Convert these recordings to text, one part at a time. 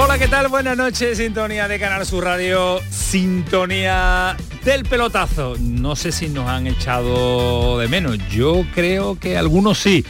Hola, ¿qué tal? Buenas noches, sintonía de Canal Sur Radio, sintonía del pelotazo. No sé si nos han echado de menos, yo creo que algunos sí,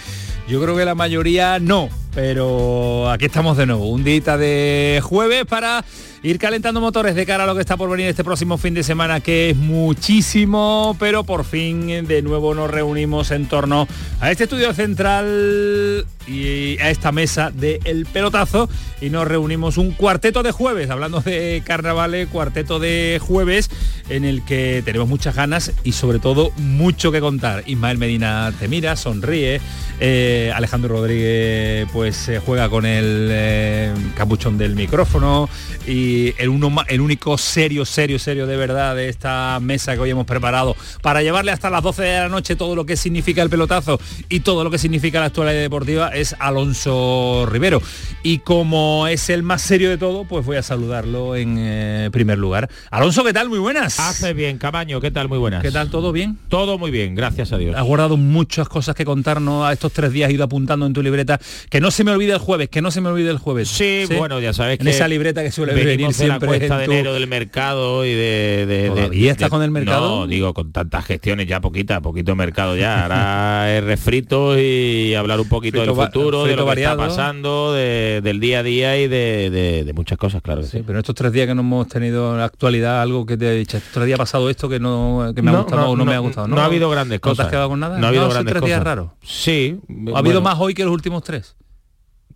yo creo que la mayoría no, pero aquí estamos de nuevo, un día de jueves para ir calentando motores de cara a lo que está por venir este próximo fin de semana, que es muchísimo, pero por fin de nuevo nos reunimos en torno a este estudio central y a esta mesa de El Pelotazo y nos reunimos un cuarteto de jueves, hablando de carnavales, cuarteto de jueves en el que tenemos muchas ganas y sobre todo mucho que contar. Ismael Medina te mira, sonríe, eh, Alejandro Rodríguez pues eh, juega con el eh, capuchón del micrófono y el, uno, el único serio, serio, serio de verdad de esta mesa que hoy hemos preparado para llevarle hasta las 12 de la noche todo lo que significa el pelotazo y todo lo que significa la actualidad deportiva es Alonso Rivero. Y como es el más serio de todo, pues voy a saludarlo en eh, primer lugar. Alonso, ¿qué tal? Muy buenas. Hace bien, Camaño, ¿qué tal? Muy buenas. ¿Qué tal? ¿Todo bien? Todo muy bien, gracias a Dios. Has guardado muchas cosas que contarnos a estos tres días, he ido apuntando en tu libreta. Que no se me olvide el jueves, que no se me olvide el jueves. Sí, bueno, ya sabes en que esa libreta que suele venir siempre la cuesta en de enero del mercado y de... de ¿Todavía de- estás de- con el mercado? No, digo, con tantas gestiones ya poquita, poquito mercado ya. Ahora es refrito y hablar un poquito Frito del futuro, de lo que variado. está pasando, de- del día a día y de, muchas cosas, claro. que Sí, sí. pero en estos tres días que no hemos tenido en la actualidad algo que te he dicho, estos tres días ha pasado esto que no que me ha No, gustado no, o no, me ha gustado. no ha habido grandes ¿No te cosas. has quedado con nada? No ha habido grandes tres días cosas. raros. Sí. ¿Ha habido bueno, más hoy que los últimos tres?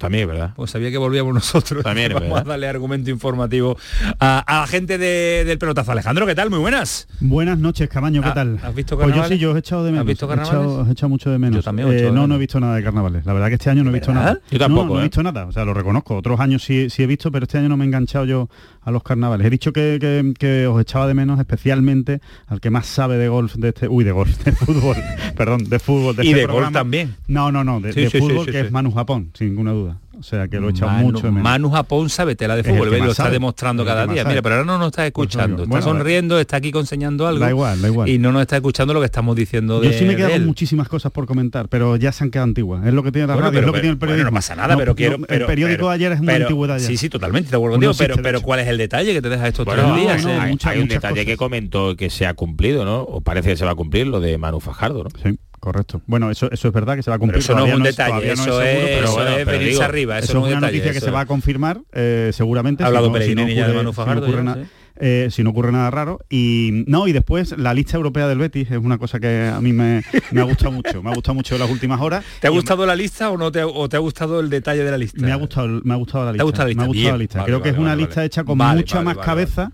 También, ¿verdad? Pues sabía que volvíamos nosotros. También Vamos a darle argumento informativo a, a la gente de- del pelotazo. Alejandro, ¿qué tal? Muy buenas. Buenas noches, Camaño, ¿qué Ah, tal? ¿has visto Pues yo carnavales? sí, yo os he echado de ¿Has menos. visto He carnavales? echado- os he echado mucho de menos. Yo también he Eh, de no, no he visto nada de carnavales. La verdad que este año no he visto verdad? nada. Yo tampoco, No, no he ¿eh? visto nada. O sea, lo reconozco. Otros años sí, sí he visto, pero este año no me he enganchado yo a los carnavales. He dicho que, que- que os echaba de menos especialmente al que más sabe de golf de este... Uy, de golf, de fútbol. Perdón, de fútbol. De Y este de golf también. No, no, no, de, Sí, de sí, sí, fútbol sí, que es Manu Japón, sin ninguna duda. O sea, que lo Manu, mucho de menos. Manu Japón sabe tela de Es fútbol, más lo está sabe. demostrando Es cada día. sabe. Mira, pero ahora no nos está escuchando. Pues, bueno, está bueno. sonriendo, está aquí enseñando algo. Da igual, da igual. Y no nos está escuchando lo que estamos diciendo de Yo sí me con él. muchísimas cosas por comentar, pero ya se han quedado antiguas. Es lo que tiene la Bueno, radio, pero- es lo que tiene el bueno, periodismo. no pasa nada, pero quiero... el pero- periódico pero- de ayer es una antigüedad ya. Sí, sí, totalmente, de acuerdo contigo, pero, pero. ¿cuál es el detalle que te deja estos Bueno, tres no, días? no, eh? no, hay, un detalle que comentó que se ha cumplido, ¿no? O parece que se va a cumplir lo de Manu Fajardo, ¿no? Sí, correcto. Bueno, eso, eso es verdad que se va a Pero cumplir. eso no es un es- detalle, todavía no eso es, seguro, pero eso bueno, es pero venirse digo, arriba, eso, Eso no es una detalle. noticia que eso se va a confirmar, eh, seguramente. Ha hablado si no, si no ya de ocurre- Manu si no Fajardo, ocurre eh, si no ocurre nada raro. Y no, y después la lista europea del Betis es una cosa que a mí me, me ha gustado mucho. Me ha gustado mucho en las últimas horas. ¿Te ha Y gustado la lista o no te ha, o te ha gustado el detalle de la lista? Me ha gustado, me ha gustado la ¿Te lista. ha gustado la lista? Me ha gustado Bien. la lista. Vale, creo que vale, es una lista hecha con mucha más cabeza.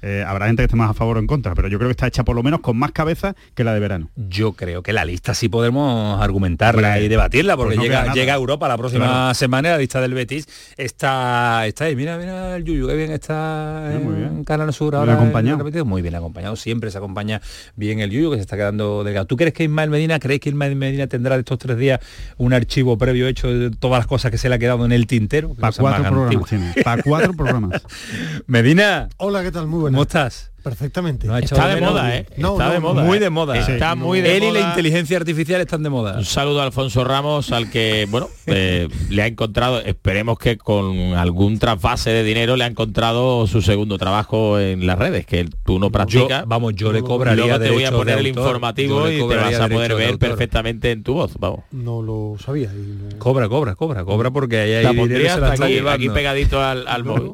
Eh, habrá gente que esté más a favor o en contra, pero yo creo que está hecha por lo menos con más cabeza que la de verano. Yo creo que la lista sí podemos argumentarla y debatirla, porque pues no llega, a Europa la próxima Claro. semana, la lista del Betis está, está ahí. Mira, mira el Yuyu, que bien está Sí, muy en bien. Canal Sur Bien ahora. acompañado. Muy bien acompañado, siempre se acompaña bien el Yuyu, que se está quedando delgado. ¿Tú crees que Ismael Medina, crees que Ismael Medina tendrá de estos tres días un archivo previo hecho de todas las cosas que se le ha quedado en el tintero? Para cuatro programas. Para cuatro programas. Medina, Hola, ¿qué tal? Muy ¿cómo buenas. estás? Perfectamente. ¿No ha hecho Está de moda, ¿eh? No, Está no, de moda. Muy ¿eh? de moda. Está Sí, muy de Él y la inteligencia artificial están de moda. Un saludo a Alfonso Ramos, al que, bueno, eh, le ha encontrado, esperemos que con algún trasvase de dinero le ha encontrado su segundo trabajo en las redes, que tú no Yo, practicas. vamos, yo le y cobraría luego te voy a poner el autor. informativo y te vas a poder ver perfectamente en tu voz, vamos. No lo sabía. y Cobra, cobra, cobra, cobra porque ahí hay La dinero se la está aquí, pegadito al, al móvil.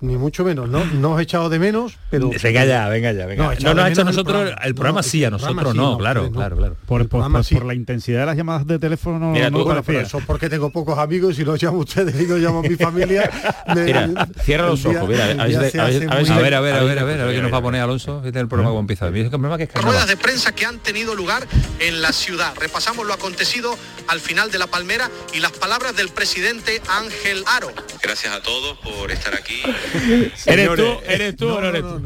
Ni mucho menos, ¿no? No os he echado de menos, pero... Venga ya, venga ya, venga. No, No, nos ha hecho el nosotros, programa. el programa No, sí, a nosotros no, claro, claro, claro. Por, por- Programa por- sí. por la intensidad de las llamadas de teléfono Mira, no tú- Bueno, parecía. pero eso es porque tengo pocos amigos y los llamo a ustedes y los llamo a mi familia. me- Mira, cierra los ojos, mira, a ver a ver a ver A ver, a ver, a ver, a está, ver, a ver qué nos va a poner Alonso. Este es el programa empieza. El problema que es carnaval. ruedas de prensa que han tenido lugar en la ciudad. Repasamos lo acontecido al final de la palmera y las palabras del presidente Ángel Aro. Gracias a todos por estar aquí ¿Eres tú? ¿Eres tú o no eres tú?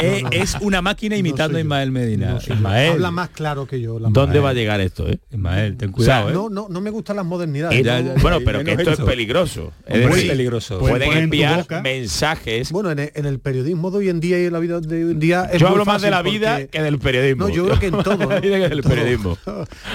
es una máquina imitando a. Ismael Medina. Ismael, Habla más claro que yo. la ¿Dónde va a llegar esto, eh? Ismael, ten cuidado, ¿eh? No, no, no me gustan las modernidades. Eh, ya, no. ya, bueno, pero que esto es es peligroso. Es Muy peligroso. Pueden en tu enviar mensajes. Bueno, en el, en el periodismo de hoy en día y en la vida de hoy en día es yo hablo más de la vida que del periodismo. No, yo creo que en todo. ¿no? Del periodismo.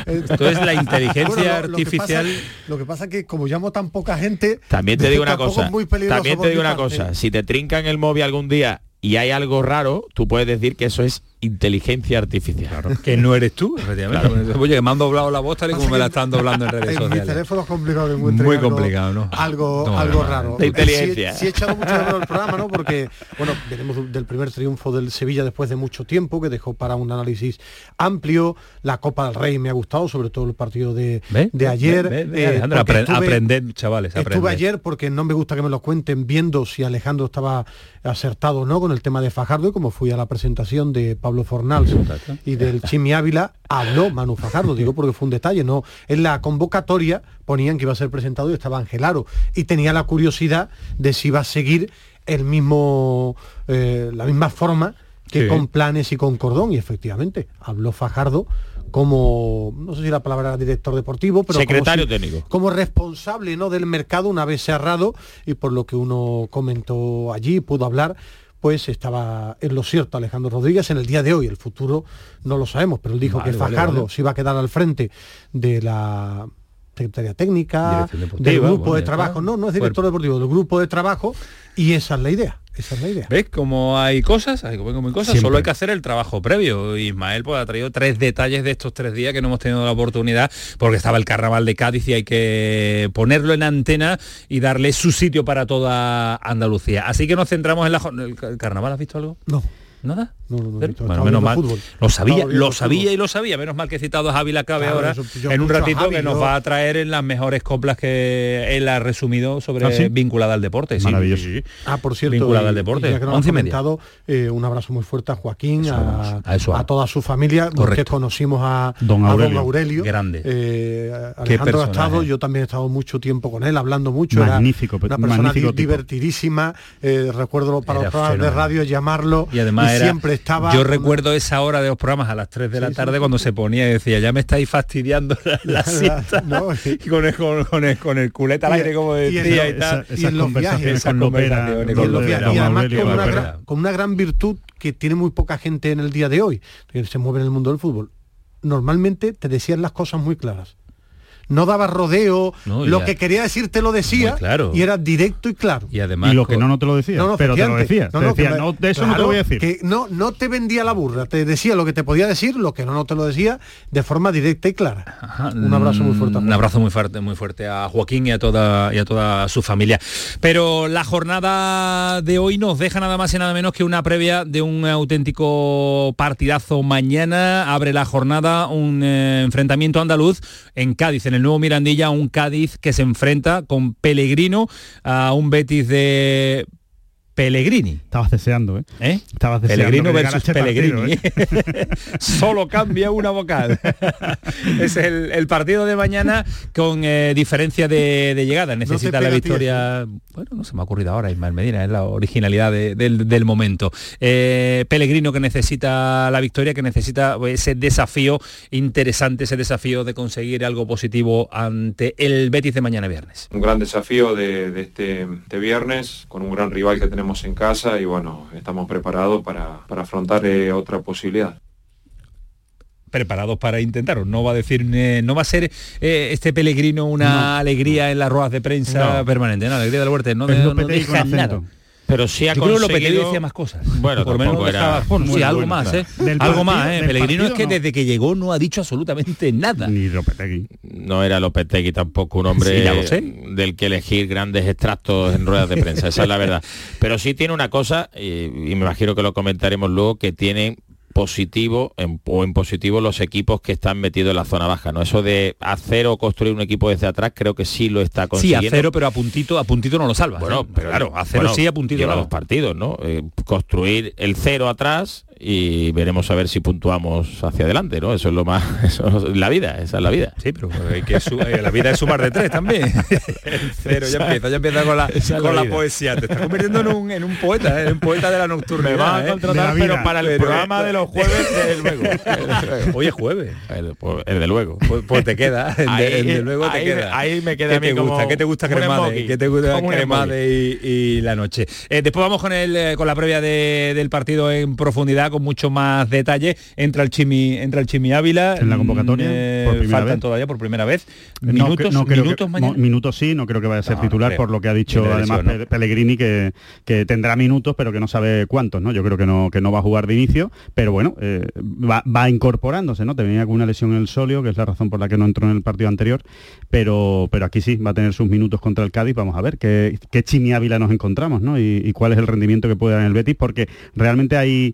Entonces la inteligencia Bueno, lo- lo que artificial... pasa- Lo que pasa es que como llamo tan poca gente, También te digo una cosa. es muy peligroso También te digo una cosa. Si te trincan el móvil algún día y hay algo raro, tú puedes decir que eso es inteligencia artificial. que no eres tú, efectivamente. Oye, que me han doblado la voz tal y como me la están doblando en redes En mi sociales. teléfono es complicado que encuentre Muy complicado, ¿no? Algo, No, algo no, raro. De inteligencia. Sí, sí he echado mucho de menos el programa, ¿no? Porque, bueno, venimos del primer triunfo del Sevilla después de mucho tiempo, que dejó para un análisis amplio. La Copa del Rey me ha gustado, sobre todo el partido de, ¿Ve? de ayer. Ve, ve, eh, estuve- aprended, chavales, Estuve aprended. ayer porque no me gusta que me lo cuenten viendo si Alejandro estaba acertado o no con el tema de Fajardo y como fui a la presentación de Pablo Fornals y del Chimi Ávila, habló Manu Fajardo, digo porque fue un detalle, no. En la convocatoria ponían que iba a ser presentado y estaba Angelaro y tenía la curiosidad de si iba a seguir el mismo eh, la misma forma que Sí. con planes y con cordón y efectivamente habló Fajardo como no sé si la palabra era director deportivo pero como Secretario si- técnico. como responsable ¿no? del mercado una vez cerrado y por lo que uno comentó allí, pudo hablar, pues estaba en lo cierto Alejandro Rodríguez en el día de hoy, el futuro no lo sabemos, pero él dijo Vale, que vale, Fajardo vale. se iba a quedar al frente de la Secretaría Técnica, del grupo de trabajo, no, no es director deportivo, del grupo de trabajo y esa es la idea, esa es la idea. ¿Ves cómo hay cosas? Hay como hay cosas, Siempre. solo hay que hacer el trabajo previo. Ismael pues ha traído tres detalles de estos tres días que no hemos tenido la oportunidad porque estaba el carnaval de Cádiz y hay que ponerlo en antena y darle su sitio para toda Andalucía. Así que nos centramos en la el carnaval, ¿has visto algo? No, ¿Nada? No, no, no bueno, menos mal. fútbol. Lo sabía, lo sabía y lo sabía. Menos mal que he citado a Javi Cabe Claro, ahora en un ratito Javi, que nos va a traer en las mejores coplas que él ha resumido sobre ¿Ah, sí? vinculada al deporte. Maravilloso. sí, sí. Ah, por cierto, Vinculada y- al deporte. ya que nos comentado, eh, un abrazo muy fuerte a Joaquín, Eso a, a eso a toda su familia, los que Correcto. conocimos a Don a Aurelio. Aurelio. Grande. Eh, Alejandro ha estado, yo también he estado mucho tiempo con él, hablando mucho. era Magnífico, una persona magnífico divertidísima. eh, recuerdo para Era los programas de radio llamarlo Y además era, siempre estaba. yo con- recuerdo esa hora de los programas a las 3 de la Sí, tarde sí, cuando sí. se ponía y decía, ya me estáis fastidiando la, la siesta. No, y con el, con, con el, con el culete al aire, como decía y, tal. Y en los viajes, con una gran virtud que tiene muy poca gente en el día de hoy, que se mueve en el mundo del fútbol. Normalmente te decían las cosas muy claras. No daba rodeo, No, lo ya. que quería decir te lo decía claro. y era directo y claro. Y además Y lo que no, no te lo decía, No, no, pero te lo decía. No, te decía, me- no, de eso no te voy a decir. Que no, no te vendía la burra, te decía lo que te podía decir, lo que no, no te lo decía de forma directa y clara. Ajá, Un abrazo muy fuerte. Un abrazo muy fuerte, muy fuerte a Joaquín y a toda y a toda su familia. Pero la jornada de hoy nos deja nada más y nada menos que una previa de un auténtico partidazo mañana. Abre la jornada un eh, enfrentamiento andaluz en Cádiz, en el nuevo Mirandilla, un Cádiz que se enfrenta con Pellegrino a un Betis de Pellegrini. Estabas deseando, ¿eh? ¿Eh? Estabas deseando Pellegrino versus este Pellegrini. partido, Solo cambia una vocal. es el, el partido de mañana con eh, diferencia de, de llegada. Necesita la victoria. Bueno, no se me ha ocurrido ahora, Ismael Medina, es la originalidad de- del, del momento. Eh, Pellegrino que necesita la victoria, que necesita pues, ese desafío interesante, ese desafío de conseguir algo positivo ante el Betis de mañana viernes. un gran desafío de, de este, de viernes con un gran rival que tenemos en casa y bueno, estamos preparados para, para afrontar eh, otra posibilidad. preparados para intentarlo. No va a decir, eh, no va a ser eh, este Pellegrino una alegría en las ruedas de prensa No. permanente, ¿no? alegría del Huerta, no, Es de- deja nada. Pero sí ha Yo creo que conseguido... Lopetegui decía más cosas. Bueno, por lo menos era- bueno, sí, algo bueno, más, claro. ¿eh? Algo partido- más, ¿eh? Pellegrino es que no. desde que llegó no ha dicho absolutamente nada. Ni Lopetegui. no era Lopetegui tampoco un hombre Sí, ya lo sé. del que elegir grandes extractos en ruedas de prensa, esa es la verdad. Pero sí tiene una cosa, eh, y me imagino que lo comentaremos luego, que tiene positivo en- o en positivo los equipos que están metidos en la zona baja, ¿no? Eso de hacer o construir un equipo desde atrás creo que sí lo está Sí, consiguiendo. a cero, pero a puntito, a puntito no lo salva. Bueno, ¿eh? pero claro, a cero bueno, sí, a puntito lleva no. dos partidos, ¿no? Eh, construir el cero atrás y veremos a ver si puntuamos hacia adelante, ¿no? Eso es lo más, eso es la vida, esa es la vida. Sí, pero hay que su- eh, la vida es sumar de tres también. El cero ya empieza, ya empieza con la, es con la la poesía. Te estás convirtiendo en un, en un poeta, ¿eh? en un poeta de la nocturnidad. Me van a ¿eh? contratar, De la pero para el Pero- programa de los jueves, desde luego. Hoy es jueves. El- pues, Desde luego. Pues, pues te queda, de, Ahí- de luego te ahí- queda. ahí me queda ¿Qué a mí te gusta? como ¿Qué te gusta cremade? ¿Qué te gusta cremade y, y la noche? Eh, después vamos con el eh, con la previa de- del partido en profundidad con mucho más detalle. Entra el Chimi, entra el Chimi Ávila En la convocatoria, Mm, por primera faltan vez. todavía por primera vez. Minutos, cre- no creo minutos que- mañana. minutos sí, no creo que vaya a ser No, titular por lo que ha dicho además Pellegrini que, que tendrá minutos pero que no sabe cuántos, ¿no? Yo creo que no, que no va a jugar de inicio, pero bueno, eh, va, va incorporándose, ¿no? Tenía con una lesión en el solio, que es la razón por la que no entró en el partido anterior, pero, pero aquí sí, va a tener sus minutos contra el Cádiz, vamos a ver qué, qué Chimi Ávila nos encontramos, ¿no? Y, y cuál es el rendimiento que puede dar en el Betis, porque realmente hay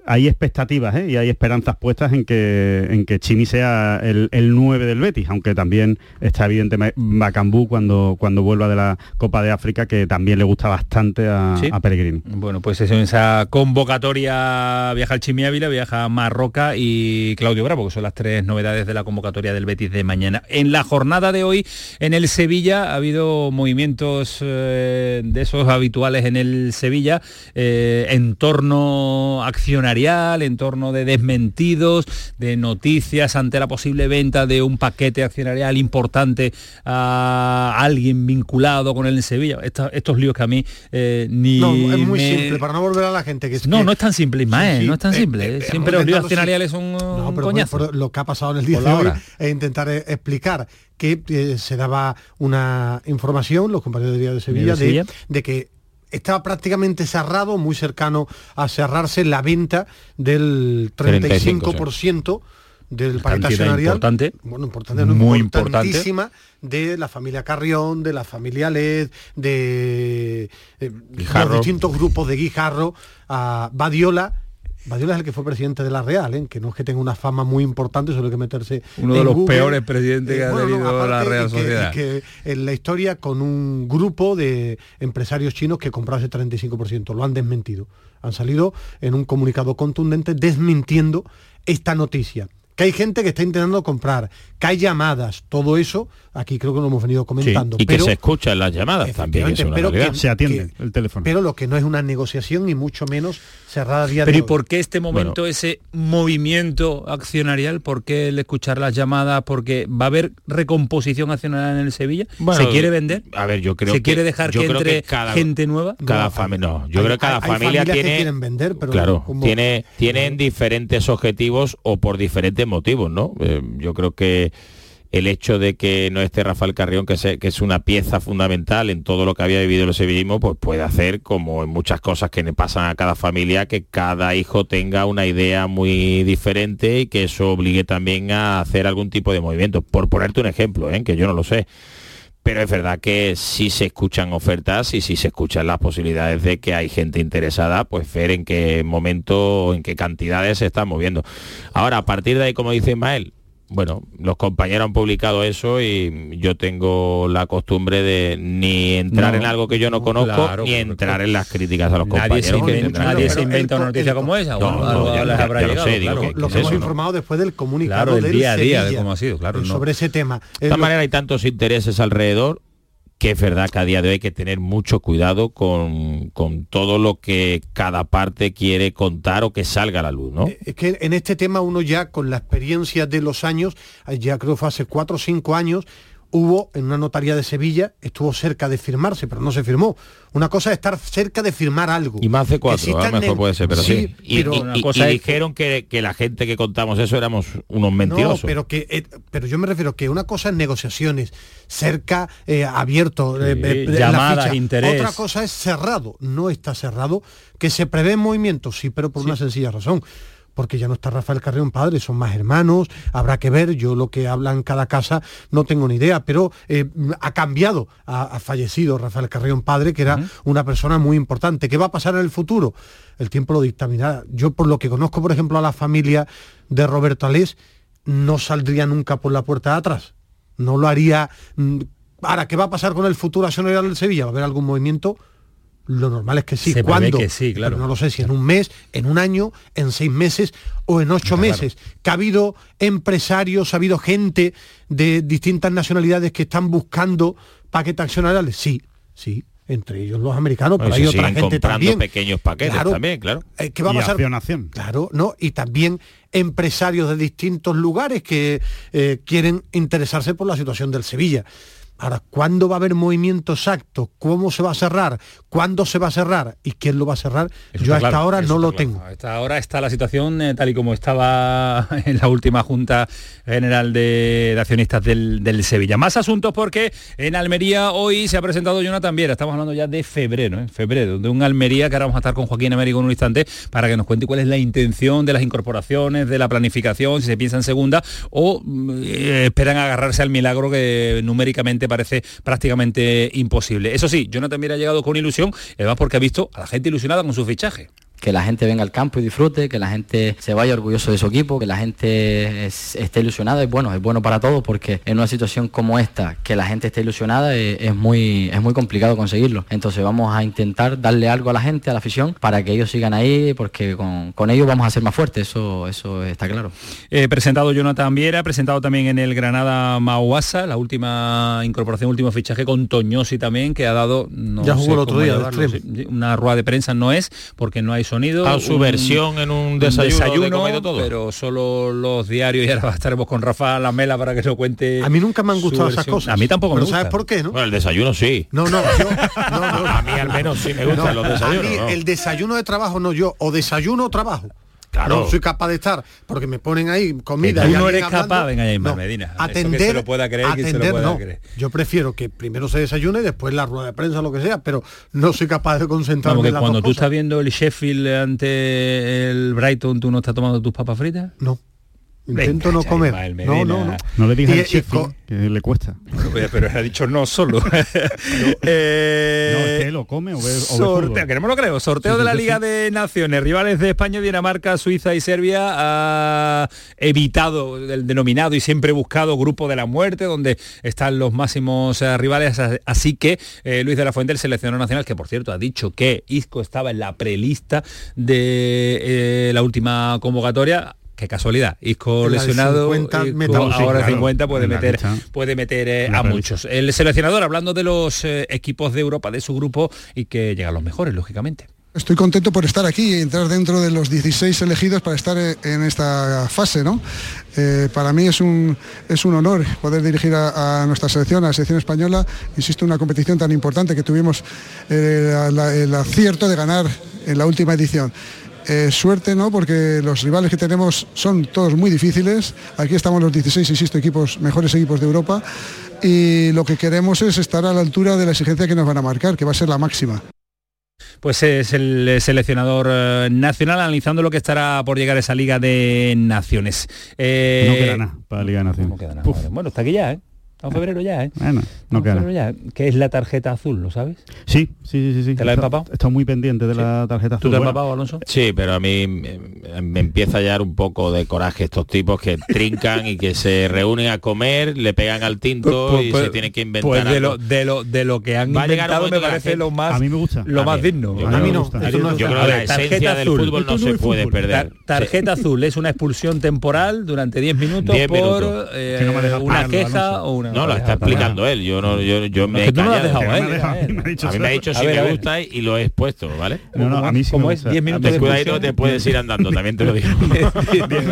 hay expectativas ¿eh? y hay esperanzas puestas en que en que Chimi sea el, el 9 del Betis, aunque también está evidentemente Bacambú cuando, cuando vuelva de la Copa de África, que también le gusta bastante a, Sí. a Pellegrini. Bueno, pues eso, en esa convocatoria viaja el Chimi Ávila, viaja Marroca y Claudio Bravo, que son las tres novedades de la convocatoria del Betis de mañana. En la jornada de hoy, en el Sevilla, ha habido movimientos eh, de esos habituales en el Sevilla, eh, en torno en torno de desmentidos, de noticias ante la posible venta de un paquete accionarial importante a alguien vinculado con el Sevilla. Esta- estos líos que a mí eh, ni No, es muy me- simple, para no volver a la gente que es no, que- no es tan simple, Sí, sí, no es tan eh, simple. eh, Siempre los líos accionariales son No, un pero coñazo. por- por lo que ha pasado en el día de hoy es intentar explicar que eh, se daba una información, los compañeros de Día de Sevilla, de Sevilla. de, de que estaba prácticamente cerrado, muy cercano a cerrarse la venta del 35% del paquete accionarial. importante. Bueno, importante, no, Muy importantísima, de la familia Carrión, de la familia Led, de eh, los distintos grupos de Guijarro, a Badiola. Badiola es el que fue presidente de la Real, ¿eh? que no es que tenga una fama muy importante, solo hay que meterse Uno de en los Google. peores presidentes que ha bueno, tenido la Real y que- Sociedad. y que en la historia con un grupo de empresarios chinos que compraron ese 35%, lo han desmentido. Han salido en un comunicado contundente desmintiendo esta noticia. Que hay gente que está intentando comprar, que hay llamadas, todo eso, aquí creo que lo hemos venido comentando. Y que pero, se escuchan las llamadas también, que es una pero realidad. que- Se atiende que- el teléfono. pero lo que no es una negociación y mucho menos cerrada día Pero de ¿y por qué este momento, ese movimiento accionarial? ¿Por qué el escuchar las llamadas? Porque va a haber recomposición accionarial en el Sevilla. Bueno, ¿Se quiere vender? A ver, yo creo ¿Se que- quiere dejar que entre que cada- gente nueva? Cada No, familia, no, yo hay- creo que cada hay- hay familia que tiene, quieren vender, pero claro, como- tiene, tienen diferentes objetivos o por diferentes motivos, ¿no? Eh, yo creo que el hecho de que no esté Rafael Carrión, que, es una pieza fundamental en todo lo que había vivido el sevillismo, pues puede hacer, como en muchas cosas que le pasan a cada familia, que cada hijo tenga una idea muy diferente y que eso obligue también a hacer algún tipo de movimiento. Por ponerte un ejemplo, ¿eh? que yo no lo sé. Pero es verdad que si se escuchan ofertas y si se escuchan las posibilidades de que hay gente interesada, pues ver en qué momento en qué cantidades se están moviendo. Ahora, a partir de ahí, como dice Ismael, bueno, los compañeros han publicado eso y yo tengo la costumbre de ni entrar No, en algo que yo no no, conozco, claro, ni entrar en las críticas a los Nadie se compañeros. que inventa, nadie se inventa una noticia el- como esa. No, o no, algo ya- les ya- habrá ya lo llegado, sé, digo claro. que- lo ¿qué que es hemos eso, no? informado después del comunicado Claro, del del día a día, de cómo ha sido, claro, no. sobre ese tema. De esta lo- manera hay tantos intereses alrededor que es verdad que a día de hoy hay que tener mucho cuidado con, con todo lo que cada parte quiere contar o que salga a la luz, ¿no? Eh, Es que en este tema uno ya con la experiencia de los años, eh, ya creo fue hace cuatro o cinco años, hubo en una notaría de Sevilla, estuvo cerca de firmarse, pero no se firmó. Una cosa es estar cerca de firmar algo. Y más de cuatro, Que a lo existan mejor puede ser, pero sí. Y, pero- y- una y- cosa y es- dijeron que, que la gente que contamos eso éramos unos mentirosos. No, pero que eh, pero yo me refiero que una cosa es negociaciones, cerca, eh, abierto, eh, Sí, eh, llamadas, interés. Otra cosa es cerrado, no está cerrado, que se prevé movimientos, sí, pero por una sencilla razón. Porque ya no está Rafael Carrión padre, son más hermanos, habrá que ver, yo lo que habla en cada casa no tengo ni idea, pero eh, ha cambiado, ha, ha fallecido Rafael Carrión padre, que era una persona muy importante. ¿Qué va a pasar en el futuro? El tiempo lo dictaminará. Yo por lo que conozco, por ejemplo, a la familia de Roberto Alés, no saldría nunca por la puerta de atrás. No lo haría. mm, Ahora, ¿qué va a pasar con el futuro accionarial del Sevilla? ¿Va a haber algún movimiento? Lo normal es que sí. Se ¿Cuándo? que sí, claro. Pero no lo sé si en un mes, en un año, en seis meses o en ocho meses. Que ha habido empresarios, ha habido gente de distintas nacionalidades que están buscando paquetes accionariales. Sí, sí. Entre ellos los americanos, pero hay otra gente comprando también. pequeños paquetes Claro. también, claro. Eh, ¿Qué va a Y pasar? acción. Claro, ¿no? Y también empresarios de distintos lugares que eh, quieren interesarse por la situación del Sevilla. Ahora, ¿cuándo va a haber movimiento exacto? ¿Cómo se va a cerrar? ¿Cuándo se va a cerrar? ¿Y quién lo va a cerrar? Eso Yo hasta claro, ahora no lo claro. tengo. A esta hora está la situación eh, tal y como estaba en la última Junta General de, de Accionistas del, del Sevilla. Más asuntos porque en Almería hoy se ha presentado Jonathan Viera. Estamos hablando ya de febrero, ¿eh? febrero, de un Almería que ahora vamos a estar con Joaquín Américo en un instante para que nos cuente cuál es la intención de las incorporaciones, de la planificación, si se piensa en segunda o mm, eh, esperan agarrarse al milagro que numéricamente parece prácticamente imposible. Eso sí, Jonathan Viera ha llegado con ilusión, además porque ha visto a la gente ilusionada con su fichaje. Que la gente venga al campo y disfrute, que la gente se vaya orgulloso de su equipo, que la gente es- esté ilusionada, es bueno, es bueno para todos porque en una situación como esta, que la gente esté ilusionada eh, es, muy, es muy complicado conseguirlo. Entonces vamos a intentar darle algo a la gente, a la afición, para que ellos sigan ahí, porque con, con ellos vamos a ser más fuertes, eso, eso está claro. Eh, presentado Jonathan Viera, presentado también en el Granada Mauasa, la última incorporación, último fichaje con Toñosi también, que ha dado no Ya jugó el otro día, una rueda de prensa no es, porque no hay sonido. A su versión en un desayuno de comido todo. pero solo los diarios y ahora estaremos con Rafa Lamela para que nos cuente. A mí nunca me han gustado esas versión. cosas. A mí tampoco Pero me gusta. ¿Sabes por qué, no? Bueno, el desayuno sí. No, no, yo, no, no. A mí al menos sí me gustan No, los desayunos. a mí ¿no? el desayuno de trabajo no yo, o desayuno o trabajo. Claro. No soy capaz de estar, porque me ponen ahí comida. Que tú y no eres capaz, venga Ismael No, Medina. Eso que Atender, se lo pueda creer, que se lo atender, pueda no. creer. Yo prefiero que primero se desayune y después la rueda de prensa, lo que sea, pero no soy capaz de concentrarme Vamos, que en las cuando dos tú cosas. estás viendo el Sheffield ante el Brighton, ¿tú no estás tomando tus papas fritas? No. Intento Venga, no comer. Ismael No, no, no. No le digas al co- que le cuesta. Pero, pero ha dicho no solo. Eh, No, es que lo come o ve, o ve sorteo, que no me lo creo. Sorteo Sí, de la sí, Liga sí. de Naciones. Rivales de España, Dinamarca, Suiza y Serbia ha evitado el denominado y siempre buscado grupo de la muerte, donde están los máximos eh, rivales. Así que eh, Luis de la Fuente, el seleccionador nacional, que por cierto ha dicho que Isco estaba en la prelista de eh, la última convocatoria. Qué casualidad, Isco lesionado, 50 Isco meta- Sí, ahora claro. 50 puede meter, puede meter eh, la a muchos. El seleccionador hablando de los eh, equipos de Europa, de su grupo y que llegan los mejores, lógicamente. Estoy contento por estar aquí y entrar dentro de los 16 elegidos para estar eh, en esta fase, ¿no? Eh, para mí es un, es un honor poder dirigir a, a nuestra selección, a la selección española, insisto, una competición tan importante que tuvimos eh, la- la- el acierto de ganar en la última edición. Eh, suerte, ¿no? Porque los rivales que tenemos son todos muy difíciles. Aquí estamos los 16, insisto, equipos, mejores equipos de Europa. Y lo que queremos es estar a la altura de la exigencia que nos van a marcar, que va a ser la máxima. Pues es el eh, seleccionador eh, nacional analizando lo que estará por llegar a esa Liga de Naciones. Eh, No queda nada para la Liga de Naciones. Bueno, está aquí ya, ¿eh? Estamos en febrero ya, ¿eh? Bueno, no queda ya. ¿Qué es la tarjeta azul, lo sabes? Sí, sí, sí, sí. ¿Te la Está- empapado? He estado muy pendiente de la tarjeta ¿Tú azul. te has Bueno, empapado, Alonso? Sí, pero a mí me, me empieza a dar un poco de coraje estos tipos que trincan y que se reúnen a comer, le pegan al tinto Pues- y pues- se tienen que inventar Pues de algo. lo, de lo, de lo que han Va inventado me que parece lo más, A mí me gusta. lo A más mí- digno. yo A mí no. Yo creo A que la tarjeta esencia del azul. fútbol no se puede perder. Tar- tarjeta azul es una expulsión temporal durante 10 minutos 10 por eh, Que una queja o una... No, lo está explicando él. Yo no, yo, yo No, me he no callado. a me ha dicho A mí me ha dicho A si me gusta y lo he expuesto, ¿vale? No, no, a mí sí ¿Cómo me es? gusta. 10 minutos de te puedes ir andando, también te lo digo.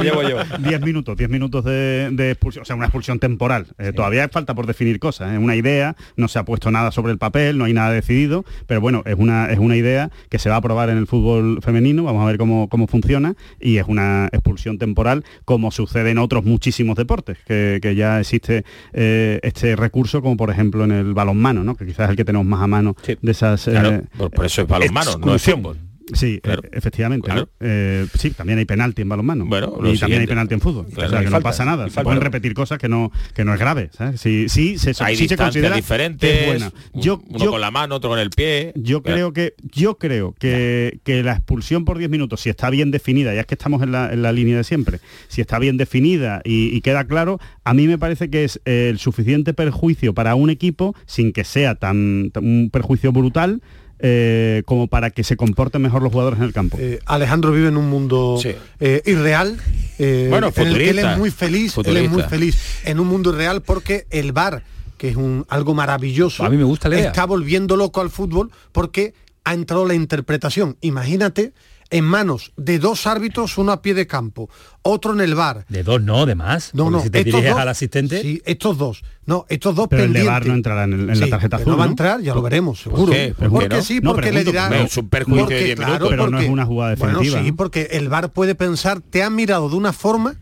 llevo yo. 10 minutos, 10 minutos de, expulsión, o sea, una expulsión temporal. Eh, Todavía falta por definir cosas, es una idea, no se ha puesto nada sobre el papel, no hay nada decidido, pero bueno, es una, es una idea que se va a aprobar en el fútbol femenino, vamos a ver cómo, cómo funciona, y es una expulsión temporal como sucede en otros muchísimos deportes, que, que ya existe eh, este recurso, como por ejemplo en el balonmano, ¿no? que quizás es el que tenemos más a mano Sí. de esas... eh, Claro, por, por eso es balonmano, no es fútbol. Sí, Claro. eh, efectivamente. Claro. ¿no? Eh, sí, también hay penalti en balonmano. Bueno, y también hay penalti en fútbol. Claro, o sea, que no pasa nada. Se pueden repetir cosas que no, que no es grave. ¿sabes? Sí, sí, se, Hay sí se distancias considera diferentes, que es buena. un- Yo, uno yo, con la mano, otro con el pie. yo Claro. creo que yo creo que, que la expulsión por 10 minutos, si está bien definida, ya es que estamos en la, en la línea de siempre, si está bien definida y, y queda claro, a mí me parece que es eh, el suficiente perjuicio para un equipo, sin que sea tan, tan- un perjuicio brutal, eh, como para que se comporten mejor los jugadores en el campo. Eh, Alejandro vive en un mundo eh, irreal. eh, Bueno, en el que él es muy feliz, él es muy feliz en un mundo irreal porque el VAR, que es un algo maravilloso, A mí me gusta la idea. está volviendo loco al fútbol porque ha entrado la interpretación. Imagínate en manos de dos árbitros, uno a pie de campo, otro en el VAR. De dos no, de más. No, no, si te estos diriges dos- al asistente. Sí, estos dos. No, estos dos Pero el de. VAR no entrará en, el- en Sí, la tarjeta azul. no va a entrar, ya lo veremos, seguro. qué? ¿Por porque no? sí, No, porque le porque es un perjuicio porque, de 10 claro, minutos. Pero no es una jugada Bueno, definitiva, sí, ¿no? porque el VAR puede pensar, te han mirado de una forma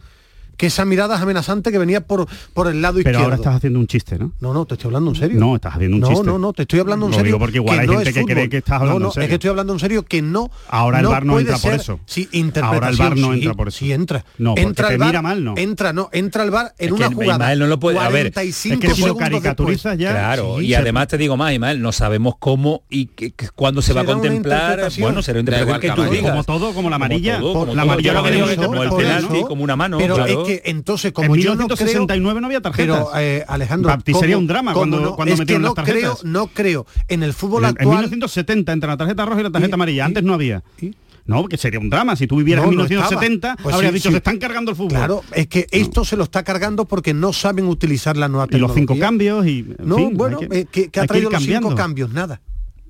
que esa mirada es amenazante que venía por, por el lado Pero izquierdo. ahora estás haciendo un chiste, ¿no? No, no, te estoy hablando en serio. No, estás haciendo un no, chiste. No, no, te estoy hablando en Lo serio. digo porque igual hay no gente que cree que estás hablando No, no, en serio. es que estoy hablando en serio que no. Ahora el VAR no entra por eso. Sí, Ahora el VAR no sí, entra por eso. Sí, entra. No, entra el VAR, mira mal, ¿no. Entra, no, entra el VAR en Es que una jugada. Ismael no lo puede- a ver, 45 es que si lo caricaturizas ya... Claro, Sí, y además te digo más, Ismael, no sabemos cómo y cuándo se va a contemplar. Bueno, será una interpretación que tú digas. Como todo, como la amarilla, como la todo. amarilla Yo lo que digo Por es como el penalti, como una mano. Pero claro. Que entonces, como en yo no creo 1969 no había tarjetas. Pero eh, Alejandro, Bapti, sería ¿cómo- un drama cuando- no? cuando es que metieron no las tarjetas. creo, no creo en el fútbol en, en actual. 1970 entre la tarjeta roja y la tarjeta Y- amarilla. Antes no había. y- No, porque sería un drama. Si tú vivieras No, en no 1970, estaba. Pues habrías sí, dicho, sí. se están cargando el fútbol. Claro, es que esto se lo está cargando porque no saben utilizar la nueva Y los tecnología. cinco cambios y... en No, fin, bueno, que- eh, ¿qué, qué ha que traído los cinco cambios? Nada.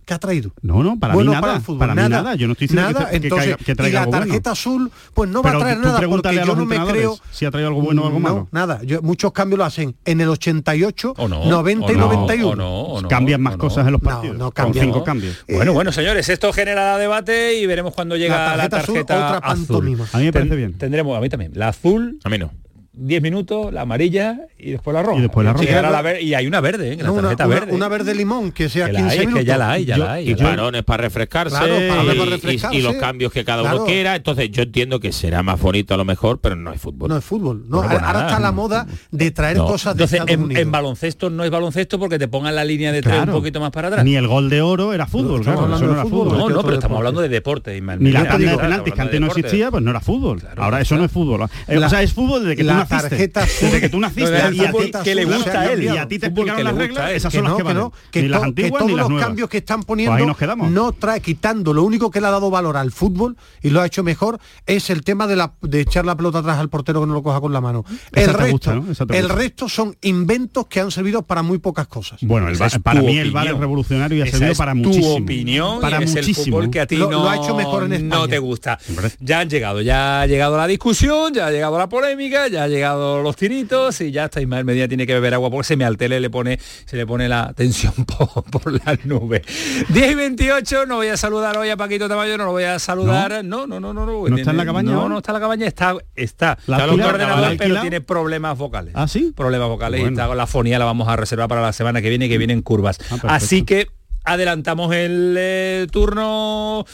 ¿Qué ha traído? No, no, para bueno mí nada. para el fútbol, para mí nada. Yo no estoy diciendo nada, que, que, entonces, caiga- que y traiga la algo bueno. tarjeta azul, pues no va Pero a traer nada porque yo no me creo si ha traído algo bueno o algo no, malo. nada. Yo, muchos cambios lo hacen en el 88, O no, 90 y o no, 91. o no, o no, Cambian más o no. cosas en los partidos. no con cambian. cinco No. cambios. Bueno, bueno, señores, esto genera debate y veremos cuando llega La la tarjeta azul, tarjeta, otra azul. pantomima. A mí me parece bien. Tendremos, a mí también, la azul, A mí no. 10 minutos, la amarilla y después la roja. Y después la roja. Llegará la ver- y hay una verde, ¿eh? la No, tarjeta una- verde. una verde limón que sea Que la 15 hay, es minutos. que ya la hay, ya Yo- la hay. y parones para refrescarse, Claro, y- para y- refrescarse. y los cambios que cada uno quiera. Entonces yo entiendo que será más bonito a lo mejor, pero no es fútbol. No es fútbol. No, ahora nada. está la moda de traer No. cosas de Entonces, Estados en, Unidos. en baloncesto no es baloncesto porque te pongan la línea de tres Claro. un poquito más para atrás. Ni el gol de oro era fútbol, estamos claro, hablando eso no de era fútbol. No, ¿qué no, otro pero estamos deporte? hablando de deporte. Ni la tanda de penaltis que antes no de existía, pues no era fútbol. Ahora eso no es fútbol. Eh, o sea, es fútbol desde que naciste. tarjeta azul- desde que tú naciste y a ti- que le gusta a él. y a ti te explicaron que las le reglas, gusta a él. esas son las no, que que, ni las antiguas ni las los nuevas. cambios que están Pues poniendo nos quedamos. no trae quitando lo único que le ha dado valor al fútbol y lo ha hecho mejor es el tema de la de echar la pelota atrás al portero que no lo coja con la mano el resto el resto son inventos que han servido para muy pocas cosas Bueno, el es para mí el VAR es revolucionario y ha Esa servido es para tu muchísimo. opinión para y es muchísimo. el fútbol que a ti Lo- no, lo ha hecho mejor en España. no te gusta. Ya han llegado, ya ha llegado la discusión, ya ha llegado la polémica, ya ha llegado los tiritos y ya está Ismael Medina tiene que beber agua porque se me altele le pone se le pone la tensión por, por las nubes. 10 y 28, no voy a saludar hoy a Paquito Tamayo, no lo voy a saludar. No, no, no, no. ¿No, ¿No está en la cabaña No, no está en la cabaña, está está ¿La está pero tiene problemas vocales. ¿Ah, sí? Problemas vocales y Bueno. está, la fonía la vamos a reservar para la semana que viene que vienen curvas. Ah. Así que adelantamos el eh, turno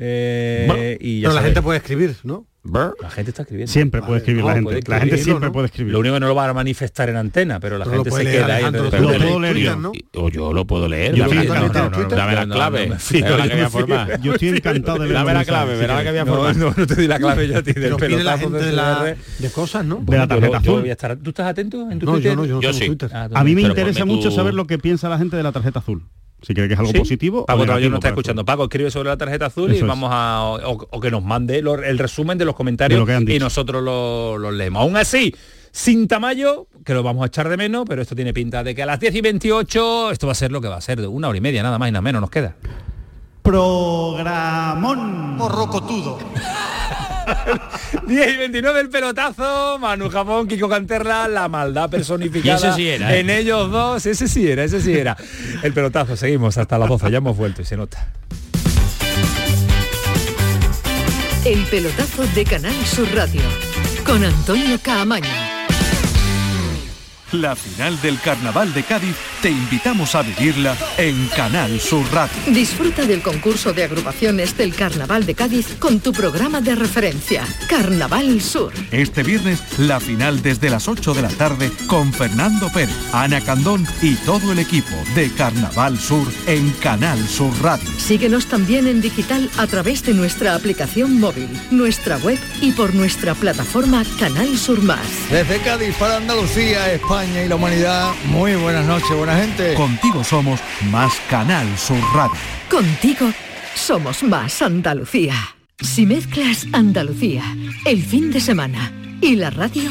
eh, Bueno, y ya pero la gente puede escribir ¿no? La gente está escribiendo. Siempre puede escribir la No, gente. puede La gente siempre ¿no? puede escribir. Lo único que no lo va a manifestar en antena, pero la Pero gente se queda ahí. Lo puedo leer yo. ¿no? O yo lo puedo leer. Yo dame, la- no, no, no, no, no, no, dame la No, clave. no yo estoy encantado de leer Dame la clave, verá la que voy a No, formar. no, no te doy la clave yo a ti del pelotazo de, cosas ¿no? De la tarjeta azul. voy a estar- ¿Tú estás atento en tu no Twitter? no yo no Yo sí. Twitter Ah, A mí me interesa mucho saber lo que piensa la gente de la tarjeta azul. Si cree que es algo ¿Sí? positivo Paco todavía no está escuchando. Paco escribe sobre la tarjeta azul y es. vamos a o, o que nos mande lo- el resumen de los comentarios De lo que han y nosotros lo- los leemos. Aún así, sin Tamayo, que lo vamos a echar de menos, pero esto tiene pinta de que a las 10 y 28 esto va a ser lo que va a ser, de una hora y media, nada más y nada menos nos queda. Programón. Porrocotudo 10 y 29 el pelotazo, Manu Jamón, Kiko Canterla, la maldad personificada Y ese sí era, ¿eh? en ellos dos, ese sí era, ese sí era. El pelotazo, seguimos hasta las 12, ya hemos vuelto y se nota. El pelotazo de Canal Sur Radio con Antonio Caamaño. La final del Carnaval de Cádiz te invitamos a vivirla en Canal Sur Radio. Disfruta del concurso de agrupaciones del Carnaval de Cádiz con tu programa de referencia, Carnaval Sur. Este viernes la final desde las 8 de la tarde con Fernando Pérez, Ana Candón y todo el equipo de Carnaval Sur en Canal Sur Radio. Síguenos también en digital a través de nuestra aplicación móvil, nuestra web y por nuestra plataforma Canal Sur Más. Desde Cádiz para Andalucía, España España y la humanidad, muy buenas noches, buena gente. Contigo somos más Canal Sur Radio. Contigo somos más Andalucía. Si mezclas Andalucía, el fin de semana y la radio,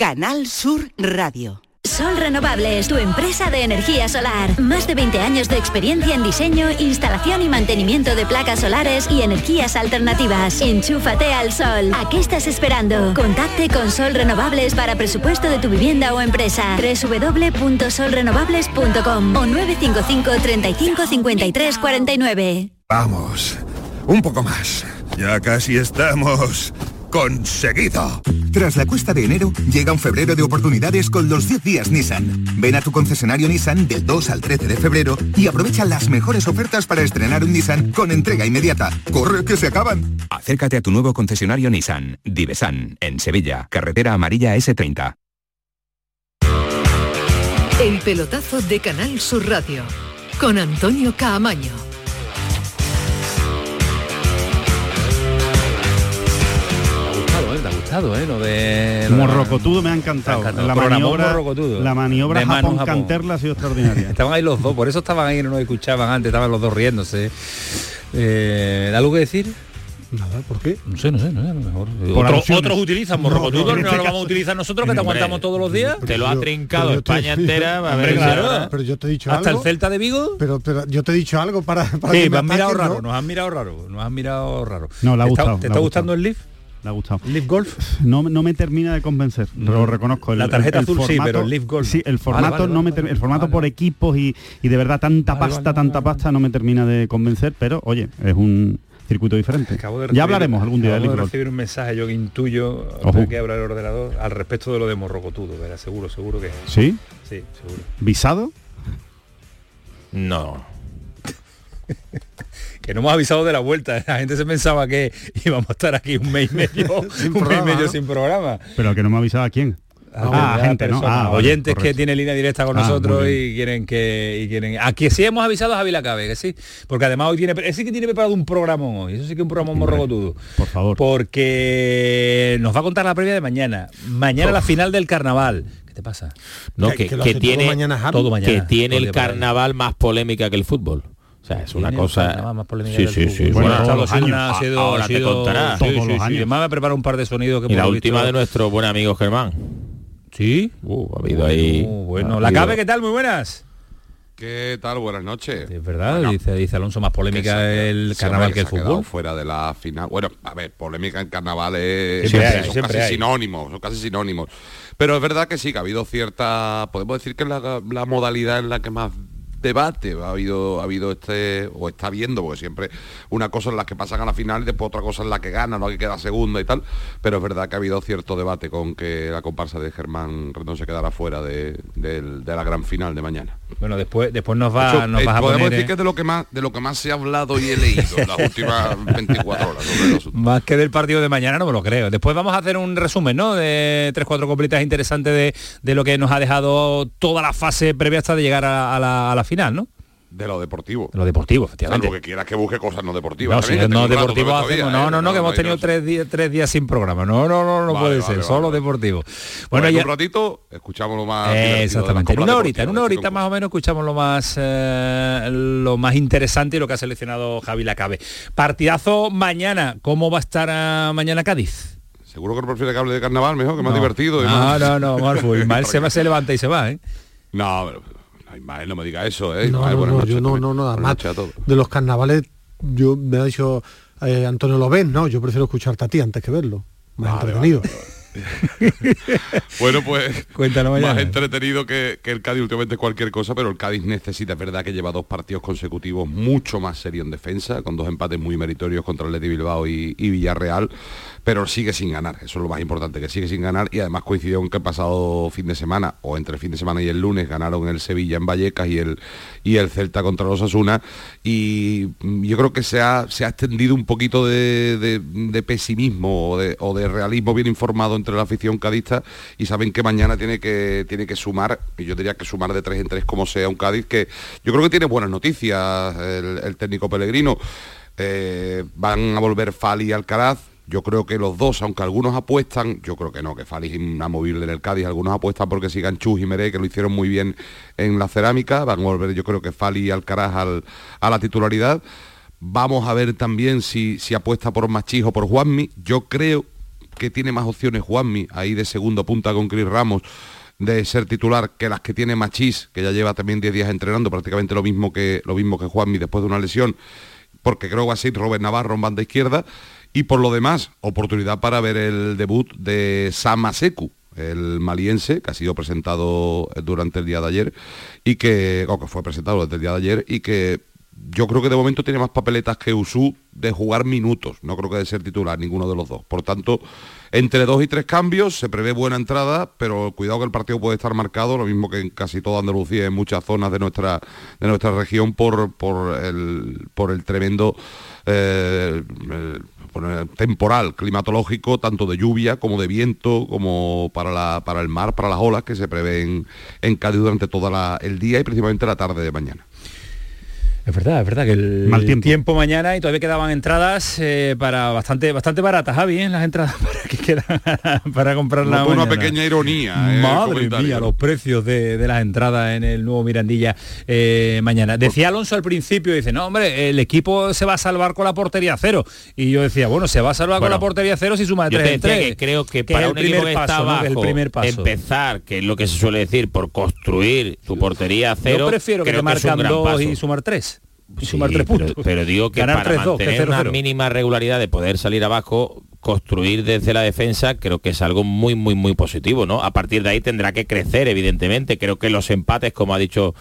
Canal Sur Radio. Sol Renovables, tu empresa de energía solar. Más de 20 años de experiencia en diseño, instalación y mantenimiento de placas solares y energías alternativas. Enchúfate al sol. ¿A qué estás esperando? Contacte con Sol Renovables para presupuesto de tu vivienda o empresa. www.solrenovables.com o 955 35 53 49. Vamos, un poco más. Ya casi estamos conseguido. Tras la cuesta de enero, llega un febrero de oportunidades con los 10 días Nissan. Ven a tu concesionario Nissan del 2 al 13 de febrero y aprovecha las mejores ofertas para estrenar un Nissan con entrega inmediata. ¡Corre, que se acaban! Acércate a tu nuevo concesionario Nissan, Divesan, en Sevilla, carretera amarilla S30. El pelotazo de Canal Sur Radio, con Antonio Caamaño. Gustado, ¿eh? Lo de... Morrocotudo me ha encantado. Me ha encantado. La maniobra, morrocotudo. la maniobra Japón, Japón. Canterla ha sido extraordinaria. Estaban ahí los dos, por eso estaban ahí, no nos escuchaban antes, estaban los dos riéndose. Eh, ¿Algo que decir? Nada, ¿por qué? No sé, no sé, no sé, a lo mejor. Otros, utilizan No, morrocotudo, no, no, este lo vamos caso- a utilizar nosotros que te Hombre, aguantamos todos los días. Te lo ha trincado te- España entera. A ver claro. Pero yo te he dicho Hasta algo. el Celta de Vigo. Pero, pero yo te he dicho algo para, para Sí, que me han mirado raro, ¿no? nos han mirado raro, nos han mirado raro. No, le ha ¿Te está- gustado, ¿Te está gustando el Leaf? Le ha gustado. ¿Leaf Golf? No, no me termina de convencer, lo reconozco. La tarjeta azul sí, pero el Leaf Golf Sí, el no. formato, Vale, vale, no me vale, ter- el formato por equipos y, y de verdad tanta Vale, pasta, vale, tanta pasta no me termina de convencer, pero oye, es un circuito diferente. Acabo de ya recibir- hablaremos algún día acabo de Leaf Golf. recibir un mensaje, yo que intuyo, que abra el ordenador, al respecto de lo de Morrocotudo, verá, seguro, seguro que ¿Sí? Sí, seguro. ¿Visado? No. Que no hemos avisado de la vuelta, la gente se pensaba que íbamos a estar aquí un mes y medio, un mes y programa, medio ¿no? sin programa. Pero que no me ha avisado a quién. Ah, Ah, gente, ¿no? Ah, vale, oyentes que tienen línea directa con Ah, nosotros y quieren que y quieren aquí sí hemos avisado a Javi Lacabe que sí porque además hoy tiene ese sí que tiene preparado un programa hoy eso sí que es un programa morrocotudo por favor porque nos va a contar la previa de mañana mañana la final del carnaval ¿qué te pasa? No, Que- que, que lo que hace todo tiene mañana. Todo mañana, que tiene el carnaval más polémica que el fútbol. Sea, es una cosa. más polémica sí, sí, sí. Bueno, Bueno, todos ha los sido años. ha sido- Ahora ha te sido- contará. sí, Todos sí, los sí. años. Además me prepara un par de sonidos que y la última visto. de nuestro buen amigo Germán. sí Uh, ha habido ahí. Uh, bueno ha la habido- cabe qué tal muy buenas ¿Qué tal? Buenas noches. es verdad Bueno, dice dice Alonso más polémica que se- el carnaval que el se ha fútbol fuera de la final. Bueno, a ver, polémica en carnaval es Siempre son hay, son siempre casi hay. sinónimos, son casi sinónimos. Pero es verdad que sí, que ha habido cierta, podemos decir que es la, la modalidad en la que más debate ha habido ha habido este o está viendo porque siempre una cosa en la que pasan a la final y después otra cosa en la que gana no que queda segunda y tal pero es verdad que ha habido cierto debate con que la comparsa de Germán Rendón se quedara fuera de, la gran final de mañana bueno después después nos va hecho, nos eh, vas a podemos poner decir eh, que es de lo que más de lo que más se ha hablado y he leído en las últimas 24 horas sobre el. Más que del partido de mañana no me lo creo. Después vamos a hacer un resumen, ¿no? De tres, cuatro completas interesantes de, de lo que nos ha dejado toda la fase previa hasta de llegar a, a la, a la final, ¿no? De lo deportivo. De lo deportivo, efectivamente. Que quieras que busque cosas no deportivas. No, también, no deportivo todavía, hacemos. ¿eh? No, no, no, que hemos tenido tres días, tres días sin programa. No, no, no, no Vale, puede vale, ser. vale, solo deportivo. Bueno, Bueno, en ya. un ratito escuchamos lo más Eh, exactamente. En una horita, en una horita más o menos escuchamos lo más eh, lo más interesante y lo que ha seleccionado Javi Lacabe. Partidazo mañana. ¿Cómo va a estar ah, mañana Cádiz? Seguro que no prefiere que hable de carnaval mejor, que más divertido. y No, más- no, no, Marfu. Ismael se, va, se levanta y se va, ¿eh? No, pero, no, Ismael, no me diga eso, ¿eh? No, Ismael, no, no, noches yo no, además de los carnavales, yo me ha dicho eh, Antonio Lobén, no, yo prefiero escucharte a ti antes que verlo. Más Vale, entretenido. bueno, pues Cuéntanos más entretenido que, que el Cádiz últimamente cualquier cosa, pero el Cádiz necesita, es verdad que lleva dos partidos consecutivos mucho más serio en defensa, con dos empates muy meritorios contra el Leti Bilbao y, y Villarreal, pero sigue sin ganar, eso es lo más importante, que sigue sin ganar y además coincidió en que el pasado fin de semana, o entre fin de semana y el lunes, ganaron el Sevilla en Vallecas y el, y el Celta contra los Asuna y yo creo que se ha, se ha extendido un poquito de, de- pesimismo o de, realismo bien informado entre la afición cadista y saben que mañana tiene que, tiene que sumar, y yo diría que sumar de tres en tres como sea un Cádiz que yo creo que tiene buenas noticias el, el técnico Pellegrino. Eh, van a volver Fali y Alcaraz. Yo creo que los dos, aunque algunos apuestan, yo creo que no, que Fali es inamovible en el Cádiz, algunos apuestan porque sigan Chus y Meré, que lo hicieron muy bien en la cerámica, van a volver yo creo que Fali y Alcaraz al- a la titularidad. Vamos a ver también si, si apuesta por Machís o por Juanmi. Yo creo que tiene más opciones Juanmi, ahí de segundo punta con Cris Ramos, de ser titular que las que tiene Machís, que ya lleva también 10 días entrenando, prácticamente lo mismo que, lo mismo que Juanmi después de una lesión, porque creo que va a ser Robert Navarro en banda izquierda. Y por lo demás, oportunidad para ver el debut de Sama Seku, el maliense, que ha sido presentado durante el día de ayer y que, o que fue presentado desde el día de ayer y que yo creo que de momento tiene más papeletas que Usú de jugar minutos, no creo que de ser titular ninguno de los dos. Por tanto, entre dos y tres cambios se prevé buena entrada, pero cuidado que el partido puede estar marcado, lo mismo que en casi toda Andalucía, en muchas zonas de nuestra, de nuestra región, por, por, el, por el tremendo eh, temporal climatológico, tanto de lluvia como de viento, como para, la, para el mar, para las olas que se prevén en Cádiz durante todo el día y principalmente la tarde de mañana. Es verdad, es verdad que el Mal tiempo. mañana y todavía quedaban entradas eh, para bastante bastante baratas, Javi, ¿eh? las entradas para que quedan para comprarlas una pequeña ironía. eh, Madre comentario. mía, los precios de, de las entradas en el nuevo Mirandilla eh, mañana. Decía Alonso al principio, dice, no, hombre, el equipo se va a salvar con la portería cero. Y yo decía, bueno, se va a salvar con la portería cero si suma de tres te en decía tres. que creo que, Que para un el equipo primer que está paso, ¿no? abajo, El primer paso. empezar, que es lo que se suele decir, por construir tu portería a cero, Yo prefiero que creo te marcan dos paso. y sumar tres. Y Sí, sumar tres puntos. Pero, digo que Ganar para 3-2, que mantener una 0-0. mínima regularidad de poder salir abajo, construir desde la defensa, creo que es algo muy, muy, muy positivo, ¿no? A partir de ahí tendrá que crecer, evidentemente. Creo que los empates, como ha dicho,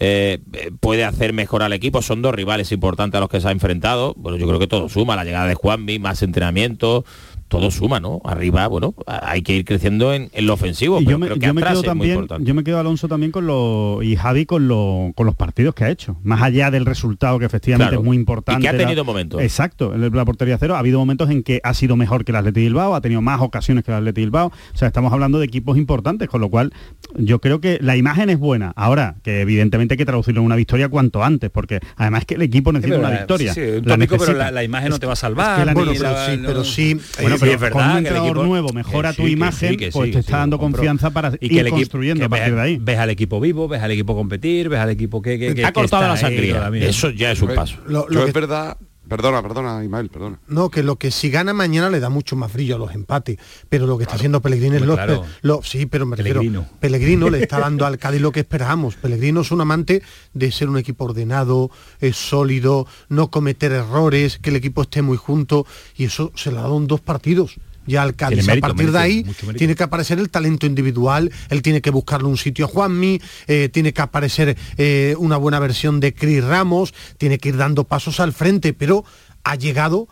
eh, puede hacer mejor al equipo. Son dos rivales importantes a los que se ha enfrentado. Bueno, yo creo que todo suma. La llegada de Juanmi, más entrenamiento, todo suma, ¿no? Arriba, bueno, hay que ir creciendo en, en lo ofensivo. Y pero yo me, creo que yo me atrás quedo es muy también, importante. yo me quedo Alonso también con lo y Javi con lo, con los partidos que ha hecho. Más allá del resultado que efectivamente Claro. es muy importante. Y que ha la- tenido momentos. Exacto, en la portería cero ha habido momentos en que ha sido mejor que el Atleti Bilbao, ha tenido más ocasiones que el Atleti Bilbao. O sea, estamos hablando de equipos importantes, con lo cual yo creo que la imagen es buena. Ahora, que evidentemente hay que traducirlo en una victoria cuanto antes, porque además que el equipo necesita pero una la- victoria. sí, sí, un La pero la- la imagen no te va a Es salvar, que la ni Bueno, pero sí, no- pero sí. Bueno, eh, pero es verdad con un que el entrenador equipo- nuevo mejora tu imagen, pues te está sí, dando confianza para y ir que el equipo construyendo que a partir ves, de ahí. ves al equipo vivo, ves al equipo competir, ves al equipo que, que, que ha que cortado está la sangría. Eso ya es un paso. Lo- lo Yo que- es verdad, perdona, perdona, Ismael, perdona. No, que lo que si gana mañana le da mucho más brillo a los empates, pero lo que está haciendo Pellegrini es lo, claro. lo- sí, pero me refiero, Pellegrino. Pellegrino le está dando al Cádiz lo que esperábamos. Pellegrino es un amante de ser un equipo ordenado, es sólido, no cometer errores, que el equipo esté muy junto y eso se lo ha dado en dos partidos. Ya al Cádiz, Tiene mérito, a partir de ahí tiene que aparecer el talento individual, él tiene que buscarle un sitio a Juanmi, eh, tiene que aparecer eh, una buena versión de Cris Ramos, tiene que ir dando pasos al frente, pero ha llegado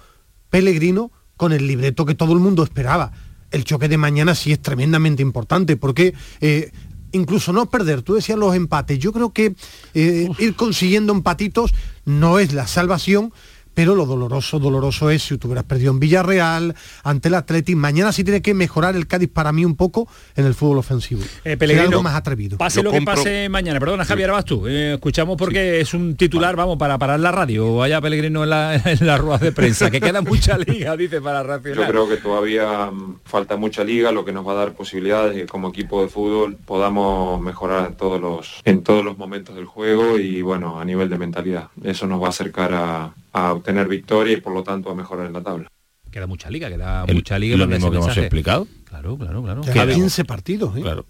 Pellegrino con el libreto que todo el mundo esperaba. El choque de mañana sí es tremendamente importante porque eh, incluso no perder, tú decías los empates, yo creo que eh, ir consiguiendo empatitos no es la salvación, pero lo doloroso, doloroso es si tú hubieras perdido en Villarreal, ante el Atleti, mañana sí tiene que mejorar el Cádiz para mí un poco en el fútbol ofensivo. Eh, Ser Pellegrino, algo más atrevido. Pase Yo lo que pase mañana. Perdona, Javier, vas tú. Eh, escuchamos porque es un titular, vamos, para parar la radio. Vaya Pellegrino en la, en la rueda de prensa, que queda mucha liga, dice, para Yo reaccionar. creo que todavía mm, falta mucha liga, lo que nos va a dar posibilidades de que como equipo de fútbol podamos mejorar en todos los, en todos los momentos del juego y bueno, a nivel de mentalidad. Eso nos va a acercar a, a obtener victoria y por lo tanto a mejorar en la tabla. Queda mucha liga, queda El- mucha liga. lo mismo que hemos explicado. Claro, claro, claro. Queda- 15 partidos, ¿eh? Claro.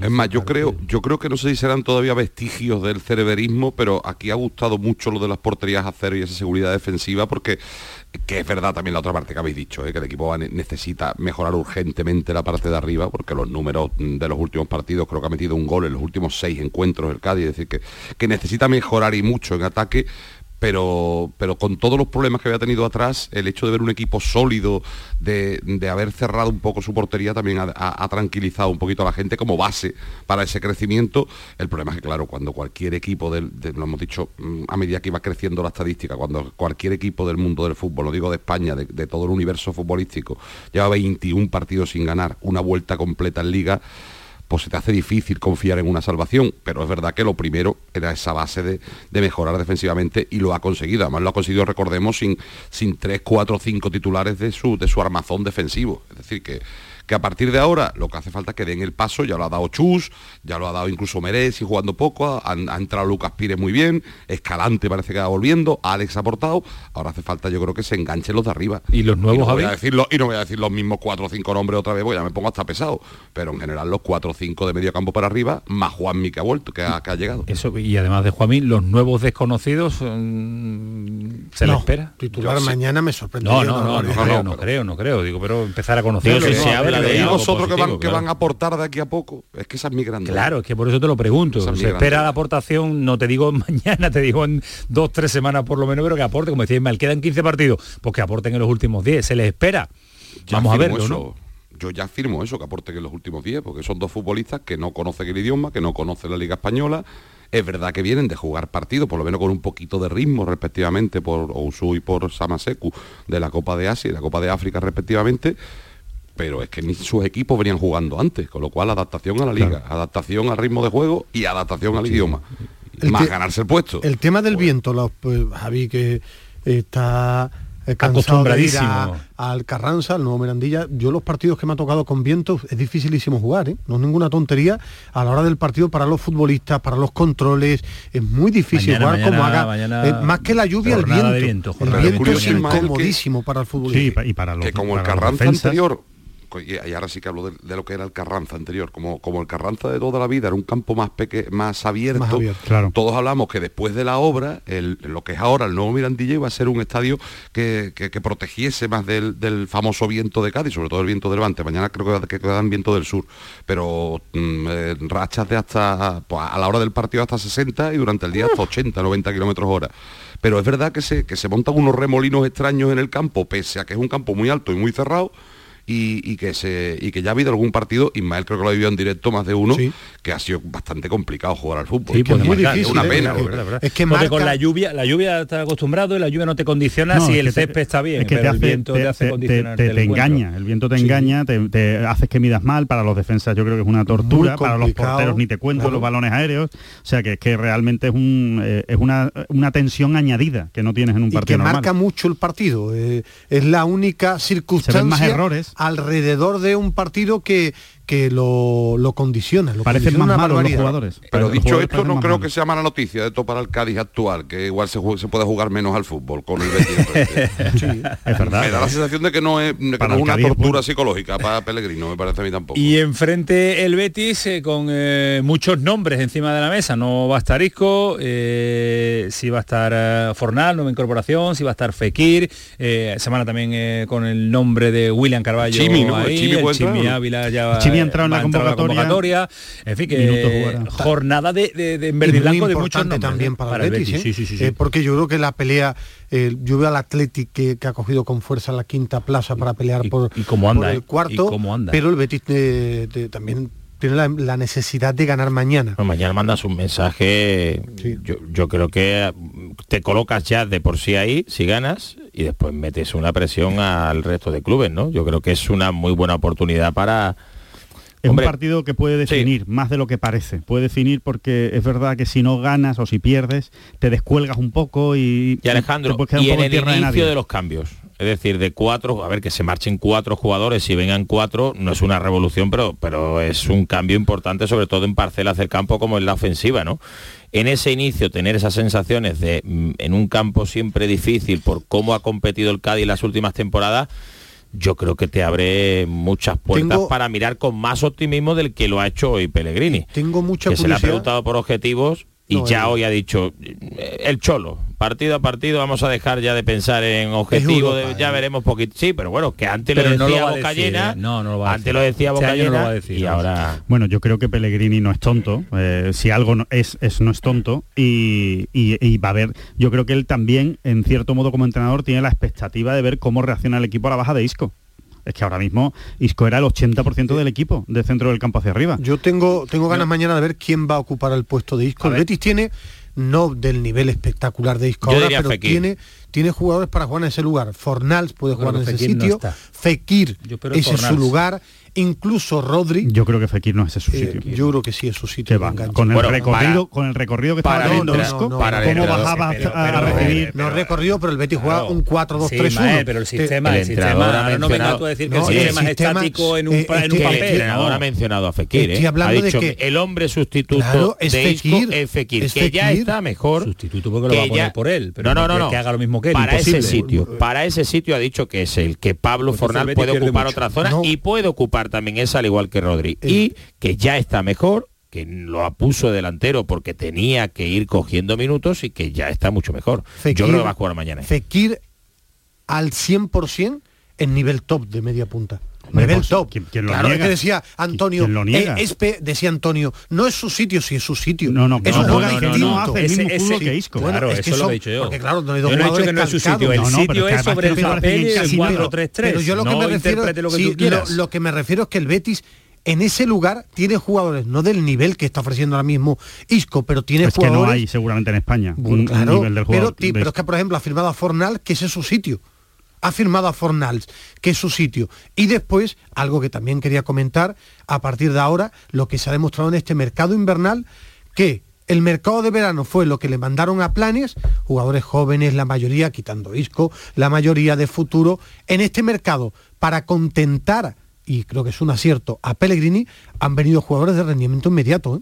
Es más, yo creo, yo creo que no sé si serán todavía vestigios del cereberismo, pero aquí ha gustado mucho lo de las porterías a cero y esa seguridad defensiva, porque que es verdad también la otra parte que habéis dicho, ¿eh? que el equipo necesita mejorar urgentemente la parte de arriba, porque los números de los últimos partidos creo que ha metido un gol en los últimos seis encuentros el Cádiz, es decir, que, que necesita mejorar y mucho en ataque. Pero, pero con todos los problemas que había tenido atrás, el hecho de ver un equipo sólido, de, de haber cerrado un poco su portería, también ha, tranquilizado un poquito a la gente como base para ese crecimiento. El problema es que, claro, cuando cualquier equipo, del, de- lo hemos dicho mm, a medida que iba creciendo la estadística, cuando cualquier equipo del mundo del fútbol, lo digo de España, de todo el universo futbolístico, lleva 21 partidos sin ganar, una vuelta completa en liga, pues se te hace difícil confiar en una salvación, pero es verdad que lo primero era esa base de, de mejorar defensivamente y lo ha conseguido. Además lo ha conseguido, recordemos, sin, sin 3, 4, 5 titulares de su, de su armazón defensivo. Es decir, que, que a partir de ahora lo que hace falta es que den el paso, ya lo ha dado Chus, ya lo ha dado incluso Merez y jugando poco, ha, ha entrado Lucas Pires muy bien, Escalante parece que va volviendo, Alex ha aportado, ahora hace falta yo creo que se enganchen los de arriba. ¿Y los nuevos, y no voy a Javi? decirlo y no voy a decir los mismos cuatro o cinco nombres otra vez, porque ya me pongo hasta pesado. Pero en general los cuatro o cinco de medio campo para arriba, más Juanmi que ha vuelto, que ha, que ha llegado. Eso, y además de Juanmi, los nuevos desconocidos mm, se le No, espera. titular Yo sí. mañana me sorprende. No, no, no, no, creo, no creo, no creo. Digo, pero empezar a conocerlo. Digo, ¿no? si se A habla de algo vosotros que van, que claro. van a aportar de aquí a poco, es que esa es mi grande. Claro, es que por eso te lo pregunto. Es Se gran espera la aportación, no te digo mañana, te digo en dos, tres semanas por lo menos, pero que aporte, como decía Ismael, quedan 15 partidos, pues que aporten en los últimos 10, se les espera. Ya Vamos a verlo, eso. ¿no? Yo ya afirmo eso, que aporten en los últimos 10, porque son dos futbolistas que no conocen el idioma, que no conocen la Liga Española. Es verdad que vienen de jugar partidos, por lo menos con un poquito de ritmo, respectivamente, por Ousu y por Samaseku, de la Copa de Asia y la Copa de África, respectivamente. Pero es que ni sus equipos venían jugando antes, con lo cual adaptación a la liga, adaptación al ritmo de juego y adaptación al idioma. El más ganarse el puesto. El tema del viento, los, pues, Javi, que está eh, cansado de ir a, Acostumbradísimo. al Carranza, al nuevo Mirandilla. Yo los partidos que me ha tocado con viento es dificilísimo jugar, ¿eh? no es ninguna tontería. A la hora del partido para los futbolistas, para los controles, es muy difícil Mañana, jugar como haga. mañana, eh, más que la lluvia, el viento. de viento, el viento es que- incomodísimo para el futbolista. y para los que como el para Carranza defensas. anterior y ahora sí que hablo de, de lo que era el Carranza anterior como, como el Carranza de toda la vida era un campo más peque, más abierto, Más abierto. Claro. todos hablamos que después de la obra el- lo que es ahora el nuevo Mirandilla iba a ser un estadio que, que- que protegiese más del, del famoso viento de Cádiz sobre todo el viento de Levante mañana creo que, que quedan viento del sur pero mm, eh, rachas de hasta pues, a la hora del partido hasta 60 y durante el día hasta 80 90 kilómetros hora pero es verdad que se, que se montan unos remolinos extraños en el campo, pese a que es un campo muy alto y muy cerrado, y, y que se y que ya ha habido algún partido, Ismael creo que lo ha vivido en directo más de uno, que ha sido bastante complicado jugar al fútbol. Sí, pues es marca, es una es pena. es verdad. Es que Porque marca- con la lluvia, la lluvia está acostumbrado y la lluvia no te condiciona No, si es el te- césped está bien, es que pero te el hace, viento te, te- hace te- condicionar te- el te encuentro. engaña, el viento te engaña, te, te haces que midas mal, para los defensas yo creo que es una tortura, para los porteros ni te cuento claro. los balones aéreos, o sea que, que realmente es un eh, es una, una tensión añadida que no tienes en un y que partido normal. marca mucho el partido. eh, es la única circunstancia más errores. Alrededor de un partido que, que lo, lo condiciona. Lo Parecen condiciona más una malos los jugadores. Pero Los dicho jugadores esto, no creo malos. que sea mala noticia de esto para el Cádiz actual, que igual se, puede jugar menos al fútbol con el Betis. enfrente. Es verdad. Me da la sensación de que no es, de que Para no es el una Cádiz tortura bueno. psicológica para Pellegrino, me parece a mí tampoco. Y enfrente el Betis eh, con eh, muchos nombres encima de la mesa. No va a estar Isco, eh, si va a estar eh, Fornal, nueva incorporación, si va a estar Fekir, eh, semana también eh, con el nombre de William Carballo Chimi, ¿no? El ahí, Chimi el puede entrar, Chimi ¿no? Ávila ya va, Chimi ha entrado en la convocatoria. En fin, que jornada de, de, de en verde y muy blanco de muchos nombres. también ¿eh? para, el Betis, ¿eh? Sí, sí, sí, sí. Eh, porque yo creo que la pelea, eh, yo veo al Athletic que, que ha cogido con fuerza la quinta plaza para pelear por, y cómo anda, por el cuarto, Y cómo anda. pero el Betis de- también tiene la, la necesidad de ganar mañana. Mañana mandas un mensaje, yo, yo creo que te colocas ya de por sí ahí, si ganas, y después metes una presión al resto de clubes, ¿no? Yo creo que es una muy buena oportunidad para... Es Hombre, un partido que puede definir más de lo que parece. Puede definir porque es verdad que si no ganas o si pierdes, te descuelgas un poco y, Y Alejandro, te y en el de inicio nadie. de los cambios, es decir, de cuatro, a ver, que se marchen cuatro jugadores, si vengan cuatro, no es una revolución, pero, pero es un cambio importante, sobre todo en parcelas del campo como en la ofensiva, ¿no? En ese inicio, tener esas sensaciones de mm, en un campo siempre difícil por cómo ha competido el Cádiz las últimas temporadas, yo creo que te abre muchas puertas Tengo- para mirar con más optimismo del que lo ha hecho hoy Pellegrini. Tengo mucha que se le ha preguntado por objetivos y No, ya hoy ha dicho eh, el cholo partido a partido vamos a dejar ya de pensar en Europa, de- ya veremos poquito sí pero bueno que antes Pero lo no decía lo a boca decir, llena ¿eh? No, no lo va a antes decir. lo decía Este boca no lo decir, y no. ahora Bueno, yo creo que Pellegrini no es tonto. eh, si algo no es, es no es tonto y, y- y va a ver. Yo creo que él también, en cierto modo, como entrenador, tiene la expectativa de ver cómo reacciona el equipo a la baja de Isco. Es que ahora mismo Isco era el 80% del equipo, de centro del campo hacia arriba. Yo tengo, tengo ganas mañana de ver quién va a ocupar el puesto de Isco. El. Betis tiene, no del nivel espectacular de Isco Yo ahora, pero Fekir. tiene, tiene jugadores para jugar en ese lugar. Fornals puede jugar en ese Fekir sitio. Fekir, ese es su lugar. Incluso Rodri. Yo creo que Fekir no es ese su eh, sitio. yo creo que sí es su sitio. va, con el Bueno, recorrido, para- con el recorrido que para estaba no, para cómo bajaba pero- a pero- recibir. no recorrido, pero el Betis juega Claro. un 4-2-3-1. Sí, Mael, pero el Te- sistema, el el entrenador sistema, ha ahora no vengas mencionado- tú a decir que el el sistema es estático en un, eh, en un el entrenador ha mencionado a Fekir Estoy ¿eh? hablando ha de dicho que- el hombre sustituto Claro, es de Isco Fekir, es Fekir que ya está mejor Sustituto porque lo va a que poner por él, pero no no no, que- no. que haga lo mismo que él, para ese sitio para ese sitio ha dicho que es el que Pablo Pues Fornal puede ocupar otra zona y puede ocupar también esa al igual que Rodri Eh. y que ya está mejor que lo puso delantero porque tenía que ir cogiendo minutos y que ya está mucho mejor Fekir- yo creo que va a jugar mañana. Fekir al 100% en nivel top de media punta. Nivel top. ¿quién- quién lo claro, niega? es que decía Antonio, ¿Quién lo niega? eh, es pe- decía Antonio, no es su sitio, sí es su sitio. No, no, eso no, juega no, no, no, hace el mismo fútbol que Isco. Bueno, Claro, es eso lo he dicho yo. Porque claro, no hay dos Yo no he dicho jugadores que no es su sitio, el No, no, sitio es sobre el papel el nada. 4-3-3. Pero yo lo que no me refiero, lo que sí, tú quieras. Lo, lo que me refiero es que el Betis en ese lugar tiene jugadores, no del nivel que está ofreciendo ahora mismo Isco, pero tiene Es que no jugadores hay seguramente en España un, Bueno, un claro, nivel del pero, jugador. ti- de pero es que por ejemplo ha firmado a Fornal que ese es su sitio ha firmado a Fornals que es su sitio y después algo que también quería comentar a partir de ahora lo que se ha demostrado en este mercado invernal que el mercado de verano fue lo que le mandaron a planes, jugadores jóvenes, la mayoría, quitando Isco, la mayoría de futuro, en este mercado, para contentar, y creo que es un acierto, a Pellegrini, han venido jugadores de rendimiento inmediato. ¿eh?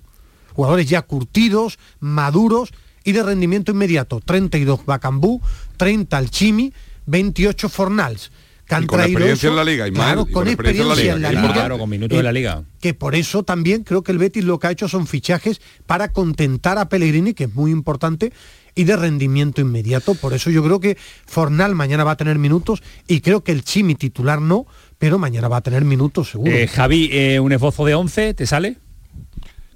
Jugadores ya curtidos, maduros y de rendimiento inmediato. 32 Bacambú, 30 Alchimi, 28 Fornals. que han Y con traído experiencia eso, en la liga, claro, y con, con experiencia en la en liga, la que liga. Claro, con minutos en la liga. Que por eso también creo que el Betis lo que ha hecho son fichajes para contentar a Pellegrini, que es muy importante, y de rendimiento inmediato. Por eso yo creo que Fornal mañana va a tener minutos y creo que el Chimi titular no, pero mañana va a tener minutos seguro. Eh, Javi, eh, un esbozo de 11, ¿te sale?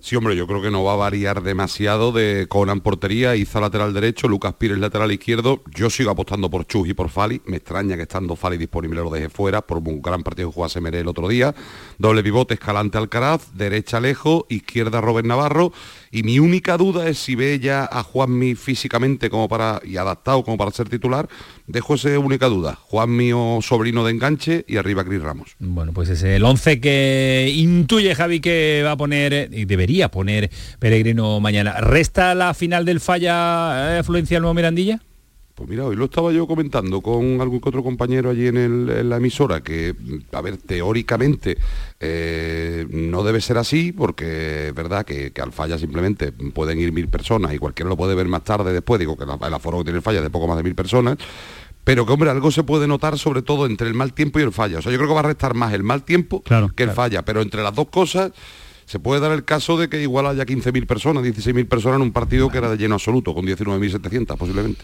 Sí, hombre, yo creo que no va a variar demasiado de Conan portería, Iza lateral derecho, Lucas Pires lateral izquierdo. Yo sigo apostando por Chus y por Fali. Me extraña que estando Fali disponible lo deje fuera por un gran partido que jugase Meré el otro día. Doble pivote, Escalante Alcaraz, derecha Alejo, izquierda Robert Navarro. Y mi única duda es si ve ya a Juanmi físicamente como para y adaptado como para ser titular. Dejo esa única duda. Juanmi o sobrino de enganche y arriba Cris Ramos. Bueno, pues es el 11 que intuye Javi que va a poner, eh, y debería poner Peregrino mañana. ¿Resta la final del falla eh, Fluencia nuevo Mirandilla? Pues mira, hoy lo estaba yo comentando con algún otro compañero allí en, el- en la emisora, que, a ver, teóricamente eh, no debe ser así, porque es verdad que, que al falla simplemente pueden ir mil personas y cualquiera lo puede ver más tarde después, digo que la- el aforo que tiene el falla es de poco más de mil personas, pero que hombre, algo se puede notar sobre todo entre el mal tiempo y el falla. O sea, yo creo que va a restar más el mal tiempo que el falla, pero entre las dos cosas se puede dar el caso de que igual haya 15.000 personas, 16.000 personas en un partido que era de lleno absoluto, con 19.700 posiblemente.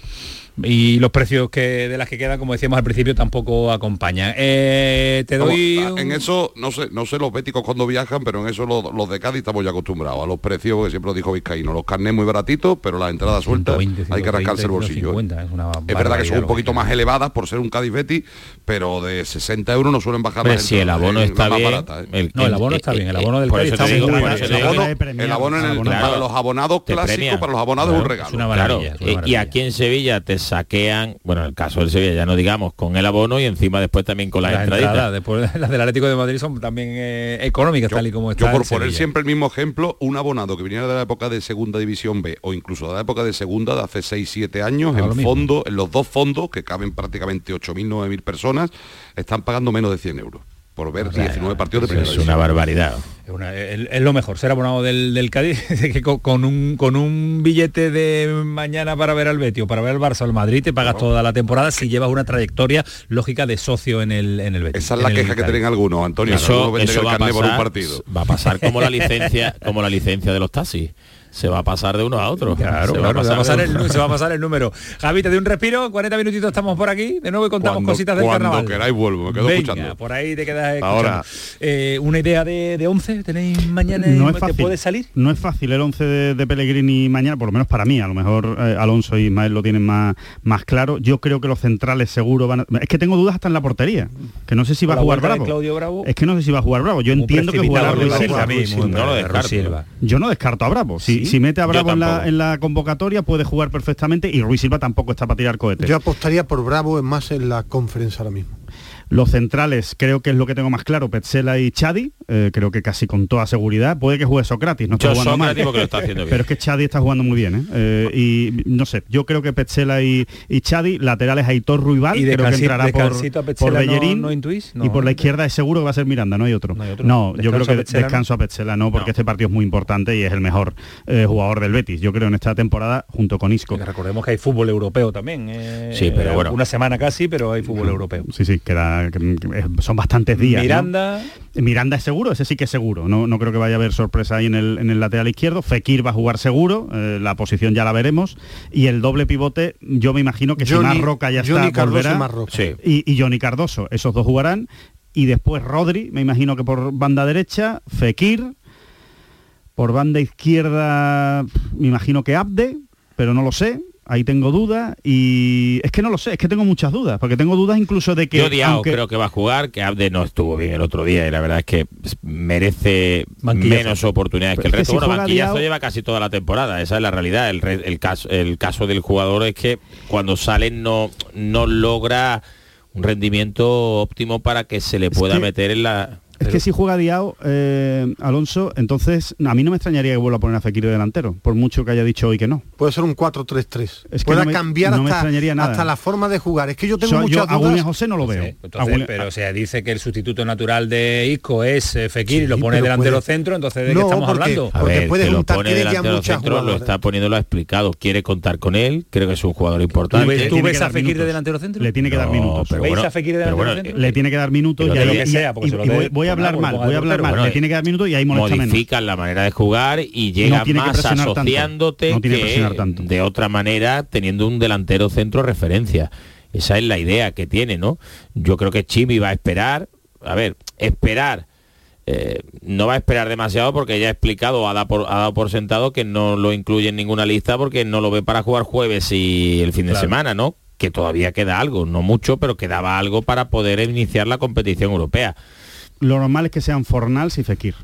Y los precios que de las que quedan, como decíamos al principio, tampoco acompañan. Eh, te doy... Vamos, un- En eso, no sé, no sé los béticos cuando viajan, pero en eso los, los de Cádiz estamos ya acostumbrados a los precios, que siempre lo dijo Vizcaíno, los carnés muy baratitos, pero las entradas sueltas 120, hay que rascarse el 130, bolsillo. ¿eh? 150, es una Es verdad que son un poquito más elevadas por ser un Cádiz Betis, pero de 60 euros no suelen bajar Hombre, las si el abono está más bien, barata, ¿eh? el- No, el abono está bien, el abono del Cádiz está muy bueno. El abono, el abono en el- Claro. para los abonados premia. para los abonados es un regalo. Es una maravilla, es una y aquí en Sevilla te saquean, bueno, en el caso del Sevilla ya no digamos, con el abono y encima después también con las, entraditas. entradas, después las del Atlético de Madrid son también eh, económicas, tal y como está Yo por poner Sevilla. siempre el mismo ejemplo, un abonado que viniera de la época de Segunda División B o incluso de la época de Segunda de hace 6-7 años, Ahora lo en mismo. fondo, en los dos fondos, que caben prácticamente 8.000, 9.000 personas, están pagando menos de 100 euros por ver 19 partidos de primera es una barbaridad. Es, una- es- es lo mejor, ser abonado del, del Cádiz, que con, con un, con un billete de mañana para ver al Betis o para ver al Barça o al Madrid te pagas toda la temporada si llevas una trayectoria lógica de socio en el, en el Betis. Esa es la queja que tienen algunos, Antonio. Eso, va, a carné por un pasar, partido. va a pasar como la licencia, como la licencia de los taxis. Se va a pasar de uno a otro. Claro, se claro, se va a pasar el, uno- se va a pasar el número. Javi, te doy un respiro, 40 minutitos estamos por aquí, de nuevo y contamos Cuando- cositas del cuando carnaval. queráis vuelvo, me quedo Venga, escuchando. por ahí te quedas escuchando. Ahora. Eh, una idea de, de 11 tenéis mañana no es te fácil. puede salir. No es fácil el 11 de, de Pellegrini mañana, por lo menos para mí. A lo mejor eh, Alonso y Ismael lo tienen más, más claro. Yo creo que los centrales seguro van a... Es que tengo dudas hasta en la portería. Que no sé si va a jugar Bravo. Claudio Bravo. Es que no sé si va a jugar Bravo. Yo entiendo que jugará Ruiz parece Silva. Yo no descarto a Bravo. Si, ¿Sí? Si mete a Bravo en la, tampoco. en la convocatoria puede jugar perfectamente y Ruiz Silva tampoco está para tirar cohetes. Yo apostaría por Bravo en más en la conferencia ahora mismo. Los centrales creo que es lo que tengo más claro, Petzela y Chadi, eh, creo que casi con toda seguridad. Puede que juegue Socrates, no está Yo jugando mal. Sócrates porque lo está haciendo bien. Pero es que Chadi está jugando muy bien, ¿eh? Eh, y no sé, yo creo que Petzela y, y Chadi, laterales Aitor Ruibal, Y creo que descansi- entrará por, ¿no- Bellerín. no intuís? y No. por la izquierda es seguro que va a ser Miranda, no hay otro. No, otro. yo creo a que Petzela, ¿no? descanso a Petzela, no, porque este partido es muy importante y es el mejor eh, jugador del Betis, yo creo, en esta temporada, junto con Isco. Recordemos que hay fútbol europeo también. eh, Sí, pero bueno. Una semana casi, pero hay fútbol europeo. Sí, sí, queda, que son bastantes días. ¿no? Miranda. Miranda es seguro, ese sí que es seguro. No, no creo que vaya a haber sorpresa ahí en el, en el lateral izquierdo. Fekir va a jugar seguro, eh, la posición ya la veremos. Y el doble pivote, yo me imagino que si Johnny- más Roca ya Johnny está, Cardoso volverá. y Marroca. Sí. Y, y Johnny Cardoso, esos dos jugarán. Y después Rodri, me imagino que por banda derecha, Fekir. Por banda izquierda, me imagino que Abde, pero no lo sé. Ahí tengo dudas y es que no lo sé, es que tengo muchas dudas, porque tengo dudas incluso de que Yo Diao aunque- creo que va a jugar, que Abde no estuvo bien el otro día y la verdad es que merece Banquillazo. menos oportunidades que el resto. que si bueno, banquillazo Diao- lleva casi toda la temporada, esa es la realidad. El, re- el caso, el caso del jugador es que cuando sale no, no logra un rendimiento óptimo para que se le pueda que- meter en la... Es que si juega Diao, eh, Alonso, entonces a mí no me extrañaría que vuelva a poner a Fekir de delantero, por mucho que haya dicho hoy que no. Puede ser un 4-3-3. Es que Pueda no me- cambiar no hasta, hasta la forma de jugar. Es que yo tengo So- yo muchas a dudas. José no lo veo. Sí, entonces, A William- pero o sea, dice que el sustituto natural de Isco es eh, Fekir y lo Sí, pone pero delantero puede- centro, entonces ¿de qué No, estamos porque- hablando? A Porque puede que lo juntar, pone delantero muchas centro, lo está poniendo, lo ha explicado. Quiere contar con él, creo que es un jugador ¿Tú importante. ves, tú ves a Fekir de delantero centro? Le tiene que dar minutos. pero ¿Veis bueno, a Fekir de pero delantero bueno, centro? Le tiene que dar minutos Pero y, voy, a hablar mal, voy a hablar mal. Bueno, le tiene que dar minutos y ahí molesta menos. modifican la manera de jugar y llega No tiene que más tanto. asociándote No tiene que presionar que tanto. de otra manera teniendo un delantero centro referencia. Esa es la idea que tiene, ¿no? Yo creo que Chimi va a esperar, a ver, esperar. eh, no va a esperar demasiado porque ya ha explicado, ha dado, por, ha dado por sentado que no lo incluye en ninguna lista porque no lo ve para jugar jueves y el fin de semana, ¿no? Que todavía queda algo, no mucho, pero quedaba algo para poder iniciar la competición europea. Lo normal es que sean Fornals y Fekir.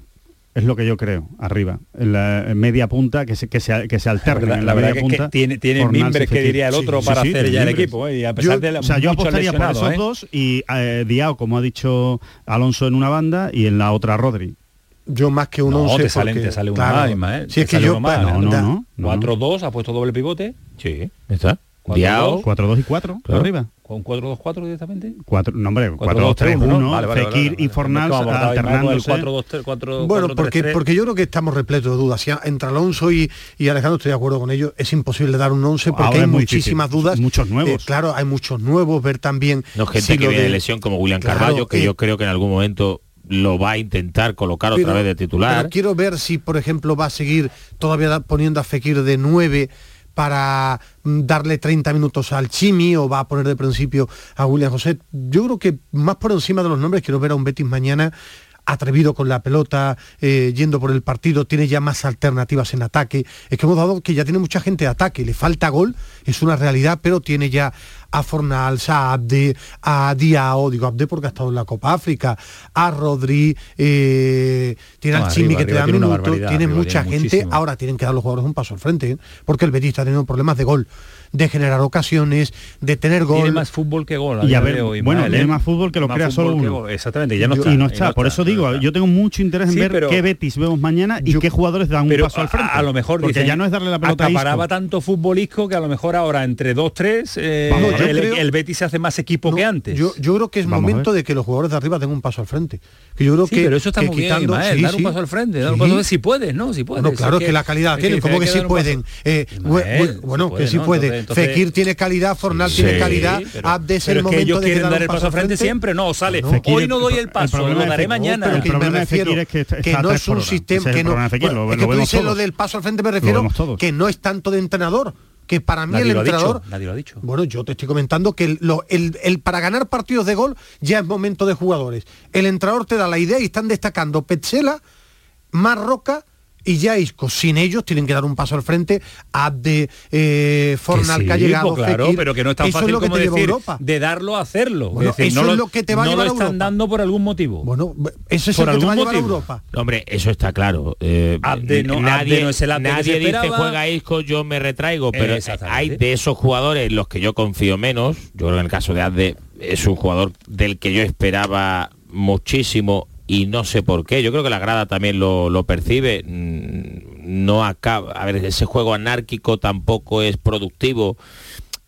Es lo que yo creo, arriba. En la media punta, que se, que se, que se alternen. La, en la media que, es que punta, tiene, tiene mimbres que diría el otro Sí, para sí, hacer tiene ya el mimbres. equipo. eh, y a pesar Yo, de la- o sea, yo apostaría por esos ¿eh? dos y eh, Diao, como ha dicho Alonso en una banda, y en la otra Rodri. Yo más que un No, 11 te sale, porque, te sale uno claro, más. Si Te es que sale yo más, No, no. no. 4-2, ha puesto doble pivote. Sí, está. Cuatro, Diao, dos. 4, 2 y 4, Claro. arriba. Con 4-2-4 directamente. 4, no, hombre, 4, Cuatro, 2, dos, 3, tres, uno, 1, ¿no? Vale, vale, Fekir vale, vale. y Fornals Como abordaba Ismael con el alternándose. 4-2-3, 4, Bueno, 4-3-3. porque, porque yo creo que estamos repletos de dudas. Si entre Alonso y, y Alejandro estoy de acuerdo con ellos, es imposible dar un 11 porque Ahora hay muchísimas difícil. dudas. Muchos nuevos. Eh, claro, hay muchos nuevos, ver también No, gente si que viene de de- lesión como William Claro, Carballo, que eh, yo creo que en algún momento lo va a intentar colocar otra Pero- vez de titular. Pero quiero ver si, por ejemplo, va a seguir todavía da- poniendo a Fekir de 9 para mm, darle 30 minutos al Chimi o va a poner de principio a William José. Yo creo que más por encima de los nombres quiero ver a un Betis mañana atrevido con la pelota, eh, yendo por el partido, tiene ya más alternativas en ataque. Es que hemos dado que ya tiene mucha gente de ataque, le falta gol, es una realidad, pero tiene ya a Fornals, a Abde, a Diao, digo Abde porque ha estado en la Copa África, a Rodri, eh, tiene No, al Chimi que te da minutos, tiene mucha tiene gente, muchísimo. ahora tienen que dar los jugadores un paso al frente, ¿eh? porque el Betis está teniendo problemas de gol, de generar ocasiones, de tener gol. Tiene más fútbol que gol. Y a ver, hoy, bueno, tiene ¿eh? más fútbol que lo crea solo uno. Exactamente, ya no Yo- está. y no está, por está, eso digo, no yo tengo mucho interés en Sí, ver pero- qué Betis vemos mañana y Yo- qué jugadores dan un paso al frente. A, a lo mejor porque dicen, ya no es darle la pelota a acaparaba tanto futbolisco que a lo mejor ahora entre dos tres eh, el, Betis se hace más equipo que antes. Yo, yo creo que es Vamos momento de que los jugadores de arriba den un paso al frente. Que yo creo Sí, que, pero eso está que muy bien, quitando- Ismael, sí, dar un paso al frente, dar un paso si puedes, ¿no? Si puedes. Bueno, claro que, la calidad tienen, como que pueden. Eh, bu- bu- bueno, que puede, sí ¿no? puede. Entonces- Fekir tiene calidad, Fornal Sí, tiene calidad, pero- Abde es pero el es que momento ellos de quieren dar el paso al frente frente. siempre, no, sale. No. Hoy no doy el paso, lo daré mañana. pero el que me problema de Fekir es que está- no es un sistema que no es que tú dices lo del paso al frente me refiero que no es tanto de entrenador que para mí Nadie el dicho, entrenador nadie lo ha dicho. bueno yo te estoy comentando que el, lo- el- el para ganar partidos de gol ya es momento de jugadores el entrenador te da la idea y están destacando Petzela Marroca y ya Isco. Sin ellos tienen que dar un paso al frente. Abde, eh, Fornal que, sí, ha llegado. pues claro, Fekir. pero que no es tan Eso fácil es lo que como te lleva a decir Europa. de darlo a hacerlo. Bueno, es decir, eso no es lo, lo que te va a no llevar lo a están Europa. dando por algún motivo. Bueno, ese es Por el que te va a llevar a. Europa. Hombre, eso está claro. Eh, Abde no- nadie Abde no es el Abde que nadie se dice juega Isco, yo me retraigo, pero hay de esos jugadores en los que yo confío menos. Yo creo que en el caso de Abde es un jugador del que yo esperaba muchísimo y no sé por qué. Yo creo que la grada también lo, lo percibe. Mm, No acaba. A ver, ese juego anárquico tampoco es productivo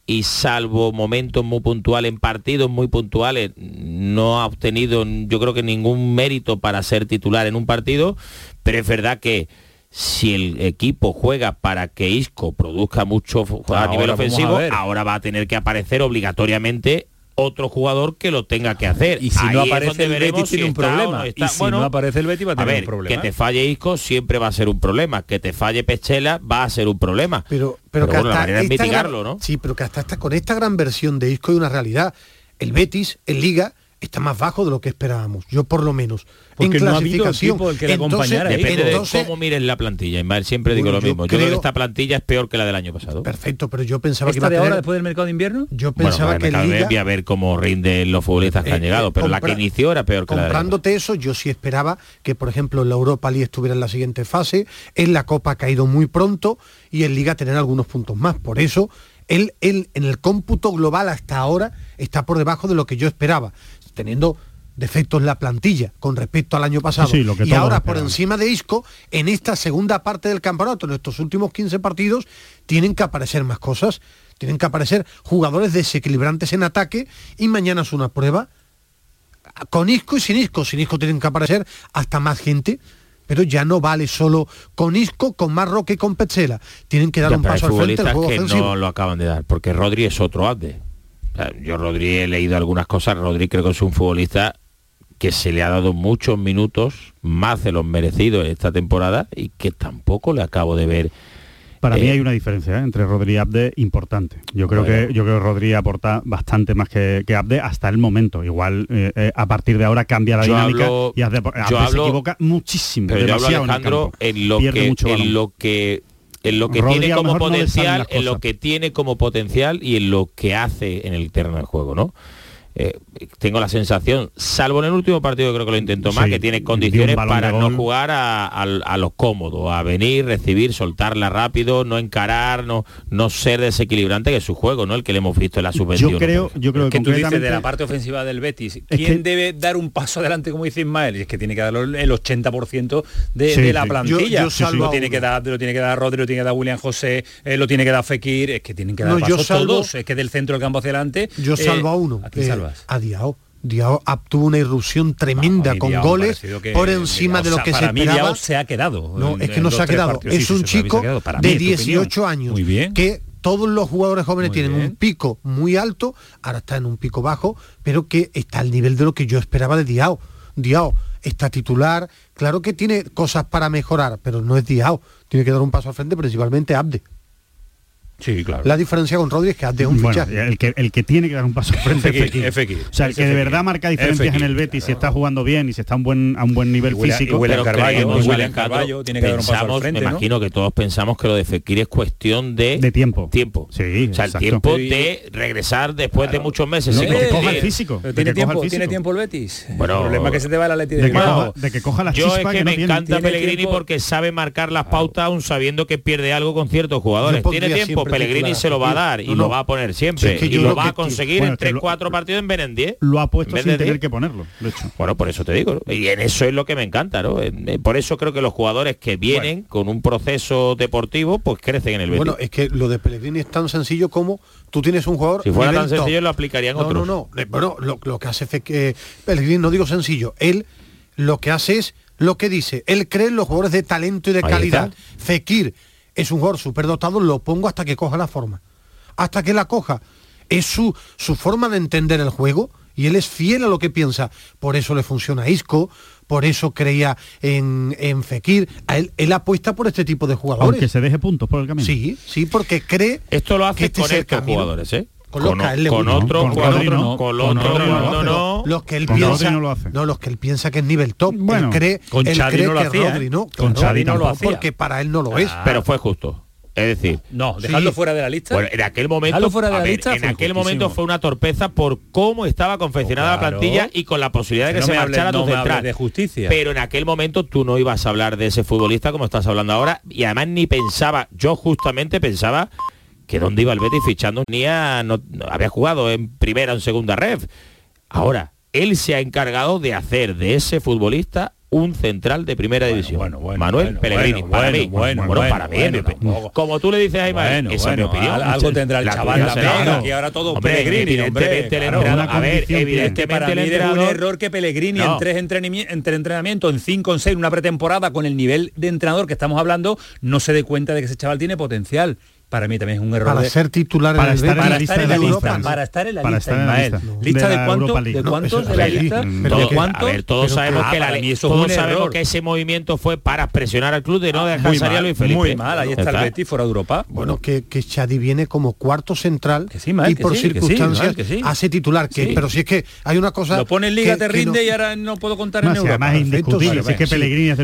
y salvo momentos muy puntuales en partidos muy puntuales no ha obtenido yo creo que ningún mérito para ser titular en un partido pero es verdad que si el equipo juega para que Isco produzca mucho a Ahora nivel a ofensivo ahora va a tener que aparecer obligatoriamente otro jugador que lo tenga que hacer Y si no Ahí aparece el Betis tiene si un problema. no Y si Bueno, no aparece el Betis va a tener ver, un problema. que te falle Isco siempre va a ser un problema que te falle Pechela va a ser un problema Pero, pero, que bueno, la hasta manera es mitigarlo gran- ¿no? Sí, pero que hasta esta, con esta gran versión de Isco hay una realidad. El Betis, en Liga, está más bajo de lo que esperábamos. Yo por lo menos. Porque en no ha habido clasificación. equipo el que le acompañara, ¿eh? Depende entonces- de cómo mires la plantilla. Ismael, siempre digo Bueno, lo yo mismo. Yo creo que esta plantilla es peor que la del año pasado. Perfecto, pero yo pensaba que ¿Esta iba a de tener... ahora después del mercado de invierno? Yo pensaba que el Liga... voy a ver cómo rinden los futbolistas que han Eh, llegado, eh, pero la que inició era peor que la del año Comprándote eso, yo sí esperaba que, por ejemplo, en la Europa League estuviera en la siguiente fase, en la Copa ha caído muy pronto y en Liga tener algunos puntos más. Por eso, él, él en el cómputo global hasta ahora está por debajo de lo que yo esperaba, teniendo defectos en la plantilla con respecto al año pasado. Sí, lo que y ahora por encima de Isco, en esta segunda parte del campeonato, en estos últimos 15 partidos, tienen que aparecer más cosas. Tienen que aparecer jugadores desequilibrantes en ataque y mañana es una prueba con Isco y sin Isco. Sin Isco tienen que aparecer hasta más gente, pero ya no vale solo con Isco, con Marroque y con Petzela. Tienen que dar Ya, un paso al frente futbolistas juego que ofensivo. no lo acaban de dar, porque Rodri es otro Abde. Yo Rodri he leído algunas cosas, Rodri creo que es un futbolista que se le ha dado muchos minutos, más de los merecidos esta temporada, y que tampoco le acabo de ver. Para mí Eh, hay una diferencia ¿eh? entre Rodri y Abde importante. Yo creo Bueno. que yo creo que Rodri aporta bastante más que, que Abde hasta el momento. Igual eh, a partir de ahora cambia la Yo dinámica hablo- y Abde, Abde yo se hablo- equivoca muchísimo, Pero yo hablo, en Alejandro, en lo Pierde que mucho en lo que en lo que Rodri tiene como no potencial, en lo que tiene como potencial y en lo que hace en el terreno del juego, ¿no? Eh, tengo la sensación, salvo en el último partido creo que lo intentó más, Sí, que tiene condiciones para no jugar a, a- a lo cómodo, a venir, recibir, soltarla rápido, no encarar, no, no ser desequilibrante, que es su juego, ¿no? El que le hemos visto en la subvención. Yo creo, yo creo que que tú dices de la parte ofensiva del Betis, Es ¿quién que- debe dar un paso adelante, como dice Ismael? Y es que tiene que dar el 80% de, Sí, de la plantilla. Yo- yo salvo lo tiene que dar, lo tiene que dar Rodri, lo tiene que dar William José, eh, lo tiene que dar Fekir, es que tienen que dar No, yo paso salvo- todos, es que del centro del campo hacia adelante. Yo eh, salvo a uno. ¿A salvas? A Diao. Diao ah, tuvo una irrupción tremenda con Diao goles que por encima Diao de lo que se para mí esperaba. Diao se ha quedado. No, en- es que no se ha quedado. Sí, es un chico de en tu opinión. 18 años Muy bien. que todos los jugadores jóvenes Muy tienen bien. un pico muy alto, ahora está en un pico bajo, pero que está al nivel de lo que yo esperaba de Diao. Diao está titular, claro que tiene cosas para mejorar, pero no es Diao. Tiene que dar un paso al frente, principalmente Abde. Sí, claro. La diferencia con Rodri es que es un Bueno, fichaje. el que, el que tiene que dar un paso al frente Fekir, es Fekir. es Fekir. O sea, el que de verdad marca diferencias en el Betis si está jugando bien y si está a un buen, a un buen nivel físico. Pero Carvalho, creemos, y William Alejandro, Carvalho tiene que dar un paso al pensamos, frente, me ¿no? imagino que todos pensamos que lo de Fekir es cuestión de, de tiempo. tiempo. Sí, o sea, el exacto. tiempo de regresar después de muchos meses. No, Sí, de que de- coja el físico. Tiene que coja el tiempo, físico. tiene tiempo el Betis. Bueno, el problema es que se te va el Atleti de de que, coja, la Yo es que, me tiene. encanta Tiene Pellegrini tiempo- porque sabe marcar las pautas aún sabiendo que pierde algo con ciertos jugadores. Pellegrini se lo va a dar y lo va a poner siempre. Y lo va a conseguir bueno, en 3-4 partidos en Benen ¿eh? Lo ha puesto sin tener que ponerlo. Bueno, por eso te digo. Y en eso es lo que me encanta, ¿no? Eh, por eso creo que los jugadores que vienen con un proceso deportivo, pues crecen en el Betis. Bueno, es que lo de Pellegrini es tan sencillo como tú tienes un jugador... Si fuera tan sencillo lo aplicarían otros. No, no, no. Bueno, lo, que hace que... Pellegrini, no digo sencillo, él lo que hace es lo que dice. Él cree en los jugadores de talento y de calidad. Está. Fekir es un jugador superdotado, lo pongo hasta que coja la forma. Hasta que la coja. Es su, su forma de entender el juego y él es fiel a lo que piensa. Por eso le funciona a Isco, por eso creía en, en Fekir. Él, él, apuesta por este tipo de jugadores. Aunque se deje puntos por el camino. Sí, sí, porque cree... Esto lo hace que este con estos jugadores, ¿eh? con los con otro, con, no, los que él piensa no, lo los que él piensa que es nivel top bueno, cree, con cree no lo que hacía, no con no lo hacía. porque para él no lo es. Pero fue justo. Es decir, no, dejarlo sí. fuera de la lista. En aquel momento, fuera de la lista en aquel momento fue una torpeza por cómo estaba confeccionada la plantilla y con la posibilidad de que, se marchara tu central. De justicia. Pero en aquel momento tú no ibas a hablar de ese futbolista como estás hablando ahora y además ni pensaba, yo justamente pensaba que dónde iba el Betis fichando ni a, había jugado en primera o en segunda red. Ahora, él se ha encargado de hacer de ese futbolista un central de primera división. Manuel Pellegrini, para mí. Bueno, para mí. Como tú le dices a Imael, esa es mi opinión. Algo tendrá el chaval la pena, que ahora todo hombre, Pellegrini, evidentemente hombre, a ver, evidentemente para mí es un error que Pellegrini en tres entrenamientos, en cinco, en seis, una pretemporada, con el nivel de entrenador que estamos hablando, no se dé cuenta de que ese chaval tiene potencial para mí también es un error. Para de, ser titular para en estar, para, estar en la lista, para estar en la lista, Ismael. ¿Lista de, cuánto, de cuántos de la lista? ¿De cuántos? todos sabemos ah, que la todos sabemos que ese movimiento fue para presionar al club de no ah, dejar salir a Luis Felipe. Muy mal, ahí está el Betis fuera de Europa. Bueno, que, que Chadi viene como cuarto central y por circunstancias hace titular, que pero si es que hay una cosa... Lo pone en Liga, te rinde y ahora no puedo contar en Europa. Además indiscutible, es que Pellegrini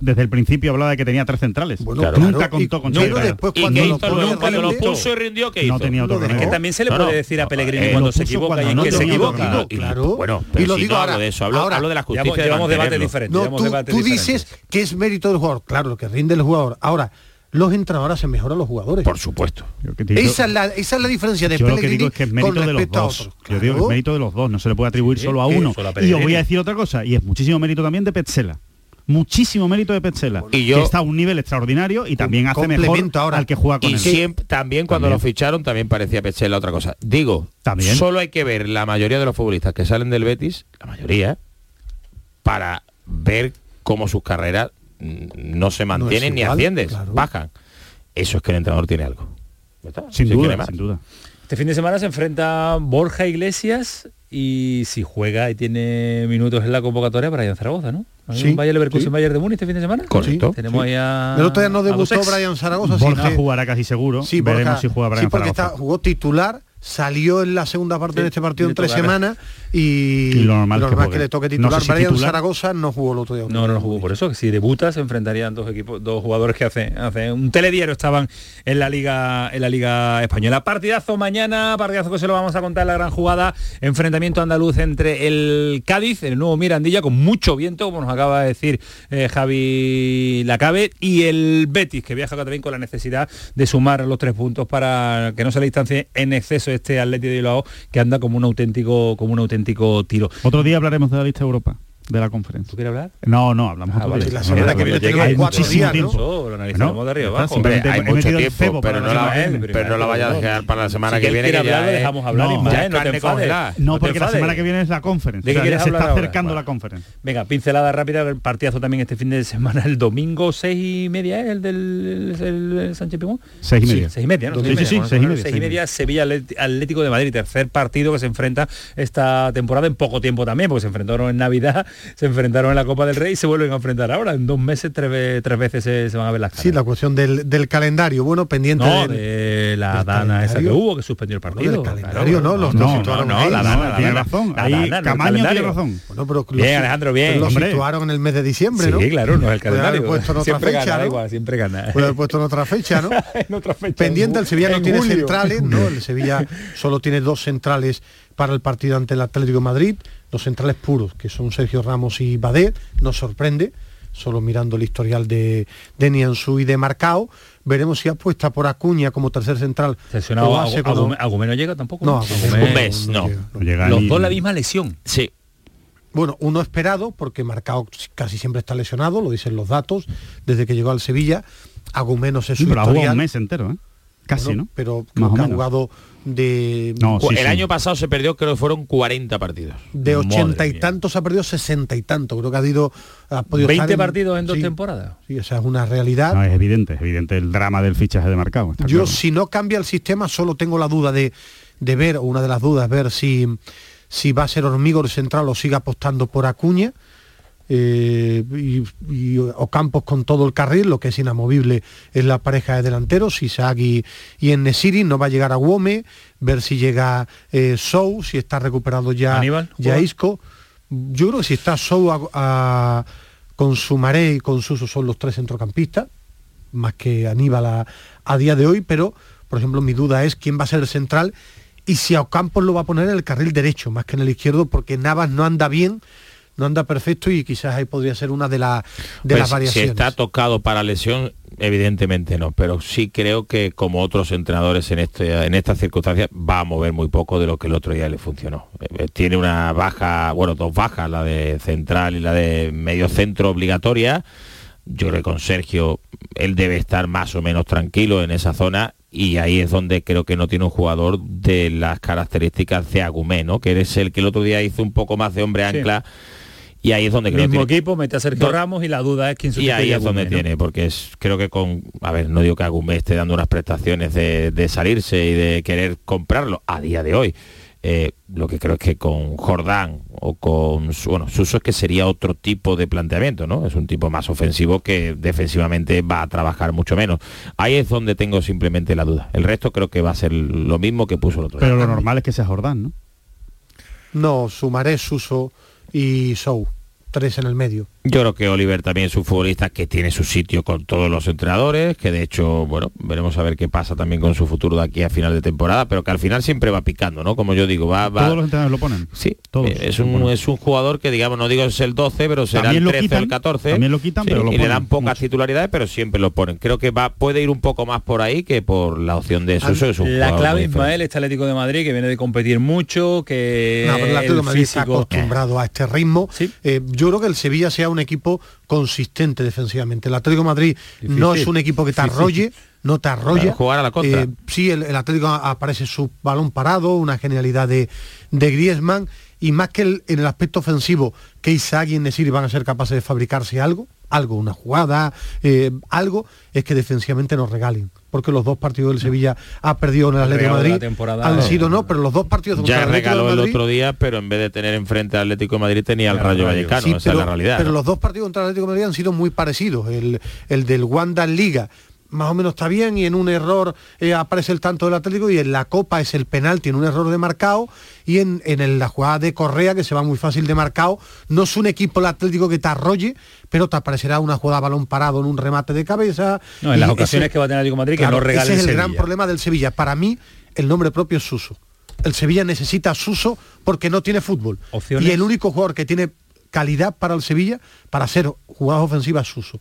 desde el principio hablaba de que tenía tres centrales. Nunca contó con Chadi. después cuando cuando lo puso y rindió, ¿qué hizo? No tenía otro Es que también se le puede decir a Pellegrini cuando se equivoca y que se equivoca. Claro. Bueno, y lo digo ahora. de eso, hablo de la justicia. Llevamos debates diferente Tú dices que es mérito del jugador. Claro, lo que rinde el jugador. Ahora, los entrenadores se mejoran los jugadores. Por supuesto. Esa, es la, esa, es la, diferencia de Yo Pellegrini lo que digo es que es mérito de los dos. Yo digo es mérito de los dos, no se le puede atribuir sí, solo a uno. Y os voy a decir otra cosa, y es muchísimo mérito también de Petzela muchísimo mérito de Petzela, y yo, que está a un nivel extraordinario y también hace mejor ahora. al que juega con. Siempre, también cuando lo ficharon también parecía Petzela otra cosa. Digo, también. solo hay que ver la mayoría de los futbolistas que salen del Betis, la mayoría, para ver cómo sus carreras mm, no se mantienen ni ascienden, bajan. Eso es que el entrenador tiene algo. Sin duda. Este fin de semana se enfrenta Borja Iglesias y si juega y tiene minutos en la convocatoria Brian Zaragoza, ¿no? ¿No sí, Bayer Leverkusen, sí. Bayer de Múnich este fin de semana. Correcto. Sí, Tenemos ahí a, El otro no debutó Brian Zaragoza. Borja jugará casi seguro. Sí, Veremos si juega Brian sí, porque Está, jugó titular salió en la segunda parte de este partido en tres semanas y, lo normal, que, le toque titular. No sé si Brian Zaragoza no jugó el otro día. No, no, no jugó. Por eso que si debuta se enfrentarían dos equipos, dos jugadores que hace, hace un telediario estaban en la liga en la liga española. Partidazo mañana, partidazo que se lo vamos a contar la gran jugada, enfrentamiento andaluz entre el Cádiz, el nuevo Mirandilla con mucho viento, como nos acaba de decir eh, Javi Lacabe y el Betis que viaja también con la necesidad de sumar los tres puntos para que no se le distancie en exceso este Atleti de Bilbao que anda como un auténtico, como un auténtico tiro. Otro día hablaremos de la lista Europa de la conferencia. ¿Tú quieres hablar? No, no, hablamos ah, vale. La semana que viene hay muchísimo días, tiempo. ¿no? Lo analizamos de arriba abajo. Hay mucho tiempo, pero no, la, él, pero, no la vaya a dejar para la semana si que viene. Que hablar, ya eh. dejamos hablar. ¿eh? No, ya no, te enfades, no, porque la semana que viene es la conferencia. O sea, se está acercando ahora? la conferencia. Venga, pincelada rápida, el partidazo también este fin de semana, el domingo, seis y media, ¿es el del Sánchez Pimón? Seis y media. Seis y media, ¿no? Sí, sí, sí, seis y media. Sevilla Atlético de Madrid, tercer partido que se enfrenta esta temporada en poco tiempo también, porque se enfrentaron en Navidad se enfrentaron en la Copa del Rey y se vuelven a enfrentar ahora. En dos meses, tres, tres veces se, van a ver las caras. Sí, la cuestión del, del calendario. Bueno, pendiente de, la dana esa que hubo, que suspendió el partido. No, calendario, ¿no? Los no, situaron no, la dana, la razón. La dana, tiene razón. Bueno, pero los, bien, Alejandro, bien. Lo situaron en el mes de diciembre, ¿no? Sí, claro, no es el calendario. Siempre fecha, gana. Puede haber puesto en otra fecha, ¿no? en otra fecha. Pendiente, el Sevilla no tiene centrales, ¿no? El Sevilla solo tiene dos centrales para el partido ante el Atlético de Madrid, dos centrales puros, que son Sergio Ramos y Badet, nos sorprende, solo mirando el historial de, de Nianzú y de Marcao. Veremos si apuesta por Acuña como tercer central. Seleccionado o base Agu- cuando- Agumé- Agumé no llega tampoco. No, Agumé Un mes, no. Los dos la misma lesión. Sí. Bueno, uno esperado, porque Marcao casi siempre está lesionado, lo dicen los datos, desde que llegó al Sevilla. Agumé no sé su Sí, pero ha jugado historial. un mes entero, ¿eh? Casi, Bueno, ¿no? Pero Más o que ha jugado de, el año pasado se perdió, creo que fueron 40 partidos. de ochenta y tantos, ha perdido sesenta y tantos. Creo que ha, ido, ha podido 20 estar partidos en dos sí, temporadas. Sí, esa es una realidad. No, es evidente, es evidente el drama del fichaje de está Yo, claro. si no cambia el sistema, solo tengo la duda de, de ver, o una de las dudas, ver si, si va a ser Hormigo el central o sigue apostando por Acuña. Eh, y, y Ocampos con todo el carril, lo que es inamovible es la pareja de delanteros, Isaac y, y en Nesiri, no va a llegar a Wome, ver si llega eh, Sou, si está recuperado ya, Aníbal, ya. Isco. Yo creo que si está Sou a- a- con Sumaré y con Suso son los tres centrocampistas, más que Aníbal a, a día de hoy, pero por ejemplo mi duda es quién va a ser el central y si a Ocampos lo va a poner en el carril derecho más que en el izquierdo porque Navas no anda bien, no anda perfecto y quizás ahí podría ser una de, la, de Pues, las variaciones. Si está tocado para lesión, evidentemente no, pero sí creo que como otros entrenadores en, este, en estas circunstancias va a mover muy poco de lo que el otro día le funcionó. Eh, Tiene una baja, bueno, dos bajas, la de central y la de medio centro obligatoria. Yo creo que con Sergio él debe estar más o menos tranquilo en esa zona y ahí es donde creo que no tiene un jugador de las características de Agumé, ¿no? Que es el que el otro día hizo un poco más de hombre Sí. Y ahí es donde creo que Mismo tiene- equipo, mete a Sergio Do- Ramos y la duda es quién y sustituye ahí a es donde tiene, porque es, creo que con, a ver, no digo que Agumé esté dando unas prestaciones de, de salirse y de querer comprarlo a día de hoy. Eh, lo que creo es que con Jordán o con, Su- bueno, Suso es que sería otro tipo de planteamiento, ¿no? Es un tipo más ofensivo que defensivamente va a trabajar mucho menos. Ahí es donde tengo simplemente la duda. El resto creo que va a ser lo mismo que puso el otro Pero día. lo normal es que sea Jordán, ¿no? No, Sumaré, Suso y Sou, tres en el medio. Yo creo que Oliver también es un futbolista que tiene su sitio con todos los entrenadores, que de hecho, bueno, veremos a ver qué pasa también con su futuro de aquí a final de temporada, pero que al final siempre va picando, ¿no? Como yo digo, va... va Todos los entrenadores lo ponen. Sí, todos. eh, es un, es un jugador que, digamos, no digo es el 12, pero será También el lo 13 o quitan, el 14. también lo quitan, Sí, pero lo y le dan pocas titularidades, pero siempre lo ponen. Creo que va puede ir un poco más por ahí que por la opción de Suso. es un La clave. Ismael, este Atlético de Madrid, que viene de competir mucho, que No, pero el Atlético de Madrid está acostumbrado a este ritmo. Eh, yo creo que el Sevilla sea un equipo consistente defensivamente. El Atlético de Madrid no es un equipo que te arrolle, no te arrolla. Claro, jugar a la contra. Eh, sí, el, el Atlético aparece su balón parado, una genialidad de, de Griezmann y más que el- en el aspecto ofensivo que Isaac y Nesiri van a ser capaces de fabricarse algo, algo, una jugada, eh, algo, es que defensivamente nos regalen. Porque los dos partidos del Sevilla ha perdido en el Atlético de regalo de la Madrid. temporada, han sido no, pero los dos partidos Ya de regaló el otro día, pero en vez de tener enfrente al Atlético de Madrid tenía el Rayo Vallecano, Sí, esa pero, es la realidad. pero ¿no? los dos partidos contra el Atlético de Madrid han sido muy parecidos. El, el del Wanda Liga más o menos está bien y en un error eh, aparece el tanto del Atlético y en la Copa es el penal, tiene un error de marcado y en, en el- la jugada de Correa que se va muy fácil de marcado, no es un equipo el Atlético que te arrolle, pero te aparecerá una jugada a balón parado en un remate de cabeza. No, en las ocasiones ese- que va a tener el Atlético Madrid, que Claro, no regale ese es el gran problema del Sevilla. Para mí, el nombre propio es Suso. El Sevilla necesita a Suso porque no tiene fútbol. Opciones. Y el único jugador que tiene calidad para el Sevilla, para ser jugador ofensiva, es Suso.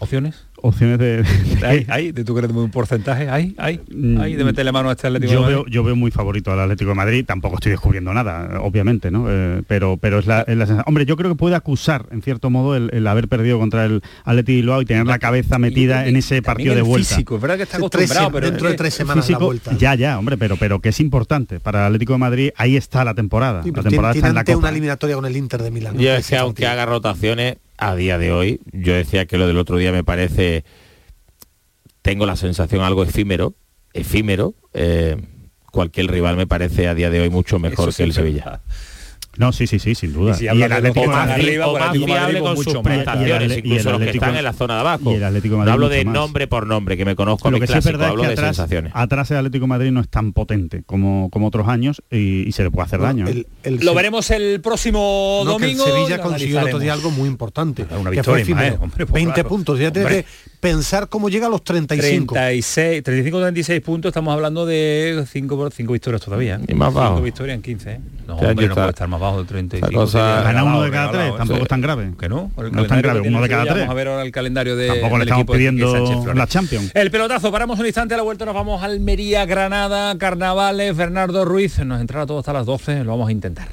¿Opciones? Opciones de... ¿Hay, hay, de tú crees un porcentaje? ¿Hay? ¿Hay? ¿Hay de meterle mano a este Atlético de Mm, Yo Madrid? veo, yo veo muy favorito al Atlético de Madrid, tampoco estoy descubriendo nada, obviamente, ¿no? Eh, pero pero es la, es la sensación. Hombre, yo creo que puede acusar, en cierto modo, el, el haber perdido contra el Atlético Bilbao y tener la cabeza metida en ese partido de el vuelta. físico, es verdad que está Tres acostumbrado, pero dentro de tres semanas la Físico, vuelta. ya, ya, hombre, pero pero que es importante para el Atlético de Madrid, ahí está la temporada. Sí, la temporada tiene está en la ante Copa. una eliminatoria con el Inter de Milán. Es que aunque haga rotaciones, a día de hoy, yo decía que lo del otro día me parece, tengo la sensación algo efímero, efímero, eh, cualquier rival me parece a día de hoy mucho mejor Eso que el Sevilla. No, sí, sí, sí, sin duda. Y si el Atlético que Madrid- arriba, o pues más Atlético de Madrid fiable con con mucho sus más. prestaciones, Y el- y el incluso los que están en la zona de abajo. y el Atlético Madrid no hablo de más. nombre por nombre, que me conozco Lo mi que sí es clásico, verdad es hablo que de atrás, sensaciones. atrás el Atlético de Madrid no es tan potente como, como otros años y, y se le puede hacer daño. ¿eh? El- el Lo Se- veremos el próximo No, que el domingo. Sevilla consiguió el otro día algo muy importante. Una que victoria, hombre, pues 20 claro. puntos. Ya que pensar cómo llega a los 35. 36, 35 36 puntos, estamos hablando de 5 por 5 victorias todavía. Y más bajo. 5 victorias en 15, ¿eh? No, hombre, año no está- puede estar más bajo de 35. esa cosa- Gana uno de cada tres, tampoco sí. es tan grave. Que no, el No es tan grave, uno de cada tres. Vamos a ver ahora el calendario de Tampoco le estamos pidiendo la Champions. El pelotazo, paramos un instante, a la vuelta nos vamos a Almería, Granada, Carnavales, Bernardo Ruiz, nos entrará todo hasta las 12, lo vamos a intentar.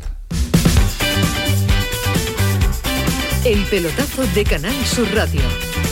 El pelotazo de Canal Sur Radio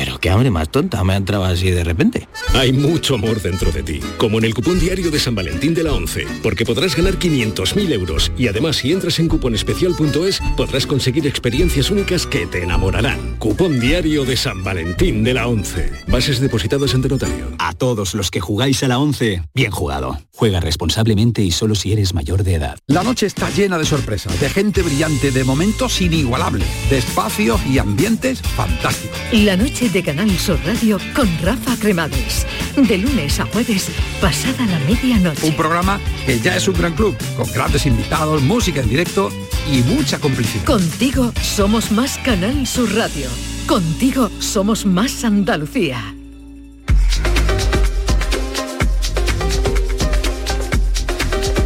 pero qué hambre más tonta me ha entrado así de repente. Hay mucho amor dentro de ti, como en el cupón diario de San Valentín de la 11, porque podrás ganar 500.000 euros y además si entras en cuponespecial.es podrás conseguir experiencias únicas que te enamorarán. Cupón diario de San Valentín de la 11. Bases depositadas ante notario. A todos los que jugáis a la 11, bien jugado. Juega responsablemente y solo si eres mayor de edad. La noche está llena de sorpresas, de gente brillante, de momentos inigualables, de espacios y ambientes fantásticos. La noche de Canal Sur Radio con Rafa Cremades. De lunes a jueves, pasada la medianoche. Un programa que ya es un gran club, con grandes invitados, música en directo y mucha complicidad. Contigo somos más Canal Sur Radio. Contigo somos más Andalucía.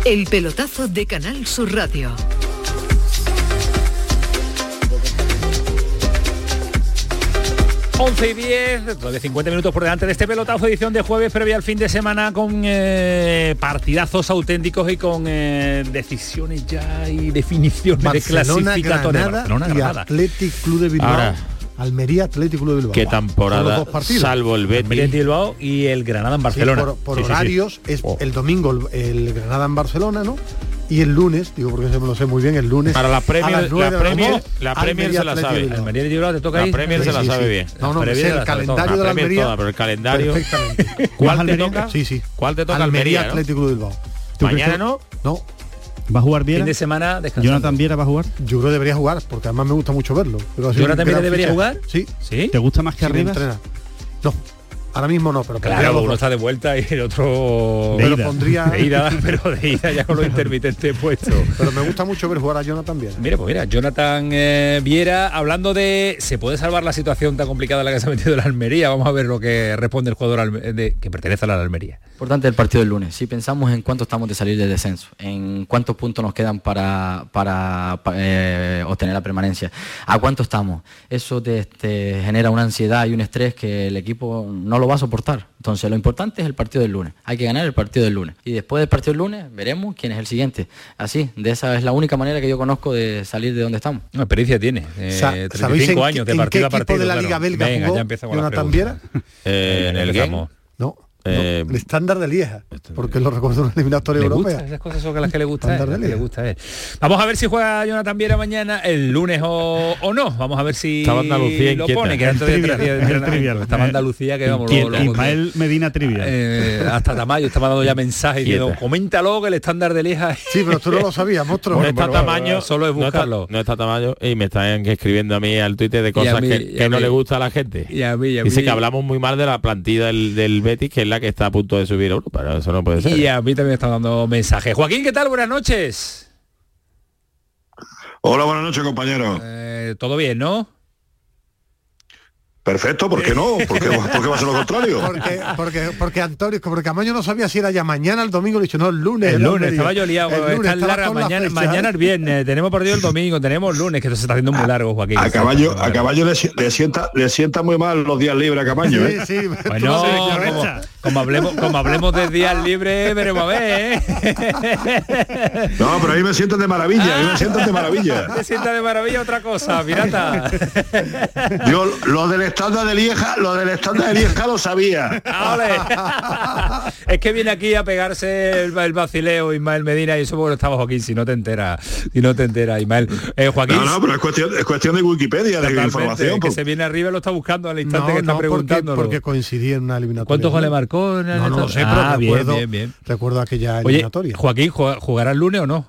El pelotazo de Canal Sur Radio. Once y 10, todavía 50 minutos por delante de este pelotazo, edición de jueves previa al fin de semana con eh, partidazos auténticos y con eh, decisiones ya y definiciones de Barcelona, clasificatorias. Granada Barcelona, Granada. Athletic Club de Bilbao. Ahora. Almería, Athletic Club de Bilbao. Qué temporada, dos partidos. salvo el Betis. Almería Bilbao y el Granada en Sí, Barcelona. por por Sí, sí, sí. horarios es Oh. el domingo el, el Granada en Barcelona, ¿no? Y el lunes, digo porque se me lo sé muy bien, el lunes. Para la a Premier- las la nueve de la Premier- noche, la Premier Almería, se la sabe. Bilbao. Almería de Bilbao te toca La. Premier se la Sí, sabe sí. bien. No, no, el la calendario de la Almería. toda, pero el calendario- Perfectamente. ¿Cuál te toca? Sí, sí. ¿Cuál te toca? Almería, Almería. Atlético de Bilbao. ¿Tú crees Mañana no. No, ¿Va a jugar Viera? Fin de semana descansando. ¿Jonathan Viera va a jugar? yo creo que debería jugar, porque además me gusta mucho verlo. Creo que ha sido ¿Jonathan Viera debería fichaje. jugar? Sí, ¿Sí? ¿Te gusta más que arriba? No, ahora mismo no, pero Claro, uno está de vuelta y el otro De pero ida. pondría de ida, pero de ida ya con los intermitentes puestos. pero me gusta mucho ver jugar a Jonathan Viera. Mira, pues mira, Jonathan eh, Viera, hablando de se puede salvar la situación tan complicada en la que se ha metido la Almería, vamos a ver lo que responde el jugador de- que pertenece a la Almería. Importante el partido del lunes. Si pensamos en cuánto estamos de salir del descenso, en cuántos puntos nos quedan para, para, pa- eh, obtener la permanencia, a cuánto estamos, eso te, te genera una ansiedad y un estrés que el equipo no lo va a soportar. Entonces lo importante es el partido del lunes. Hay que ganar el partido del lunes. Y después del partido del lunes veremos quién es el siguiente. Así, de esa es la única manera que yo conozco de salir de donde estamos. Una experiencia tiene, eh, Sa- 35 ¿Sabéis en, años de partido qué a partido. equipo de la claro. Liga Belga Venga, jugó ya empieza con Jonathan. Viera? Eh, en el game. No, Eh, no, el estándar de Lieja, porque lo recuerdo en una eliminatoria Le europea. gusta, esas cosas son las que le gusta, él, que le gusta a él. Vamos a ver si juega Jonathan Viera mañana, el lunes o, o no. Vamos a ver si Estaba Andalucía lo inquieta. pone, que antes de tres días. Estaba Andalucía que vamos luego- luego- Ismael Medina Trivia. Eh, hasta Tamayo estaba dando ya mensajes diciendo, coméntalo que el estándar de Lieja Sí, pero tú no lo sabías, monstruo. no está tamaño, solo es buscarlo. No está, tamaño y me están escribiendo a mí al Twitter de cosas mí, que, no mí. le gusta a la gente. Y a mí, y a Dice que hablamos muy mal de la plantilla del, del Betis, que es la que está a punto de subir a Europa. Eso no puede ser. Y a mí también me están dando mensajes. Joaquín, ¿qué tal? Buenas noches. Hola, buenas noches, compañero. Eh, Todo bien, ¿no? Perfecto, ¿por qué no? ¿Por qué, por qué va a ser lo contrario? Porque, porque, porque Antonio, porque Camaño no sabía si era ya mañana, el domingo, le he dicho, no, el lunes. El lunes, Almería. estaba yo liado, El lunes, está estaba larga, con la mañana, fecha, mañana ¿eh? el viernes, tenemos partido el domingo, tenemos lunes, que esto se está haciendo muy largo, Joaquín. A caballo, a caballo le, le sienta, le sienta muy mal los días libres a Camaño, ¿eh? Sí, sí, Bueno, tú lo como, hablemos, como hablemos de días libres, veremos a ver, ¿eh? No, pero ahí me sienten de maravilla, ahí me sienten de maravilla. Te sienta de maravilla otra cosa, pirata. Yo lo del estándar de Lieja, lo del estándar de Lieja lo sabía. ¡Ole! es que viene aquí a pegarse el, el vacileo Ismael Medina y eso porque estaba Joaquín, si no te enteras, si no te enteras, Ismael. Eh, Joaquín. No, no, pero es cuestión, es cuestión de Wikipedia, de información. que por- se viene arriba y lo está buscando al instante No, que está no, porque, preguntándolo. porque coincidí en una eliminatoria. ¿Cuántos goles marcó? No, no lo sé, pero Ah, bien, recuerdo, bien, bien. recuerdo aquella Oye, eliminatoria. Joaquín, ¿jug- ¿jugará el lunes o no?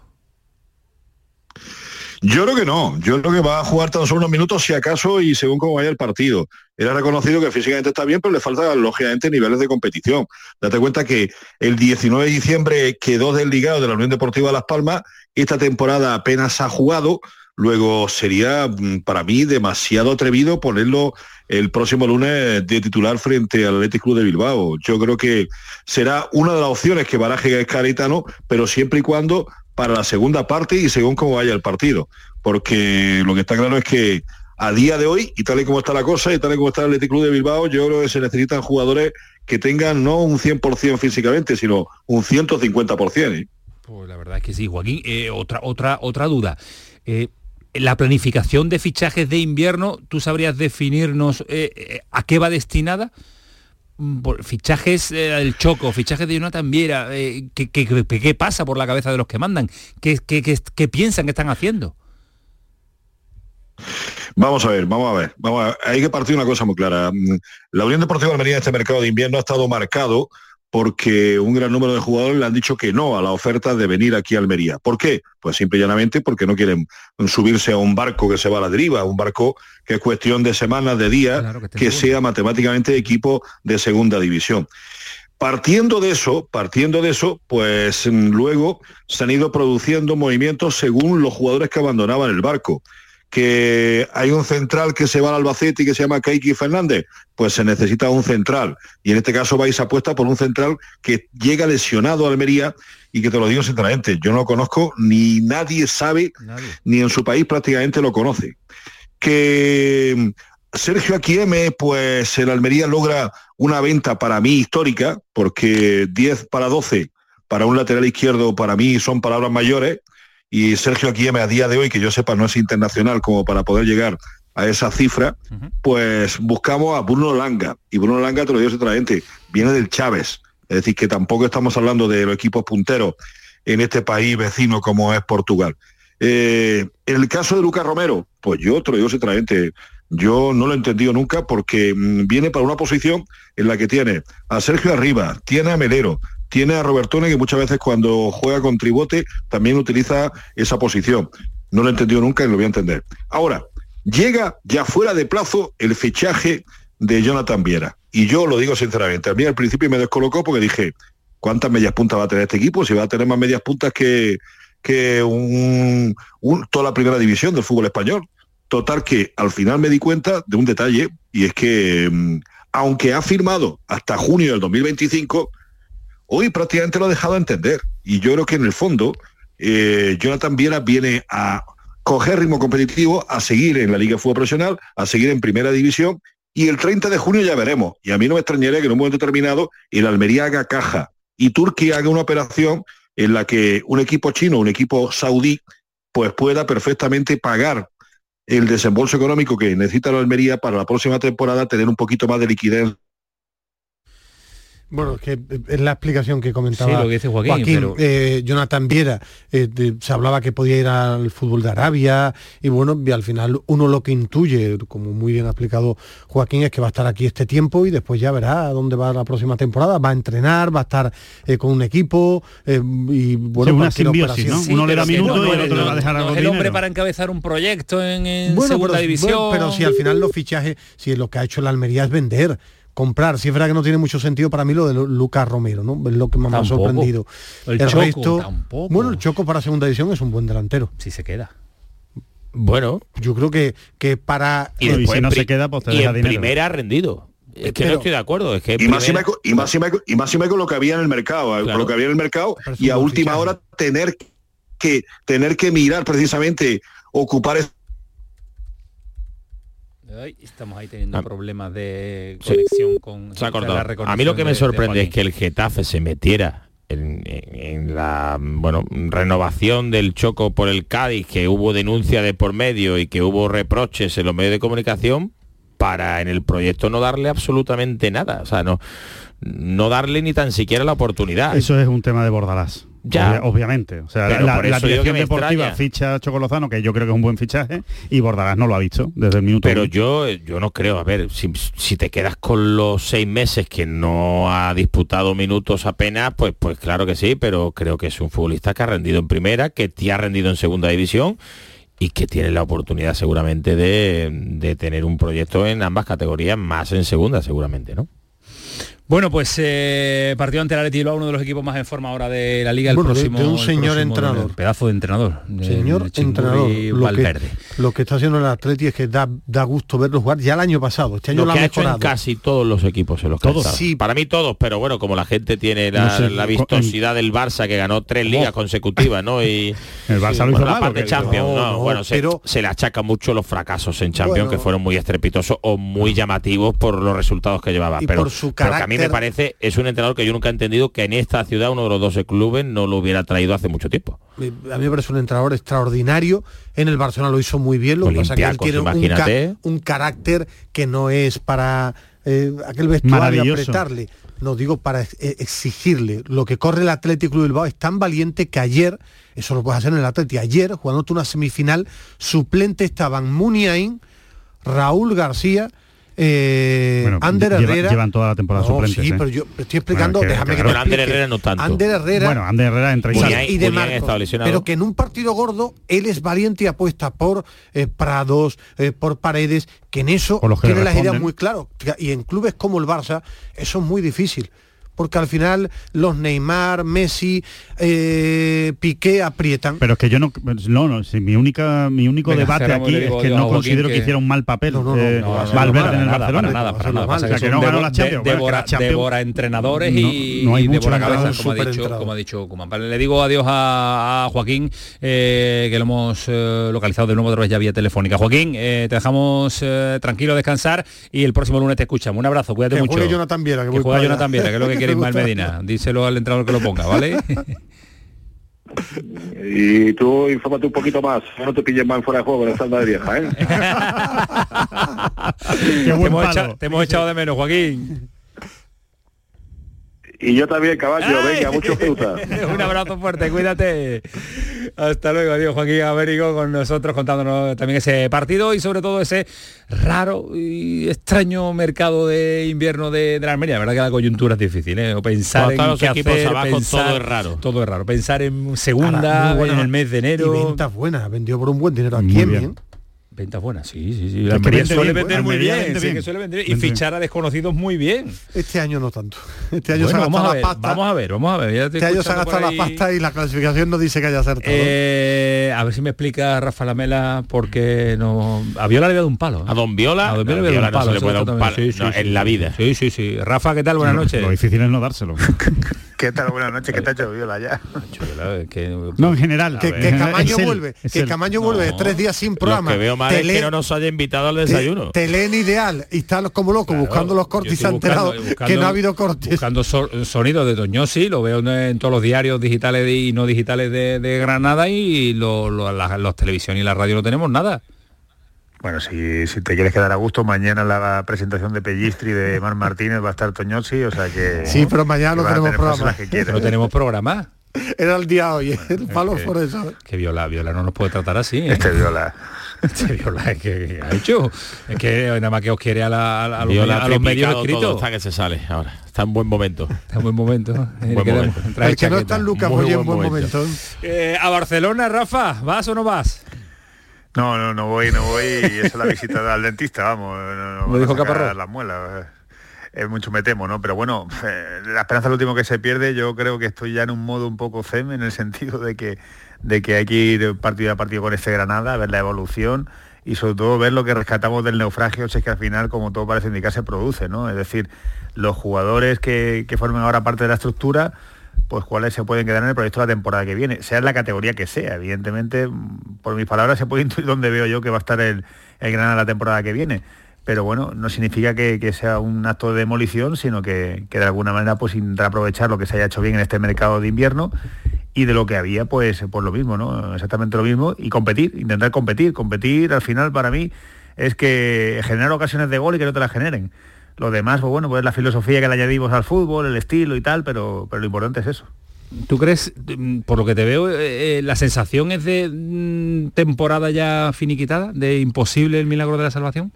Yo creo que no, yo creo que va a jugar tan solo unos minutos si acaso y según cómo vaya el partido. Él ha reconocido que físicamente está bien, pero le falta lógicamente niveles de competición. Date cuenta que el 19 de diciembre quedó desligado de la Unión Deportiva Las Palmas, esta temporada apenas ha jugado, luego sería mm, para mí demasiado atrevido ponerlo el próximo lunes de titular frente al Athletic Club de Bilbao. Yo creo que será una de las opciones que baraje Escaritano, pero siempre y cuando para la segunda parte y según cómo vaya el partido. Porque lo que está claro es que a día de hoy, y tal y como está la cosa, y tal y como está el Athletic Club de Bilbao, yo creo que se necesitan jugadores que tengan no un 100% físicamente, sino un 150%. ¿eh? Pues la verdad es que sí, Joaquín. Eh, otra, otra, otra duda. Eh, la planificación de fichajes de invierno, ¿tú sabrías definirnos a qué va destinada? Mm, fichajes del Choco, fichajes de Jonathan Viera, ¿qué, pasa por la cabeza de los que mandan? ¿Qué, piensan que están haciendo? Vamos a ver, vamos a ver. Hay que partir una cosa muy clara. La Unión Deportiva de Almería en este mercado de invierno ha estado marcado porque un gran número de jugadores le han dicho que no a la oferta de venir aquí a Almería. ¿Por qué? Pues simple y llanamente porque no quieren subirse a un barco que se va a la deriva, un barco que es cuestión de semanas, de días, que, sea matemáticamente equipo de segunda división. Partiendo de eso, partiendo de eso, pues luego se han ido produciendo movimientos según los jugadores que abandonaban el barco que hay un central que se va al Albacete y que se llama Kaiki Fernández, pues se necesita un central. Y en este caso vais a apuesta por un central que llega lesionado a Almería y que te lo digo sinceramente, yo no lo conozco, ni nadie sabe, ni en su país prácticamente lo conoce. Que Sergio Aquieme, pues el Almería logra una venta para mí histórica, porque 10 para 12 para un lateral izquierdo para mí son palabras mayores y Sergio Aquieme a día de hoy, que yo sepa no es internacional como para poder llegar a esa cifra, pues buscamos a Bruno Langa. Y Bruno Langa, te lo digo sinceramente, viene del Chávez. Es decir, que tampoco estamos hablando de los equipos punteros en este país vecino como es Portugal. Eh, en el caso de Lucas Romero, pues yo te lo digo sinceramente, yo no lo he entendido nunca porque mm, viene para una posición en la que tiene a Sergio Arriba, tiene a Melero, tiene a Robertone que muchas veces cuando juega con tribote también utiliza esa posición. No lo he entendido nunca y lo voy a entender. Ahora, llega ya fuera de plazo el fichaje de Jonathan Viera. Y yo lo digo sinceramente, a mí al principio me descolocó porque dije, ¿cuántas medias puntas va a tener este equipo? Si va a tener más medias puntas que, que un, toda la primera división del fútbol español. Total que al final me di cuenta de un detalle y es que mm, aunque ha firmado hasta junio del 2025, hoy prácticamente lo ha dejado entender. Y yo creo que en el fondo eh, Jonathan Viera viene a coger ritmo competitivo, a seguir en la Liga de Fútbol Profesional, a seguir en Primera División, y el 30 de junio ya veremos. Y a mí no me extrañaría que en un momento determinado el Almería haga caja y Turquía haga una operación en la que un equipo chino, un equipo saudí, pues pueda perfectamente pagar el desembolso económico que necesita la Almería para la próxima temporada, tener un poquito más de liquidez bueno, que es la explicación que comentaba Joaquín. Eh, Jonathan Viera, eh, se hablaba que podía ir al fútbol de Arabia y bueno, y al final uno lo que intuye, como muy bien ha explicado Joaquín, es que va a estar aquí este tiempo y después ya verá a dónde va la próxima temporada, va a entrenar, va a estar eh, con un equipo y bueno, una simbiosis, ¿no? uno le da minutos y el otro le va a dejar algo El hombre para encabezar un proyecto en, segunda división. pero si al final los fichajes, si lo que ha hecho la Almería es vender, comprar. Si es verdad que no tiene mucho sentido para mí lo de Lucas Romero, ¿no? Es lo que más me ha sorprendido. El, Choco, bueno, el Choco para segunda división es un buen delantero. Si se queda. Bueno, yo creo que, que para y, si no se queda, pues te y en primera ha rendido. Es que no estoy de acuerdo. Es que y, más y, más y, más con lo que había en el mercado, con lo que había en el mercado y a última hora tener que tener que mirar precisamente ocupar estamos ahí teniendo ah. problemas de conexión con A mí lo que me sorprende es que el Getafe se metiera en, la bueno renovación del choco por el Cádiz, que hubo denuncia de por medio y que hubo reproches en los medios de comunicación, para en el proyecto no darle absolutamente nada. O sea, no, no darle ni tan siquiera la oportunidad. Eso es un tema de Bordalás. Ya. obviamente. O sea, la, dirección deportiva ficha a Chocolozano, que yo creo que es un buen fichaje, y Bordalás no lo ha visto desde el minuto. Pero yo, yo no creo, a ver, si, te quedas con los seis meses que no ha disputado minutos apenas, pues, pues claro que sí, pero creo que es un futbolista que ha rendido en primera, que te ha rendido en segunda división y que tiene la oportunidad seguramente de, de tener un proyecto en ambas categorías, más en segunda seguramente, ¿no? Bueno, pues eh, partido ante el Atleti Bilbao, uno de los equipos más en forma ahora de la liga, el Bueno, próximo de un señor próximo entrenador. pedazo de entrenador. Señor entrenador, lo que, Valverde. lo que está haciendo el Atleti es que da, da gusto verlo jugar ya el año pasado. Este año lo lo, que ha ha hecho en casi todos los equipos en los que Todos. Sí. Para mí todos, pero bueno, como la gente tiene la, No sé, la co- vistosidad del Barça que ganó tres ligas consecutivas, ¿no? Y El Barça lo bueno, hizo la mal, ¿o parte qué? Champions, No, no, no, bueno, pero- se le achaca mucho los fracasos en Champions Bueno. que fueron muy estrepitosos o muy llamativos por los resultados que llevaba. Y Pero, por su que a mí me parece es un entrenador que yo nunca he entendido que en esta ciudad uno de los 12 clubes no lo hubiera traído hace mucho tiempo. A mí me parece un entrenador extraordinario. En el Barcelona lo hizo muy bien. Lo que pasa es que él tiene un, ca- imagínate. un carácter que no es para eh, aquel vestuario apretarle. No digo para eh, exigirle. Lo que corre el Atlético Club Bilbao es tan valiente que ayer, eso lo puedes hacer en el Atlético, ayer, jugando una semifinal, suplente estaban Muniain, Raúl García, eh, Bueno, Ander lleva- Herrera. llevan toda la temporada No, suplentes, Sí, ¿eh? pero yo estoy explicando, Bueno, que- déjame que claro. te Bueno, Ander explique. Herrera no tanto. Ander Herrera Bueno, Ander Herrera entra y y, sale. Y de lesionado. pero que en un partido gordo él es valiente y apuesta por eh, Prados, eh, por Paredes, que en eso que tiene las ideas muy claras. Y en clubes como el Barça, eso es muy difícil. Porque al final los Neymar, Messi, eh, Piqué aprietan. Pero es que yo no, no, no si mi única, mi único Venga, debate aquí es que no considero que, que- hiciera un mal papel No, no, no, eh, no, no, Valverde no, en el para nada, Barcelona. para nada, para nada. Pasa O sea, que que no ganó la Champions, de- devora, Champions- devora entrenadores y, No- no hay y mucho devora cabezas, como ha dicho, como ha dicho Koeman. Vale, le digo adiós a, a Joaquín, eh, que lo hemos eh, localizado de nuevo otra vez ya vía telefónica. Joaquín, eh, te dejamos eh, tranquilo descansar y el próximo lunes te escuchamos. Un abrazo, cuídate Que mucho. juegue Jonathan Viera, que que voy juega para allá. Jonathan Viera, que es lo que quiere Ismael. Medina. Díselo al entrenador que lo ponga, ¿vale? Y tú infórmate un poquito más, no te pilles más fuera de juego en el estándar de vieja, ¿eh? Qué te, buen hemos palo. echado, te hemos echado de menos, Joaquín. Y yo también, caballo, venga, mucho fruta. Un abrazo fuerte, cuídate. Hasta luego, adiós Joaquín Américo con nosotros contándonos también ese partido y sobre todo ese raro y extraño mercado de invierno de, de la Almería. La verdad que la coyuntura es difícil, ¿eh? O pensar en los qué equipos hacer, abajo, pensar- todo es raro. Todo es raro. Pensar en segunda, en el mes de Y enero. ventas buenas, vendió por un buen dinero aquí Muy en bien. bien. Ventas buenas, sí, sí, sí. La suele vender muy bien, vende sí, bien. que suele vender bien. Y Vende fichar a desconocidos muy bien. Este año no tanto. Este año se Bueno, ha vamos a gastado ver, la pasta. vamos a ver, vamos a ver. Ya te Este año se ha gastado la pasta y la clasificación no dice que haya acertado. Eh, a ver si me explica Rafa Lamela porque no a Viola le había dado un palo. ¿eh? A Don Viola, A Don Viola no, le Viola no se puede dar un palo, Sí, no, sí, en la vida. Sí, sí, sí. Rafa, ¿qué tal? Buenas noches. Lo difícil es no dárselo. ¿Qué tal? Buenas noches, ¿qué te ha hecho Viola ya? No, en general. que, que Camaño vuelve, que él. Camaño vuelve No. tres días sin Lo programa. que veo mal Te es que no nos haya invitado al desayuno. Te leen ideal y están como locos buscando los cortes y se Yo han estoy buscando- enterado buscando- que no ha habido cortes. Buscando so- sonidos de Doñosi, lo veo en, en todos los diarios digitales y no digitales de, de Granada y lo, lo- la- los televisión y la radio no tenemos nada. Bueno, si, si te quieres quedar a gusto, mañana la presentación de Pellistri de Mar Martínez va a estar Toñosi, o sea que... Sí, pero mañana no tenemos programa. No tenemos programa. Era el día hoy, el palo que- por eso. Que Viola, Viola no nos puede tratar así. ¿eh? Este Viola. Este Viola es que, ha hecho. Es que nada más que os quiere a, la- a los, Viola a los medios escritos. Está que se sale ahora. Está en buen momento. Está en buen momento. Eh, Buen momento. El que no está en Lucas Muy en buen buen momento. momento. Eh, a Barcelona, Rafa, ¿vas o no vas? No, no, no voy, no voy, y eso es la visita al dentista, vamos. No, no, a dijo Caparrós. Las muelas. Es mucho me temo, ¿no? Pero bueno, eh, la esperanza es lo último que se pierde. Yo creo que estoy ya en un modo un poco zen en el sentido de que, de que hay que ir partido a partido con este Granada, ver la evolución y sobre todo ver lo que rescatamos del naufragio, si es que al final, como todo parece indicar, se produce, ¿no? Es decir, los jugadores que, que forman ahora parte de la estructura, pues cuáles se pueden quedar en el proyecto la temporada que viene, sea en la categoría que sea. Evidentemente, por mis palabras se puede intuir dónde veo yo que va a estar el, el Granada la temporada que viene. Pero bueno, no significa que, sea un acto de demolición, sino que, de alguna manera pues intentar aprovechar lo que se haya hecho bien en este mercado de invierno y de lo que había, pues, pues lo mismo, ¿no? Exactamente lo mismo. Y competir, intentar competir. Competir al final para mí es que generar ocasiones de gol y que no te las generen. Lo demás, pues bueno, pues la filosofía que le añadimos al fútbol, el estilo y tal, pero, pero lo importante es eso. ¿Tú crees, por lo que te veo, eh, eh, la sensación es de mm, temporada ya finiquitada, de imposible el milagro de la salvación?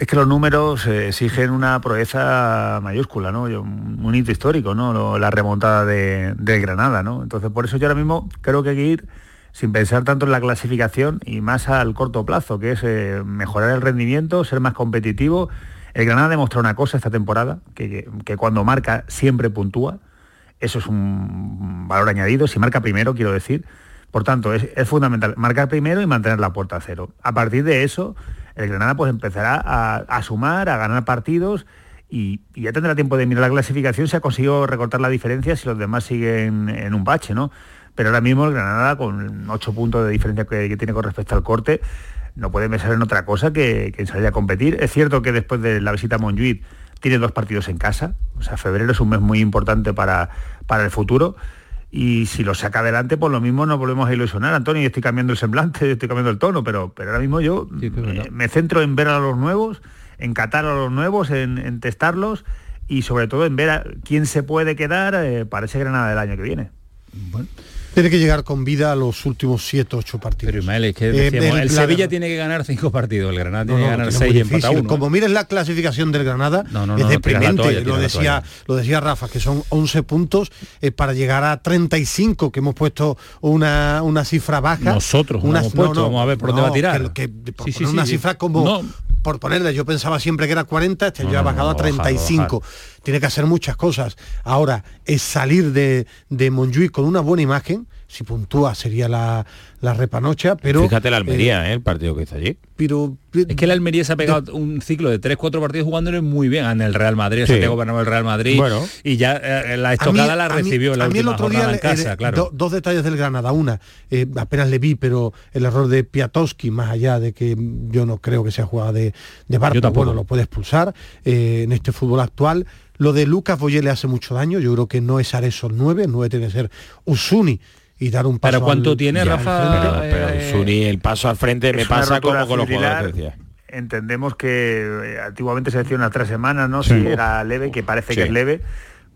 Es que los números eh, exigen una proeza mayúscula, ¿no? Un hito histórico, ¿no? La remontada de, Granada, ¿no? Entonces, por eso yo ahora mismo creo que hay que ir sin pensar tanto en la clasificación y más al corto plazo, que es eh, mejorar el rendimiento, ser más competitivo. El Granada ha demostrado una cosa esta temporada, que, cuando marca siempre puntúa. Eso es un valor añadido. Si marca primero, quiero decir. Por tanto, es, fundamental marcar primero y mantener la puerta a cero. A partir de eso, el Granada pues empezará a, sumar, a ganar partidos y, ya tendrá tiempo de mirar la clasificación si ha conseguido recortar la diferencia si los demás siguen en un bache, ¿no? Pero ahora mismo el Granada, con ocho puntos de diferencia que, que tiene con respecto al corte, no puede pensar en otra cosa que, que en salir a competir. Es cierto que después de la visita a Montjuic tiene dos partidos en casa, o sea, febrero es un mes muy importante para, para el futuro y si lo saca adelante, pues lo mismo nos volvemos a ilusionar. Antonio, yo estoy cambiando el semblante, estoy cambiando el tono, pero, pero ahora mismo yo me, me centro en ver a los nuevos, en catar a los nuevos, en, en testarlos y sobre todo en ver a quién se puede quedar eh, para ese Granada del año que viene. Tiene que llegar con vida a los últimos 7, 8 partidos. Pero Ismael, es que Eh, decíamos, el el plan- Sevilla tiene que ganar cinco partidos, el Granada No, tiene no, que ganar que seis muy y empatar uno. Como mires la clasificación del Granada, No, no, es no, no, deprimente. toalla, lo, decía, lo decía Rafa, que son 11 puntos eh, para llegar a 35, que hemos puesto una, una cifra baja. Nosotros no hemos puesto, vamos a ver por dónde va a tirar. Que, que por Sí, sí, una sí. cifra como... No. Por ponerle, yo pensaba siempre que era 40, este No, ya ha no, bajado no, a 35. Tiene que hacer muchas cosas. Ahora, es salir de, de Montjuic con una buena imagen, si puntúa sería la, la repanocha, pero... Fíjate la eh, Almería, ¿eh? el partido que hizo allí. pero Es que el Almería se ha pegado un ciclo de 3-4 partidos jugándole muy bien en el Real Madrid, el Sí. Santiago Bernabéu el Real Madrid Bueno. y ya eh, la mí- estocada la a mí- recibió en la a mí el última otro día jornada en casa, eh, claro. do- dos detalles del Granada. Una, eh, apenas le vi, pero el error de Piatowski, más allá de que yo no creo que sea jugada de, de Barco, bueno, lo puede expulsar eh, en este fútbol actual. Lo de Lucas Boyé le hace mucho daño. Yo creo que no es Areso el 9, el 9 tiene que ser Usuni y dar un paso ¿Pero cuánto al- tiene, Rafa? frente. Pero, pero eh, Zuni, el paso al frente me pasa como con los jugadores decía. Entendemos que eh, antiguamente se decía unas tres semanas, ¿no? Sí. Si era leve, que parece que es leve,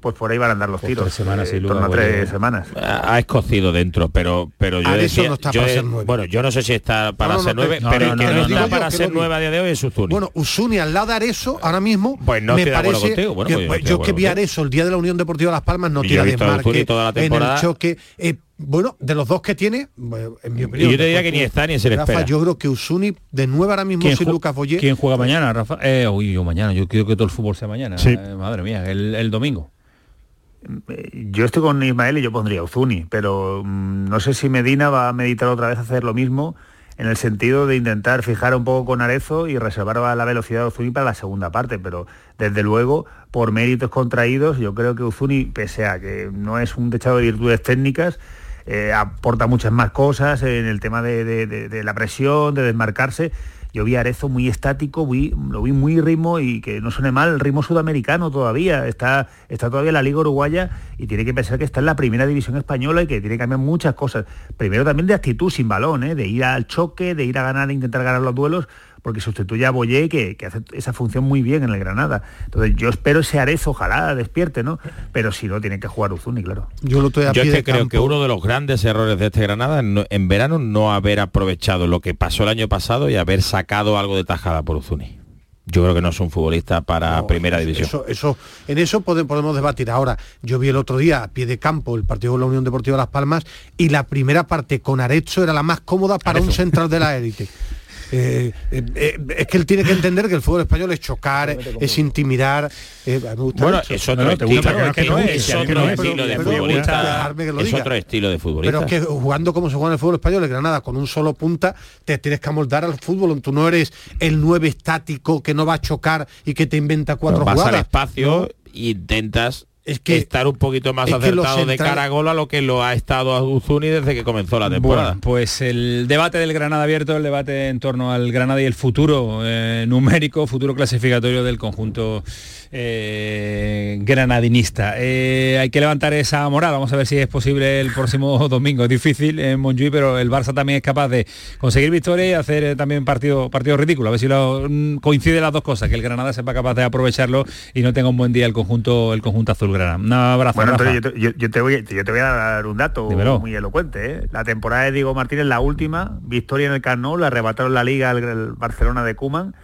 pues por ahí van a andar los Pues tiros. tres semanas, eh, duda, torno a tres semanas. Ha ha escocido dentro, pero pero yo Areso decía, no está yo para nueve. bueno, yo no sé si está para No, no, ser nueve, no, pero no, el que no, no, no, está para yo ser nueve a día de hoy es Uzuni. Bueno, Usuni al lado de Areso, ahora mismo, Pues no me estoy de acuerdo parece contigo. Bueno, que, pues yo yo que vi a. Areso el día de la Unión Deportiva Las Palmas no yo tira desmarque en el choque. eh, bueno, de los dos que tiene, bueno, en mi opinión. yo te diría que ni está ni se le Rafa, espera. yo creo que Usuni de nueve ahora mismo ¿Quién, sin Lucas Boyé. quién juega mañana, Rafa? Eh, uy, yo mañana, yo quiero que todo el fútbol sea mañana. Sí. Eh, madre mía, el, el domingo. Yo estoy con Ismael y yo pondría Uzuni, pero mm, no sé si Medina va a meditar otra vez hacer lo mismo en el sentido de intentar fijar un poco con Arezo y reservar la velocidad de Uzuni para la segunda parte, pero desde luego, por méritos contraídos, yo creo que Uzuni, pese a que no es un techado de virtudes técnicas, eh, aporta muchas más cosas en el tema de la presión, de desmarcarse. Yo vi a Arezo muy estático, lo vi muy ritmo y que no suene mal, ritmo sudamericano todavía. Está, está todavía la Liga Uruguaya y tiene que pensar que está en la primera división española y que tiene que cambiar muchas cosas. Primero también de actitud sin balón, ¿eh? de ir al choque, de ir a ganar, intentar ganar los duelos, porque sustituye a Boyé, que, que hace esa función muy bien en el Granada. Entonces yo espero ese Arezo, ojalá despierte, ¿no? Pero si no, tiene que jugar Uzuni, claro. Yo lo estoy a Yo pie es que de creo campo. que uno de los grandes errores de este Granada en, no- en verano no haber aprovechado lo que pasó el año pasado y haber sacado algo de tajada por Uzuni. Yo creo que no es un futbolista para No, primera división. Eso, eso, en eso pode- podemos debatir. Ahora, yo vi el otro día a pie de campo el partido de la Unión Deportiva Las Palmas y la primera parte con Arecho era la más cómoda para un central de la élite. Eh, eh, eh, es que él tiene que entender que el fútbol español es chocar, es intimidar. eh, me gusta Bueno, Arecho. es otro No, no, te estilo, gusta, pero es que no es, es que otro no es, estilo pero- de pero futbolista. Es otro estilo de futbolista. Pero es que jugando como se juega en el fútbol español, el Granada con un solo punta, te tienes que amoldar al fútbol. Tú no eres el nueve estático que no va a chocar y que te inventa cuatro vas al espacio e intentas estar un poquito más es que acertado de cara a gol a lo que lo ha estado a Uzuni desde que comenzó la temporada. Bueno, pues el debate del Granada abierto, el debate en torno al Granada y el futuro eh, numérico, futuro clasificatorio del conjunto eh, granadinista. Eh, hay que levantar esa moral, vamos a ver si es posible el próximo domingo. Es difícil en Montjuic, pero el Barça también es capaz de conseguir victoria y hacer también partido, partido ridículo. A ver si lo, mm, coincide las dos cosas, que el Granada sepa capaz de aprovecharlo y no tenga un buen día el conjunto, el conjunto azulgrana. Un abrazo. Bueno, Rafa. Antonio, yo te, yo- yo te voy, yo te voy a dar un dato Dímelo. muy elocuente. ¿eh? La temporada de Diego Martínez, la última, victoria en el Camp Nou, le arrebataron la liga al Barcelona de Cuman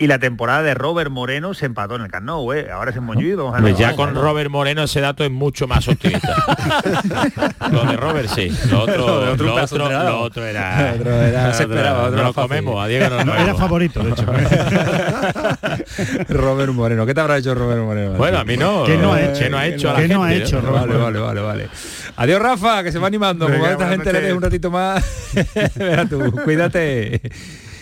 y la temporada de Robert Moreno se empató en el Camp Nou, ¿eh? ahora es en Montjuic, vamos a Pues ver. ya con Robert Moreno ese dato es mucho más optimista. lo de Robert sí, lo otro, Lo otro lo otro, lo otro era, Otro era- lo se esperaba, otro no lo comemos, a Diego no lo No, era comemos. favorito, de hecho. Robert Moreno, ¿qué te habrá hecho Robert Moreno? Bueno, a mí no. ¿Qué no ha hecho? ¿Qué no ha hecho a la ¿Qué no ha hecho, ¿no? Robert Vale, Moreno? vale, vale, vale. Adiós Rafa, que se va animando. Como a esta gente le des un ratito más. Verá tú, cuídate.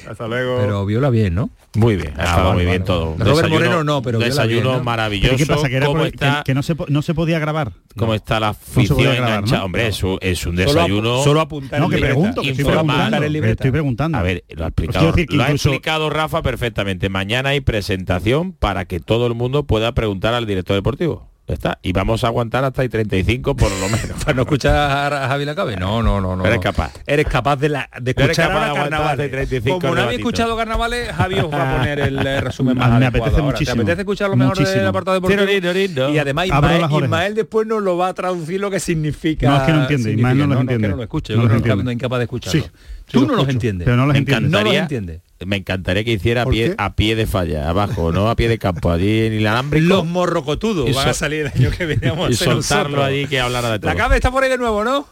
Hasta luego. Pero viola bien, ¿no? Muy bien, ha Ah, estado vale, muy bien vale, todo. Robert Moreno no, pero desayuno bien, ¿no? maravilloso. ¿Pero qué pasa? Que, era ¿Cómo por- está, que- que no, se, no se podía grabar. cómo está la afición grabar, enganchada? ¿no? Hombre, es un, es un Solo, desayuno. ap- solo apuntar No, que pregunto, que estoy Informar preguntando. estoy preguntando. A ver, lo ha explicado, decir lo ha explicado Rafa perfectamente. Mañana hay presentación para que todo el mundo pueda preguntar al director deportivo. Ya está. Y vamos a aguantar hasta el 35 por lo menos. Para no escuchar a Javi Lacabe. No, no, no, no. Eres capaz. Eres capaz de, la, de Eres escuchar capaz de aguantar carnavales. hasta 35 Como no debatitos. escuchado carnavales, Javi os va a poner el resumen más Me adecuado apetece ahora. muchísimo. ¿Te apetece escuchar lo mejor Muchísimo. del apartado deportivo? Tirorino. Y además Ismael. Ismael después nos lo va a traducir lo que significa. No, es que no entiende. Ismael no es entiende. que no lo escucha, No yo creo que no es incapaz de escucharlo. Sí, Tú sí no lo los escucho, entiendes. pero no los Me entiende. No los encantaría- entiende. Me encantaría que hiciera a ¿Por pie, a pie de falla, abajo, no a pie de campo, allí en inalámbrico. Los morrocotudos Y van a salir el año que viene. y soltarlo nosotros. allí que hablara de todo. La cabe está por ahí de nuevo, ¿no?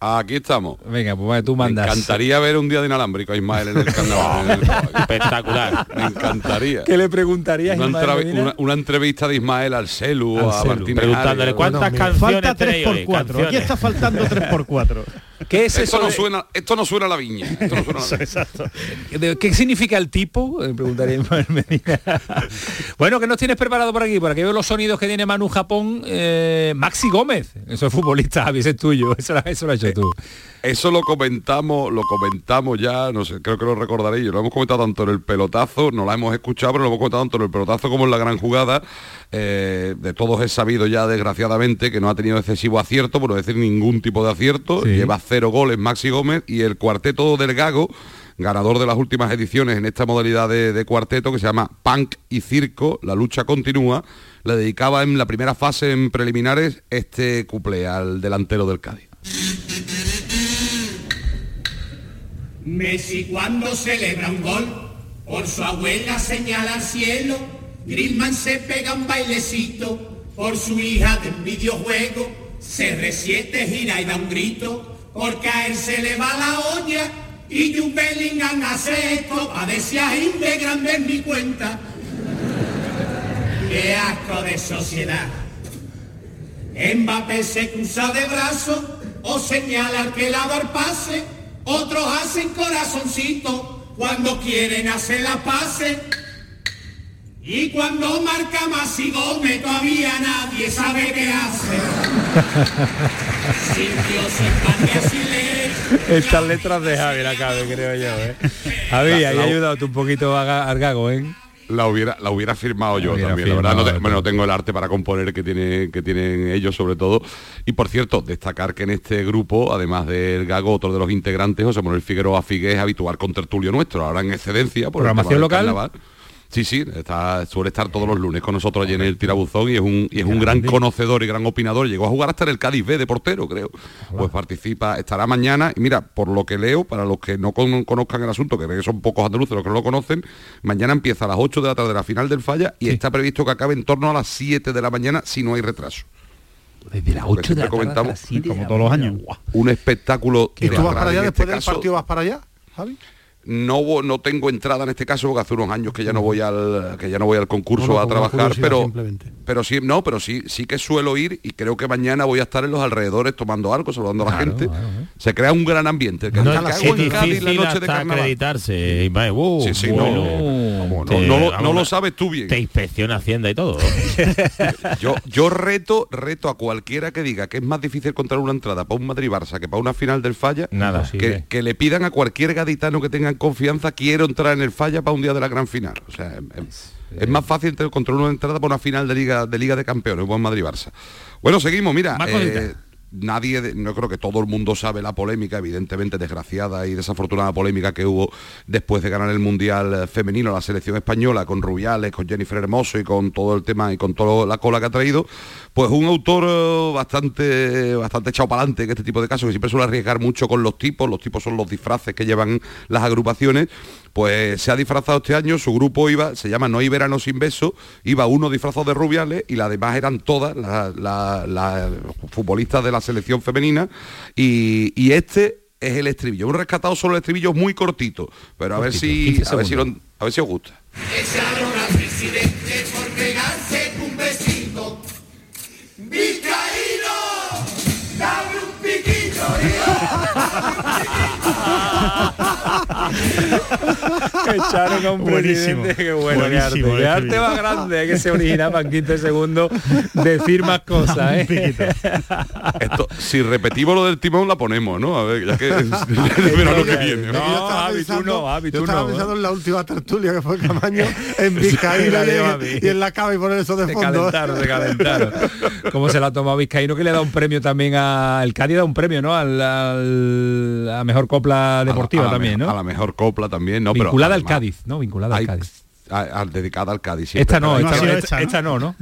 Aquí estamos. Venga, pues vale, tú Me mandas. encantaría ver un día de inalámbrico a Ismael en el carnaval. en el- Espectacular. Me encantaría. ¿Qué le preguntarías Una, Ismael entrev- Medina? una- una entrevista de Ismael al Celu, Al a Celu. Martínez Preguntándole cuántas Bueno, canciones Falta tenéis 3 hoy? por 4 Aquí está faltando 3 por 4 ¿Qué es Esto eso? no, de- suena, esto no suena a la viña. Esto no suena a la viña. Exacto. de- ¿Qué significa el tipo? Eh, Preguntaría bueno, ¿qué nos tienes preparado por aquí? Por aquí veo los sonidos que tiene Manu Japón. eh, Maxi Gómez. Eso es futbolista, Javi, ese es tuyo. Eso, lo- eso lo has hecho tú. Eso lo comentamos, lo comentamos ya, no sé, creo que lo recordaréis, lo hemos comentado tanto en el pelotazo, no la hemos escuchado, pero lo hemos comentado tanto en el pelotazo como en la gran jugada. Eh, de todos es sabido ya, desgraciadamente, que no ha tenido excesivo acierto, por no decir ningún tipo de acierto. Sí. Lleva cero goles Maxi Gómez y el cuarteto del Gago, ganador de las últimas ediciones en esta modalidad de, de cuarteto que se llama Punk y Circo, la lucha continúa, le dedicaba en la primera fase en preliminares este cuplé al delantero del Cádiz. Messi cuando celebra un gol, por su abuela señala al cielo, Griezmann se pega un bailecito, por su hija de un videojuego, CR7 gira y da un grito, porque a él se le va la olla, y Jude Bellingham hace esto, pa' decir "Ay, de grande es mi cuenta. Qué asco de sociedad. Mbappé se cruza de brazos o señala al que lado el pase. Otros hacen corazoncito cuando quieren hacer la pase. Y cuando marca Masi Gómez todavía nadie sabe qué hace. Sin Dios, sin patria, sin ley. Estas letras de Javi la cabe, creo yo. ¿eh? Javi, La- ahí ayudado tú un poquito a al Gago, ¿eh? La hubiera, la hubiera firmado yo hubiera también, la verdad. No, firmado te- bueno, no tengo el arte para componer que, tiene, que tienen ellos sobre todo. Y por cierto, destacar que en este grupo, además del Gago, otro de los integrantes, José Manuel Figueroa Figue, es habitual con tertulio nuestro, ahora en excedencia. Por el tema ¿Programación del local? carnaval. Sí, sí, está, suele estar todos los lunes con nosotros allí en el tirabuzón y es un, y es un gran conocedor y gran opinador. Llegó a jugar hasta en el Cádiz B de portero, creo. Pues participa, estará mañana. Y mira, por lo que leo, para los que no con- conozcan el asunto, que son pocos andaluces los que no lo conocen, mañana empieza a las 8 de la tarde la final del falla y está previsto que acabe en torno a las 7 de la mañana si no hay retraso. Desde las Porque 8 de la tarde hasta comentamos las 7 de Como la todos los años. Un espectáculo ¿Y tú vas para allá En después este del partido? ¿Vas para allá, Javi? No no tengo entrada en este caso porque hace unos años que ya no voy al que ya no voy al concurso No, no, a trabajar pero simplemente. pero sí no pero sí sí que suelo ir y creo que mañana voy a estar en los alrededores tomando algo saludando a la Claro, gente claro, se crea un gran ambiente que No es Cádiz la difícil noche de hasta carnaval acreditarse. Uh, Sí, sí, bueno. no, no, Te- no no lo sabes tú bien Te inspecciona Hacienda y todo. yo yo reto reto a cualquiera que diga que es más difícil encontrar una entrada para un Madrid Barça que para una final del falla Nada. que, que le pidan a cualquier gaditano que confianza quiero entrar en el falla para un día de la gran final. O sea, es, es más fácil encontrar una entrada para una final de Liga de Liga de Campeones, buen Madrid Barça. Bueno, seguimos, mira. Eh. Nadie, no creo que todo el mundo sabe la polémica, evidentemente desgraciada y desafortunada polémica que hubo después de ganar el Mundial eh, femenino la selección española con Rubiales, con Jennifer Hermoso y con todo el tema y con toda la cola que ha traído, pues un autor eh, bastante bastante echado para adelante en este tipo de casos, que siempre suele arriesgar mucho con los tipos, los tipos son los disfraces que llevan las agrupaciones, Pues se ha disfrazado este año, su grupo iba, se llama No hay verano sin beso, iba uno disfrazado de rubiales y las demás eran todas las las futbolistas de la selección femenina y, y este es el estribillo. Un rescatado solo el estribillo muy cortito, pero a ver si 15 a ver si, lo- a ver si os gusta. Echaron al presidente por pegarse un besito. ¡Vizcaíno! ¡Dame un piquito, Echaron a un Buenísimo. presidente, qué bueno, qué arte. Buenísimo, Qué arte estribillo. más grande que se originaba en 15 segundos decir más cosas, ¿eh? Esto, si repetimos lo del timón la ponemos, ¿no? A ver, ya que es el verano que viene. Yo estaba pensando- yo estaba pensando en la última tertulia que fue Camaño en Vizcaíno y, en- y en la cava y poner eso de Se fondo. calentaron, se calentaron. ¿Cómo se la ha tomado Vizcaíno que le da un premio también a... El Cádiz da un premio, ¿no? Al, al- a mejor copla deportiva a la también, me- ¿no? A la mejor copla también, ¿no? Pero Vinculada al además- Cádiz, ¿no? Vinculada al Cádiz. a- a- dedicada al Cádiz. Esta no, pero- esta no, esta- esta no, ¿no?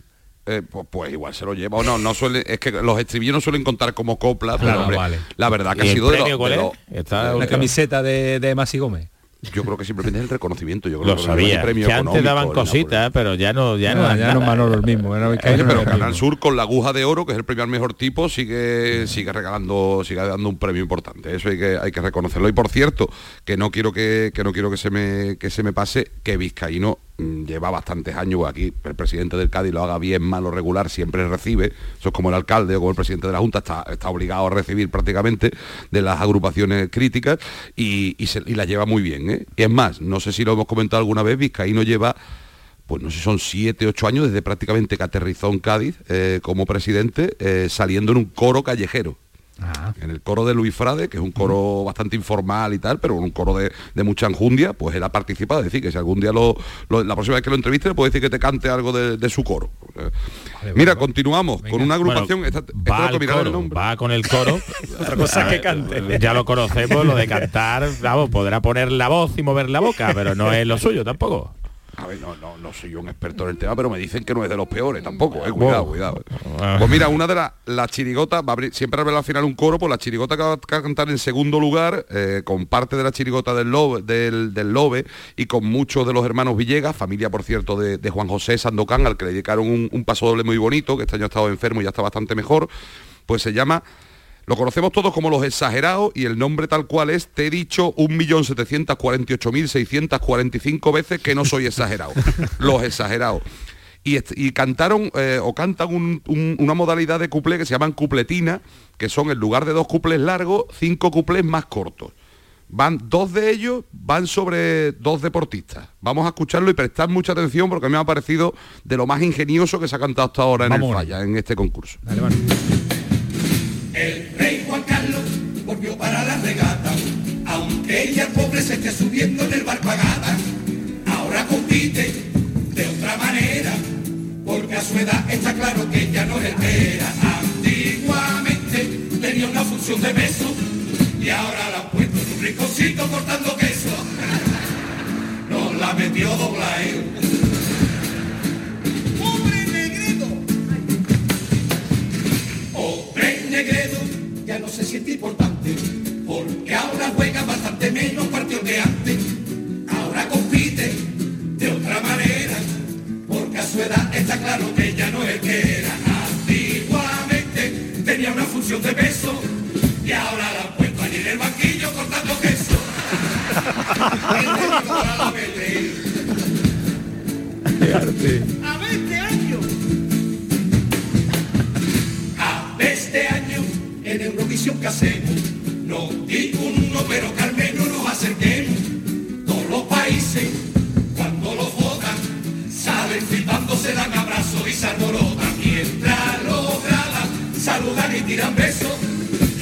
Eh, pues, pues igual se lo lleva o no, no suele, es que los estribillos no suelen contar como copla, pero Claro, hombre, vale. la verdad que ¿Y ha sido de lo- de lo- La camiseta de, de Masi Gómez. Yo creo que simplemente es el reconocimiento. Yo creo Lo que sabía. premio Que antes daban cositas, pero ya no, ya no. No, ya no. Manolo el mismo. era pero era el Canal mismo. Sur con la aguja de oro, que es el premio al mejor tipo, sigue sigue regalando, sigue dando un premio importante. Eso hay que hay que reconocerlo. Y por cierto, que no quiero que, que no quiero que se me que se me pase, que Vizcaíno lleva bastantes años aquí. El presidente del Cádiz lo haga bien, mal o regular, siempre recibe. Eso es como el alcalde o como el presidente de la Junta, está, está obligado a recibir prácticamente de las agrupaciones críticas y, y, se- y la lleva muy bien. ¿eh? Y es más, no sé si lo hemos comentado alguna vez, Vizcaíno lleva pues no sé, son siete, ocho años desde prácticamente que aterrizó en Cádiz eh, como presidente, eh, saliendo en un coro callejero. En el coro de Luis Frade, que es un coro bastante informal y tal, pero un coro de, de mucha enjundia, pues él ha participado. Es decir, que si algún día lo, lo- la próxima vez que lo entreviste, le puedo decir que te cante algo de, de su coro. Mira, continuamos con una agrupación. Bueno, esta- esta va, al coro, va con el coro. Otra cosa es que Ah, cante. Ya lo conocemos, lo de cantar, vamos, podrá poner la voz y mover la boca, pero no es lo suyo tampoco. A ver, no, no, no soy yo un experto en el tema, pero me dicen que no es de los peores tampoco, eh, cuidado, cuidado. Ah. Pues mira, una de las chirigotas, va a abrir- siempre abre al final un coro, pues la chirigota que va a cantar en segundo lugar, eh, con parte de la chirigota del Lobe, del, del Lobe y con muchos de los hermanos Villegas, familia por cierto de, de Juan José Sandocán, al que le dedicaron un, un paso doble muy bonito, que este año ha estado enfermo y ya está bastante mejor, pues se llama lo conocemos todos como los exagerados y el nombre tal cual es, te he dicho 1.748.645 veces que no soy exagerado. los exagerados. Y, cantaron eh, o cantan un- un- una modalidad de cuplé que se llaman cupletina, que son en lugar de dos cuplés largos, cinco cuplés más cortos. Van dos de ellos, van sobre dos deportistas. Vamos a escucharlo y prestar mucha atención porque a mí me ha parecido de lo más ingenioso que se ha cantado hasta ahora en Vamos. el falla, en este concurso. Se esté subiendo en el barco a gata. Ahora compite de otra manera, porque a su edad está claro que ella no es el que era. Antiguamente tenía una función de beso y ahora la han puesto en un rinconcito cortando queso. Nos la metió dobla él. ¡Pobre Negredo! Pobre Negredo ya no se siente importante, porque ahora juega bastante menos partidos que antes. Ahora compite de otra manera, porque a su edad está claro que ya no es el que era. Antiguamente tenía una función de peso y ahora la han puesto allí en el banquillo cortando queso. La vete. A ver este año. A este año en Eurovisión que hacemos. No pero que al menos nos acerquemos. Todos los países, cuando los votan, salen flipando, se dan abrazos y se alborotan. Mientras los graban, saludan y tiran besos.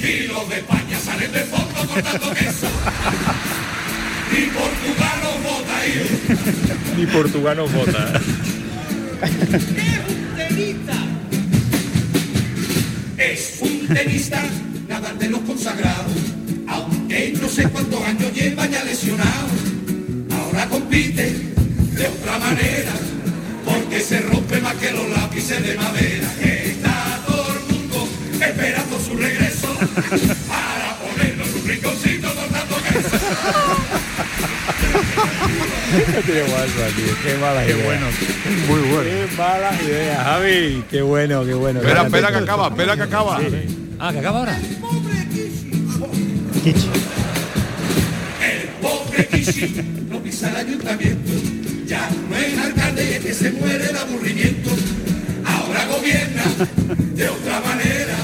Y los de España salen de fondo cortando queso. Y Portugal los vota ahí. Ni Portugal nos vota. Es un tenista, nada de los consagrados, aunque no sé cuántos años lleva ya lesionado. Ahora compite de otra manera, porque se rompe más que los lápices de madera. Está todo el mundo esperando su regreso para ponerlo en un rinconcito cortando queso. Tiene WhatsApp, tío. Qué mala Qué idea. bueno. Muy bueno. Qué mala idea, Javi. Qué bueno, qué bueno. Espera, espera que acaba, espera que acaba. Ah, que acaba ahora. El pobre Kishi no pisa el ayuntamiento, ya no es alcalde y es que se muere de aburrimiento. Ahora gobierna de otra manera,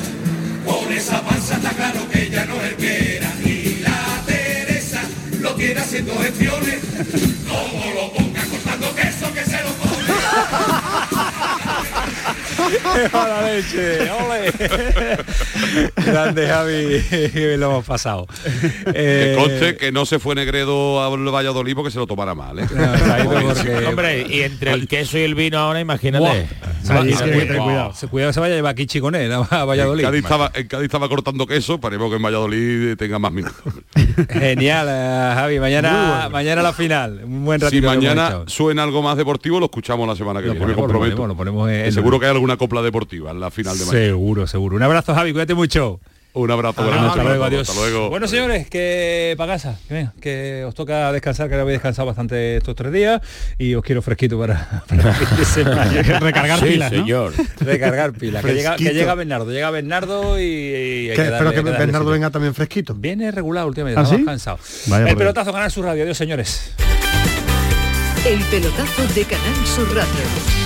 con esa panza está claro que ya no es el que. Y la Teresa lo tiene haciendo gestiones, como lo ¡Qué mala leche! ¡Ole! Grande, Javi. que lo hemos pasado. Que Eh, conste que no se fue Negredo a Valladolid porque se lo tomara mal, ¿eh? Hombre, y entre el queso y el vino ahora, imagínate. Ahí se- que se- ten cuidado. se cuidado que se vaya a llevar Kichi con él a a En Valladolid. Cádiz, estaba, en Cádiz estaba cortando queso, esperemos que en Valladolid tenga más minutos. Genial, eh, Javi. Mañana, bueno. mañana la final. Un buen Si ratito. hemos mañana suena algo más deportivo, lo escuchamos la semana que Lo viene, me lo ponemos, lo ponemos en- Que seguro que hay alguna copla deportiva en la final de mañana. Seguro, seguro. Un abrazo, Javi. Cuídate mucho. Un abrazo, Hasta, buenas noches luego, a todos, adiós. hasta luego. Bueno, señores, que para casa, que, venga, que os toca descansar, que ahora habéis descansado bastante estos tres días y os quiero fresquito para, para. Recargar Sí, pilas, ¿no? señor. Recargar pilas. Que llega, que llega Bernardo, llega Bernardo y, y hay Que- Bernardo sitio. venga también fresquito. Viene regular últimamente, ¿Ah, sí? Vaya el pelotazo ganar su radio, adiós señores. El pelotazo de Canal Sur Radio.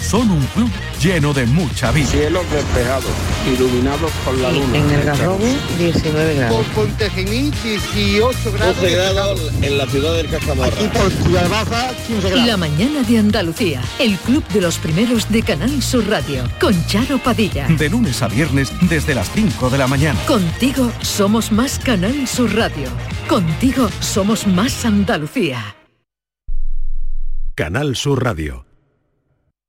Son un club lleno de mucha vida. Cielos despejados, iluminados por la luna. En el Garrobo, 19 grados. Por Pontejimí, 18 grados. 12 grados en la ciudad del Cazamarra. Aquí por Ciudad Baja, 15 grados. La mañana de Andalucía. El club de los primeros de Canal Sur Radio. Con Charo Padilla. De lunes a viernes desde las 5 de la mañana. Contigo somos más Canal Sur Radio. Contigo somos más Andalucía. Canal Sur Radio.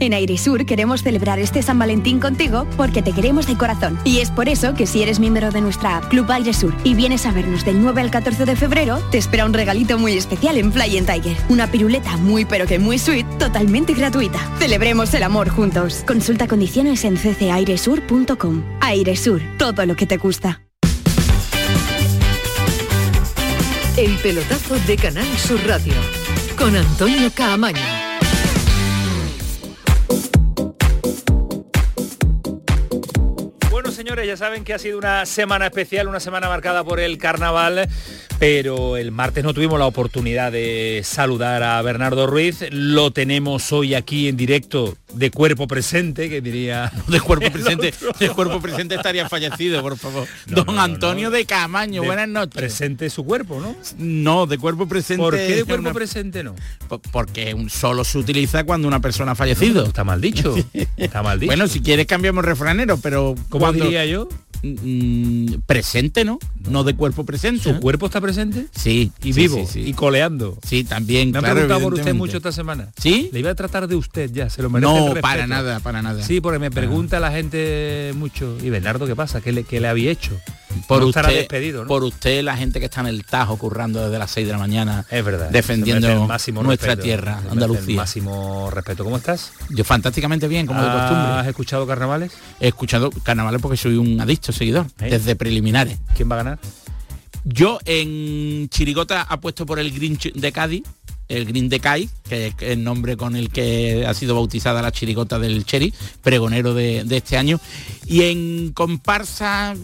En Airesur queremos celebrar este San Valentín contigo porque te queremos de corazón. Y es por eso que si eres miembro de nuestra app Club Airesur y vienes a vernos del 9 al 14 de febrero, te espera un regalito muy especial en Fly and Tiger. Una piruleta muy pero que muy sweet, totalmente gratuita. Celebremos el amor juntos. Consulta condiciones en ccairesur.com. Airesur, todo lo que te gusta. El pelotazo de Canal Sur Radio. Con Antonio Caamaño. Señores, ya saben que ha sido una semana especial, una semana marcada por el carnaval, pero el martes no tuvimos la oportunidad de saludar a Bernardo Ruiz. Lo tenemos hoy aquí en directo de cuerpo presente, que diría... De cuerpo presente, de cuerpo presente estaría fallecido, por favor. No, Don no, Antonio de Camaño, De buenas noches. Presente su cuerpo, ¿no? No, de cuerpo presente. ¿Por qué de cuerpo una- presente no? Po- Porque un solo se utiliza cuando una persona ha fallecido. está mal dicho. Está mal dicho. Bueno, si quieres cambiamos refranero, pero ¿Cómo cuando- diría yo? Mm, presente, ¿no? No de cuerpo presente. ¿Su cuerpo está presente? Sí. Y sí, vivo, sí, sí. y coleando. Sí, también. Me han claro, preguntado por usted mucho esta semana. ¿Sí? Le iba a tratar de usted ya, se lo merece No, para nada, para nada. Sí, porque me pregunta la gente mucho. ¿Y Bernardo qué pasa? ¿Qué le, qué le había hecho? Por no usted, estará despedido, ¿no? por usted, la gente que está en el Tajo currando desde las 6 de la mañana, Es verdad. defendiendo máximo nuestra respeto, tierra, Andalucía. El máximo respeto. ¿Cómo estás? Yo fantásticamente bien, como de costumbre. ¿Has escuchado carnavales? He escuchado carnavales porque soy un adicto seguidor, ¿Eh? desde preliminares. ¿Quién va a ganar? Yo en Chirigota apuesto por el Green Ch- de Cádiz, el Green de Cádiz, que es el nombre con el que ha sido bautizada la chirigota del Cherry, pregonero de, de este año. Y en comparsa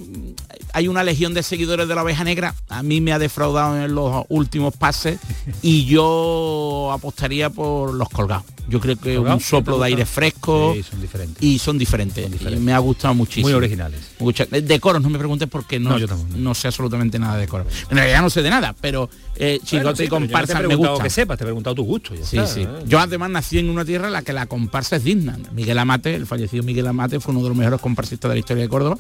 hay una legión de seguidores de la oveja negra. A mí me ha defraudado en los últimos pases y yo apostaría por los colgados. Yo creo que un ¿Colgados? soplo ¿Te de aire fresco Sí, son diferentes. y son diferentes. Y me ha gustado muchísimo. Muy originales. Mucha- de coros no me preguntes porque no, No, yo no sé absolutamente nada de coros. En realidad no sé de nada, pero eh, chirigota Bueno, sí, y yo no comparsa me gustan. que sepas, te he preguntado tu gusto. ya Sí, está, sí. ¿eh? Yo además nací en una tierra en la que la comparsa es digna. Miguel Amate, el fallecido Miguel Amate, fue uno de los mejores comparsistas de la historia de Córdoba.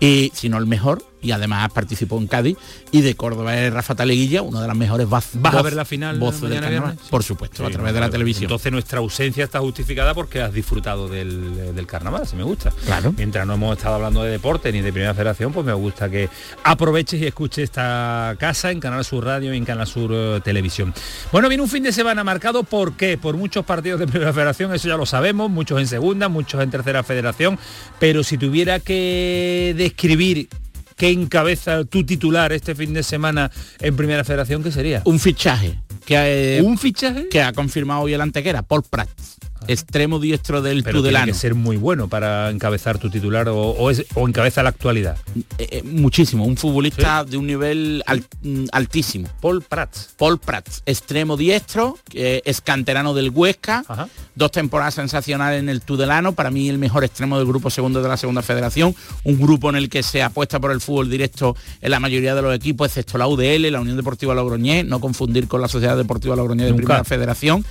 Y si no el mejor, y además participó en Cádiz, y de Córdoba es Rafa Taleguilla, una de las mejores voz- ¿Vas a ver la final voces del carnaval. viernes? Por supuesto, a través de la televisión. Entonces nuestra ausencia está justificada porque has disfrutado del, del carnaval, si me gusta. Claro. Mientras no hemos estado hablando de deporte ni de primera federación, pues me gusta que aproveches y escuches esta casa en Canal Sur Radio y en Canal Sur eh, Televisión. Bueno, viene un fin de semana marcado por qué? Por muchos partidos de primera federación, eso ya lo sabemos, muchos en segunda, muchos en tercera federación, pero si tuviera que describir qué encabeza tu titular este fin de semana en primera federación, ¿qué sería? Un fichaje. Que, ¿Un fichaje? Que ha confirmado hoy el antequera, Paul Prats, extremo diestro del Pero tiene Tudelano. que ser muy bueno para encabezar tu titular o, o es- o encabeza la actualidad. Eh, eh, muchísimo, un futbolista de un nivel mm, altísimo. Paul Prats. Paul Prats, extremo diestro, que es canterano del Huesca, dos temporadas sensacionales en el Tudelano, para mí el mejor extremo del grupo segundo de la segunda federación, un grupo en el que se apuesta por el fútbol directo en la mayoría de los equipos, excepto la UDL, la Unión Deportiva Logroñés, no confundir con la Sociedad Deportiva Logroñés de Nunca. Primera Federación.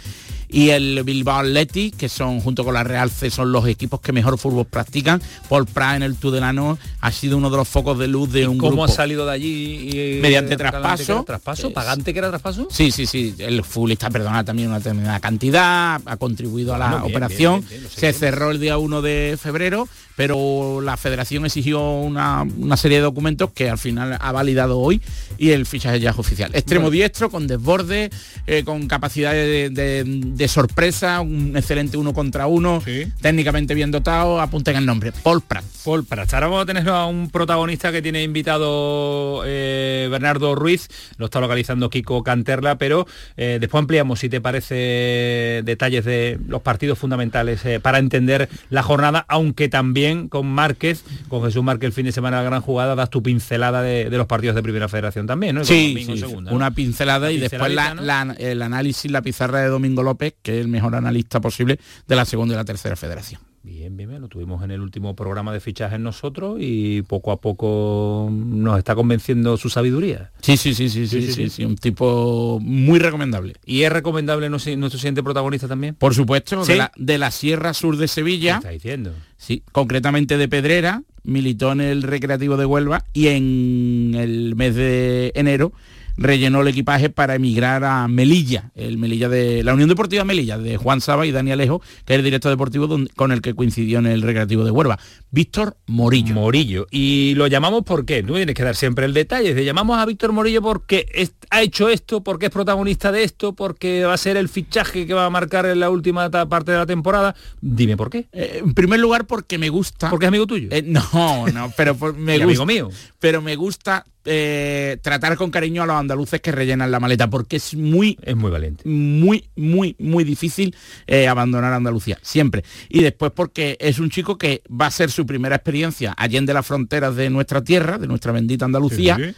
Y el Bilbao Athletic, que son junto con la Real C, son los equipos que mejor fútbol practican. Paul Prats en el Tudelano ha sido uno de los focos de luz de un ¿Cómo grupo. ha salido de allí? y- Mediante que traspaso. ¿Traspaso? ¿Pagante que era traspaso? Sí, sí, sí. El futbolista, perdona, también una determinada cantidad, ha contribuido a la bien, operación. bien, bien, Se cerró el día 1 de febrero, pero la federación exigió una, una serie de documentos que al final ha validado hoy y el fichaje ya es oficial. Extremo Bueno. diestro, con desborde, eh, con capacidad de, de- de sorpresa, un excelente uno contra uno, técnicamente bien dotado, apunten el nombre, Paul Prats. Paul Prats. Ahora vamos a tener a un protagonista que tiene invitado eh, Bernardo Ruiz, lo está localizando Kiko Canterla, pero eh, después ampliamos, si te parece, detalles de los partidos fundamentales eh, para entender la jornada, aunque también con Márquez, con Jesús Márquez el fin de semana la gran jugada, das tu pincelada de, de los partidos de primera federación también, ¿no? Sí, Domingo sí, segunda, sí. ¿no? una pincelada y después la- pinceladita, ¿no? la- el análisis, la pizarra de Domingo López, que es el mejor analista posible de la segunda y la tercera federación. Bien, bien, bien, lo tuvimos en el último programa de fichajes nosotros y poco a poco nos está convenciendo su sabiduría. Sí, sí, sí, sí, sí, sí, sí, un tipo muy recomendable. ¿Y es recomendable nuestro, nuestro siguiente protagonista también? Por supuesto, ¿Sí? de, la, de la Sierra Sur de Sevilla. ¿Qué está diciendo? Sí, concretamente de Pedrera, militó en el Recreativo de Huelva y en el mes de enero rellenó el equipaje para emigrar a Melilla, el Melilla de la Unión Deportiva Melilla, de Juan Saba y Dani Alejo, que es el director deportivo donde- con el que coincidió en el Recreativo de Huelva. Víctor Morillo. Morillo. Y lo llamamos porque, no tienes que dar siempre el detalle, le llamamos a Víctor Morillo porque es- ha hecho esto, porque es protagonista de esto, porque va a ser el fichaje que va a marcar en la última parte de la temporada. Dime por qué. Eh, en primer lugar porque me gusta. Porque es amigo tuyo. Eh, no, no, pero por- me gusta. amigo mío. Pero me gusta eh, tratar con cariño a los andaluces que rellenan la maleta, porque es muy, es muy valiente, muy, muy, muy difícil eh, abandonar Andalucía, siempre. Y después porque es un chico que va a ser su primera experiencia allende las fronteras de nuestra tierra, de nuestra bendita Andalucía. Sí, sí.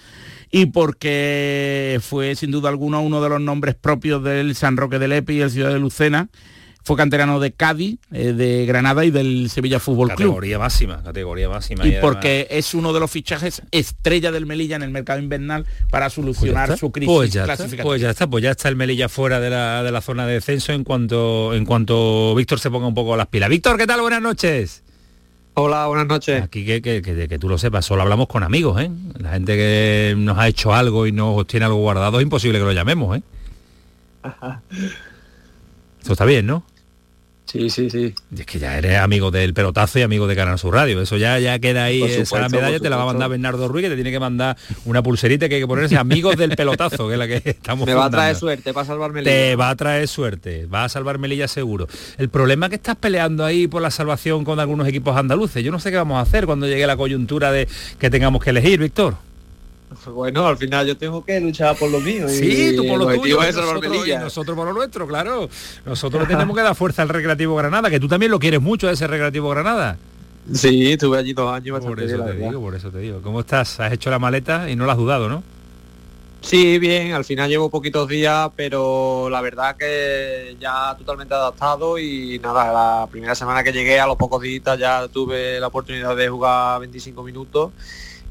Y porque fue sin duda alguna uno de los nombres propios del San Roque del Epi y el Ciudad de Lucena. Fue canterano de Cádiz, eh, de Granada y del Sevilla Fútbol Club. Categoría máxima, categoría máxima. Y además- porque es uno de los fichajes estrella del Melilla en el mercado invernal para solucionar Pues su crisis Pues ya, está, pues ya está, pues ya está el Melilla fuera de la, de la zona de descenso en cuanto en cuanto Víctor se ponga un poco las pilas. Víctor, ¿qué tal? Buenas noches. Hola, buenas noches. Aquí que, que, que- que tú lo sepas, solo hablamos con amigos, ¿eh? La gente que nos ha hecho algo y nos tiene algo guardado, es imposible que lo llamemos, ¿eh? Eso está bien, ¿no? Sí, sí, sí. Y es que ya eres amigo del pelotazo y amigo de Canal Sur Radio. Eso ya, ya queda ahí, Por esa supuesto, medalla te la va a mandar supuesto. Bernardo Ruiz, que te tiene que mandar una pulserita que hay que ponerse amigos del pelotazo, que es la que estamos Me va a traer suerte para salvarme Te va a traer suerte, va a salvar Melilla seguro. El problema es que estás peleando ahí por la salvación con algunos equipos andaluces. Yo no sé qué vamos a hacer cuando llegue la coyuntura de que tengamos que elegir, Víctor. Bueno, al final yo tengo que luchar por lo mío. Sí, y tú por lo tuyo, es nosotros, y nosotros por lo nuestro, claro. Nosotros tenemos que dar fuerza al Recreativo Granada, que tú también lo quieres mucho, ese Recreativo Granada. Sí, estuve allí dos años Por eso te digo, por eso te digo. ¿Cómo estás? Has hecho la maleta y no la has dudado, ¿no? Sí, bien, al final llevo poquitos días, pero la verdad que ya totalmente adaptado y nada, la primera semana que llegué a los pocos días ya tuve la oportunidad de jugar 25 minutos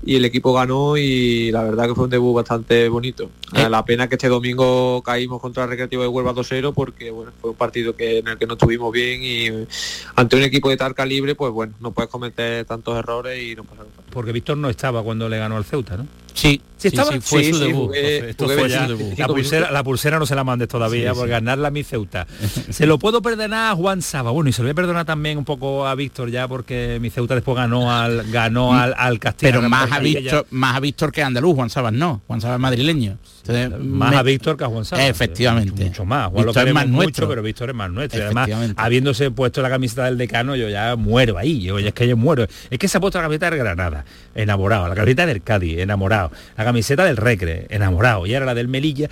y el equipo ganó y la verdad que fue un debut bastante bonito. Eh, La pena que este domingo caímos contra el Recreativo de Huelva 2-0 porque bueno, fue un partido que, en el que no estuvimos bien y ante un equipo de tal calibre, pues bueno, no puedes cometer tantos errores y no pasa nada. Porque Víctor no estaba cuando le ganó al Ceuta, ¿no? Sí, sí estaba. sí, fue Sí, su sí, debut. jugué- Esto jugué fue ya- 25 La pulsera, la pulsera no se la mandes todavía Sí, por sí. ganarla a mi Ceuta. Se lo puedo perdonar a Juan Saba. Bueno, y se lo voy a perdonar también un poco a Víctor ya porque mi Ceuta después ganó al ganó al, al Castilla. Pero más a. Víctor, más a Víctor que a andaluz, Juan Sabas no, Juan Sabas es madrileño. Entonces, Más me- a Víctor que a Juan Saba. Efectivamente. Mucho más. Juan lo Víctor es más mucho, nuestro. pero Víctor es más nuestro. Y además, habiéndose puesto la camiseta del decano, yo ya muero ahí. Yo, es que yo muero. Es que se ha puesto la camiseta del Granada, enamorado. La camiseta del Cádiz, enamorado. La camiseta del Recre, enamorado. Y ahora la del Melilla.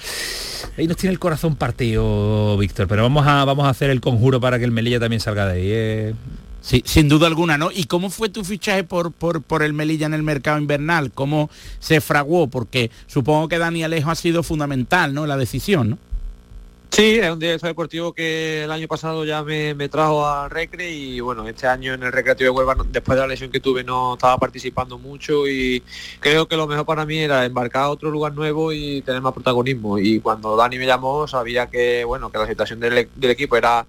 Ahí nos tiene el corazón partido, Víctor. Pero vamos a, vamos a hacer el conjuro para que el Melilla también salga de ahí. eh. Sí, sin duda alguna, ¿no? ¿Y cómo fue tu fichaje por, por, por el Melilla en el mercado invernal? ¿Cómo se fraguó? Porque supongo que Dani Alejo ha sido fundamental, ¿no? La decisión, ¿no? Sí, es un director deportivo que el año pasado ya me, me trajo al Recre y bueno, este año en el Recreativo de Huelva, después de la lesión que tuve, no estaba participando mucho y creo que lo mejor para mí era embarcar a otro lugar nuevo y tener más protagonismo. Y cuando Dani me llamó, sabía que bueno, que la situación del, del equipo era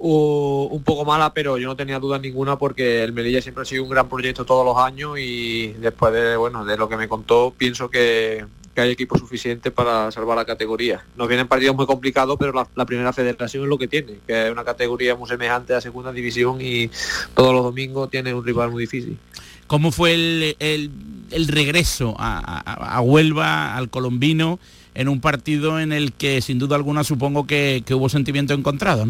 un poco mala, pero yo no tenía duda ninguna porque el Melilla siempre ha sido un gran proyecto todos los años y después de bueno de lo que me contó pienso que, hay equipo suficiente para salvar la categoría. Nos vienen partidos muy complicados, pero la, primera federación es lo que tiene, que es una categoría muy semejante a segunda división y todos los domingos tiene un rival muy difícil. ¿Cómo fue el, regreso a, Huelva, al colombino, en un partido en el que sin duda alguna supongo que, hubo sentimiento encontrado.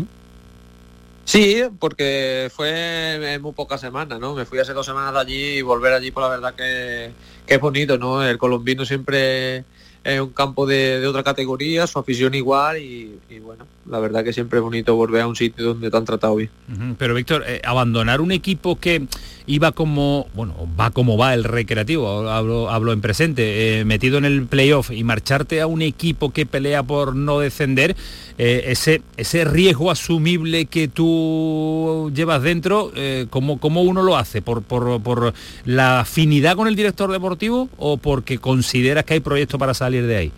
Sí, porque fue en muy pocas semanas, ¿no? Me fui hace dos semanas de allí y volver allí, por la verdad que, que es bonito, ¿no? El colombino siempre es un campo de, de otra categoría, su afición igual y, y bueno, la verdad que siempre es bonito volver a un sitio donde te han tratado bien. Pero Víctor, eh, abandonar un equipo que iba como, bueno, va como va el recreativo, hablo, hablo en presente, eh, metido en el playoff y marcharte a un equipo que pelea por no descender, eh, ese, ese riesgo asumible que tú llevas dentro, ¿cómo, cómo uno lo hace? ¿Por, por, por la afinidad con el director deportivo o porque consideras que hay proyectos para salir de ahí?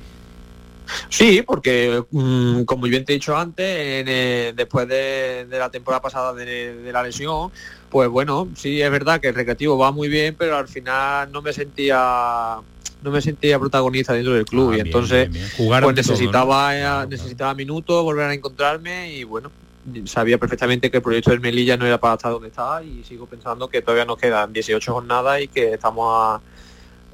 Sí, porque mm, como bien te he dicho antes, en, eh, después de, de la temporada pasada de, de la lesión, pues bueno, sí es verdad que el recreativo va muy bien, pero al final no me sentía no me sentía protagonista dentro del club Ah, y bien, entonces bien, bien. Jugar pues ante todo, ¿no? necesitaba eh, necesitaba minutos, volver a encontrarme y bueno, sabía perfectamente que el proyecto del Melilla no era para estar donde está y sigo pensando que todavía nos quedan 18 jornadas y que estamos a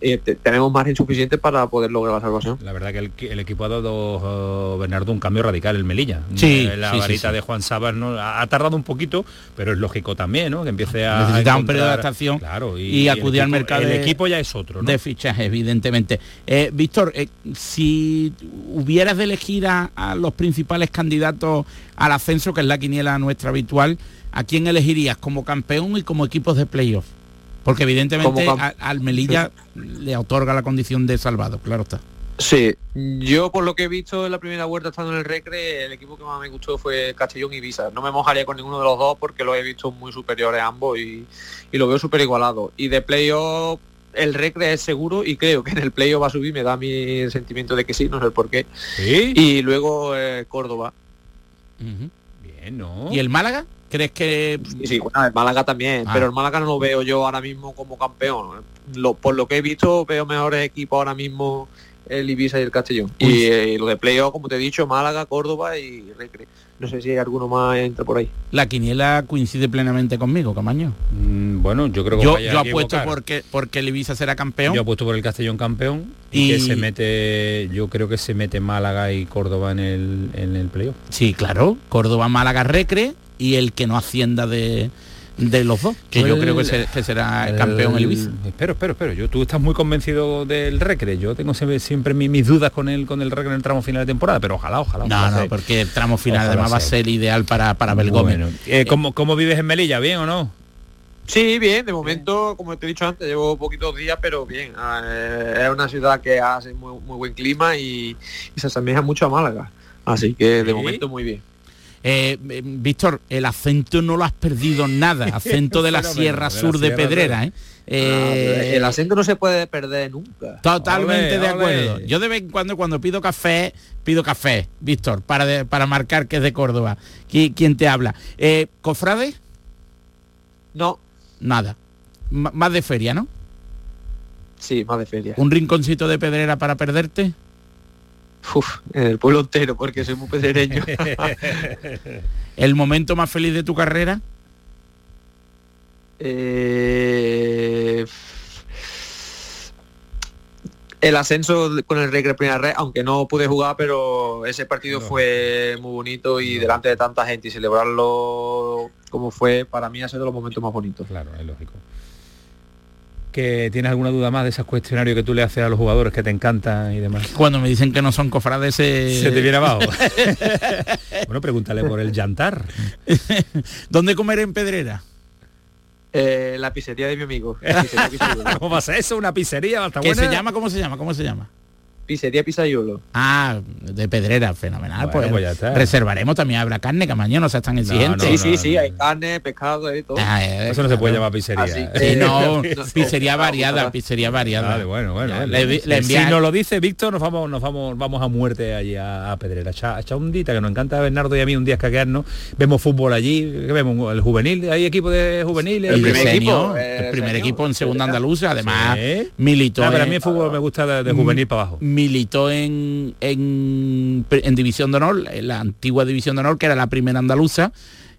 eh, te- tenemos margen suficiente para poder lograr la salvación. La verdad que el, el equipo ha dado, eh, Bernardo, un cambio radical, el Melilla. Sí, Eh, la sí, varita sí. de Juan Sabas ¿no? ha, ha tardado un poquito, pero es lógico también, ¿no? Que empiece a Necesitaba un periodo de adaptación claro, y, acudir al mercado El de- equipo ya es otro, ¿no? de fichaje, evidentemente. Eh, Víctor, eh, si hubieras de elegir a, a los principales candidatos al ascenso, que es la quiniela nuestra habitual, ¿a quién elegirías como campeón y como equipos de playoff? Porque evidentemente a- al Melilla le otorga la condición de salvado, claro está. Sí, yo por lo que he visto en la primera vuelta estando en el Recre, el equipo que más me gustó fue Castellón y Visa. No me mojaría con ninguno de los dos porque los he visto muy superiores a ambos y, y lo veo súper igualado. Y de playoff el Recre es seguro y creo que en el playoff va a subir, me da mi sentimiento de que sí, no sé por qué. ¿Sí? Y luego eh, Córdoba. Bien, ¿no? ¿Y el Málaga? ¿Crees que Sí, sí, bueno, el Málaga también, Ah. pero el Málaga no lo veo yo ahora mismo como campeón. Lo, por lo que he visto, veo mejores equipos ahora mismo el Ibiza y el Castellón. Uy. Y eh, lo de playoff, como te he dicho, Málaga, Córdoba y Recre. No sé si hay alguno más entra por ahí. la quiniela coincide plenamente conmigo, Camaño? Mm, bueno, yo creo que Yo, vaya yo apuesto porque, porque el Ibiza será campeón. Yo apuesto por el Castellón campeón y, Y- que se mete, yo creo que se mete Málaga y Córdoba en el, en el playoff. Sí, claro. Córdoba, Málaga, Recre y el que no ascienda de, de los dos. Que yo El- creo que, se- que será el campeón el Ibiza. Espero, espero, espero. Yo, tú estás muy convencido del Recre. Yo tengo siempre, siempre mi- mis dudas con el con el Recre en el tramo final de temporada, pero ojalá, ojalá. No, ojalá no, sea. porque el tramo final Ojalá además va a ser ideal para, para Abel Gómez. Bueno, eh, ¿cómo, cómo vives en Melilla? ¿Bien o no? Sí, bien, de momento, como te he dicho antes, llevo poquitos días, pero bien. Eh, es una ciudad que hace muy, muy buen clima y, y se asemeja mucho a Málaga. Así que de Sí. momento muy bien. Eh, eh, Víctor, el acento no lo has perdido nada, acento de la Sierra Sur de Pedrera, ¿eh? Eh, el acento no se puede perder nunca. Totalmente Ole, de acuerdo. ole. Yo de vez en cuando cuando pido café, pido café, Víctor, para, de- para marcar que es de Córdoba. ¿Qui- ¿Quién te habla? Eh, ¿Cofrade? No. Nada. M- más de feria, ¿no? Sí, más de feria. ¿Un rinconcito de pedrera para perderte? Uf, en el pueblo entero, porque soy muy pedrereño. ¿El momento más feliz de tu carrera? Eh, el ascenso con el Recre Primera Red, aunque no pude jugar, pero ese partido fue muy bonito y delante de tanta gente y celebrarlo como fue, para mí ha sido los momentos más bonitos. Claro, es lógico. ¿Que tienes alguna duda más de esos cuestionarios que tú le haces a los jugadores que te encantan y demás? Cuando me dicen que no son cofrades se... Se te viene abajo. bueno, pregúntale por el llantar. ¿Dónde comer en Pedrera? Eh, la pizzería de mi amigo. la Pizzería Pizzaiolo. ¿Cómo va a ser eso? ¿Una pizzería? ¿Está ¿Qué se llama? ¿Cómo se llama? ¿Cómo se llama? Pizzería Pizzaiolo. Ah, de Pedrera, fenomenal. Bueno, pues, pues ya está. reservaremos también habrá carne, que mañana no seas tan exigente. sí, sí, sí, hay carne, pescado y todo. Ah, eh, Eso no se puede llamar pizzería. ¿eh? que- Sí, no, No, pizzería no, variada, no. pizzería variada. Vale, bueno, bueno. Ya, le, vi- le si nos lo dice Víctor, nos vamos, nos vamos, vamos a muerte allí a, a Pedrera. Echa, echa un dita que nos encanta a Bernardo y a mí un día escaquearnos. Vemos fútbol allí, ¿qué vemos? El juvenil, hay equipo de juveniles. el primer equipo, eh, el primer señor. equipo en segunda andaluza, además Sí. militó Ah, pero a en- mí el fútbol me gusta de, de juvenil para abajo. Militó en, en, división de honor, en la antigua división de honor, que era la primera andaluza,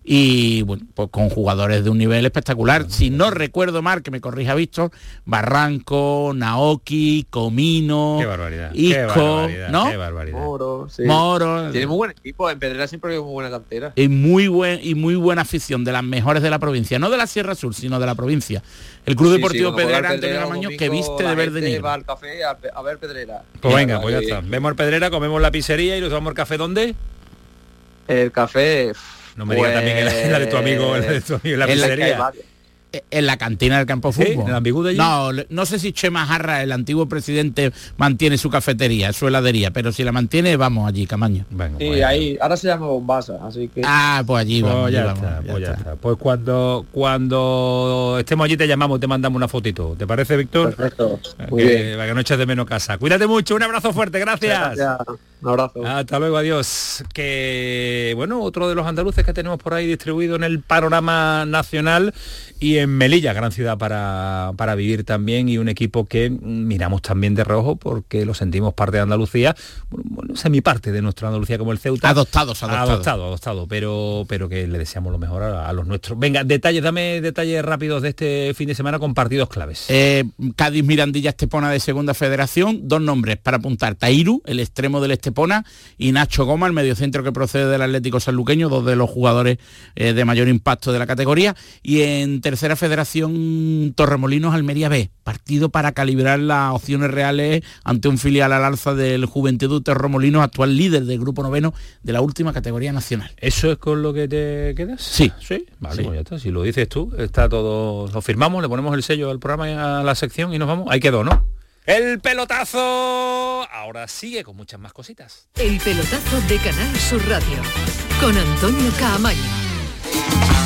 y bueno, pues con jugadores de un nivel espectacular. Si no recuerdo mal, que me corrija Víctor, Barranco, Naoki, Comino, Qué barbaridad. qué Isco, barbaridad, ¿no? Qué barbaridad. Moro, sí. Moro. Tiene muy buen equipo, en Pedrera siempre hay muy buena cantera. y muy buen y muy buena afición de las mejores de la provincia, no de la Sierra Sur, sino de la provincia. El Club Sí, Deportivo sí, Pedrera Pedrera Antonio que viste de verde negro. va al café a, a ver Pedrera. Pues venga, pues ya está. Vemos el Pedrera, comemos la pizzería y nos tomamos el café ¿dónde? El café... No me digas también que la, la de tu amigo, la de tu amigo, la En la que pizzería. Eh, En la cantina del campo fútbol. ¿En el ambigú de allí? No, no sé si Chema Jarra, el antiguo presidente, mantiene su cafetería, su heladería, pero si la mantiene, vamos allí, Camaño. Sí, ahí, ahora se llama Bombasa, así que... Ah, pues allí Pues vamos, ya allí está, vamos, ya pues ya está. está. Pues cuando cuando estemos allí te llamamos, te mandamos una fotito. ¿Te parece, Víctor? Perfecto. Para Muy que, bien. para que no eches de menos casa. Cuídate mucho, un abrazo fuerte, gracias. Gracias. Un abrazo. Hasta luego, adiós. Que bueno, otro de los andaluces que tenemos por ahí distribuido en el panorama nacional y en Melilla, gran ciudad para, para vivir también y un equipo que miramos también de rojo porque lo sentimos parte de Andalucía, bueno, bueno, semiparte de nuestra Andalucía como el Ceuta. Adoptados, adoptados. Adoptado, adoptado, pero, pero que le deseamos lo mejor a, a los nuestros. Venga, detalles, dame detalles rápidos de este fin de semana con partidos claves. Eh, Cádiz Mirandilla Estepona de Segunda Federación, dos nombres para apuntar, Tairu, el extremo del Estepona, y Nacho Goma, el mediocentro que procede del Atlético Sanluqueño, dos de los jugadores eh, de mayor impacto de la categoría. Y en Tercera Federación, Torremolinos Almería B, partido para calibrar las opciones reales ante un filial al alza del Juventud Torremolinos, actual líder del grupo noveno de la última categoría nacional. ¿Eso es con lo que te quedas? Sí. Sí, vale, Sí. pues ya está. Si lo dices tú, está todo. Lo firmamos, le ponemos el sello al programa y a la sección y nos vamos. Ahí quedó, ¿no? El pelotazo. Ahora sigue con muchas más cositas. El pelotazo de Canal Sur Radio con Antonio Caamaño.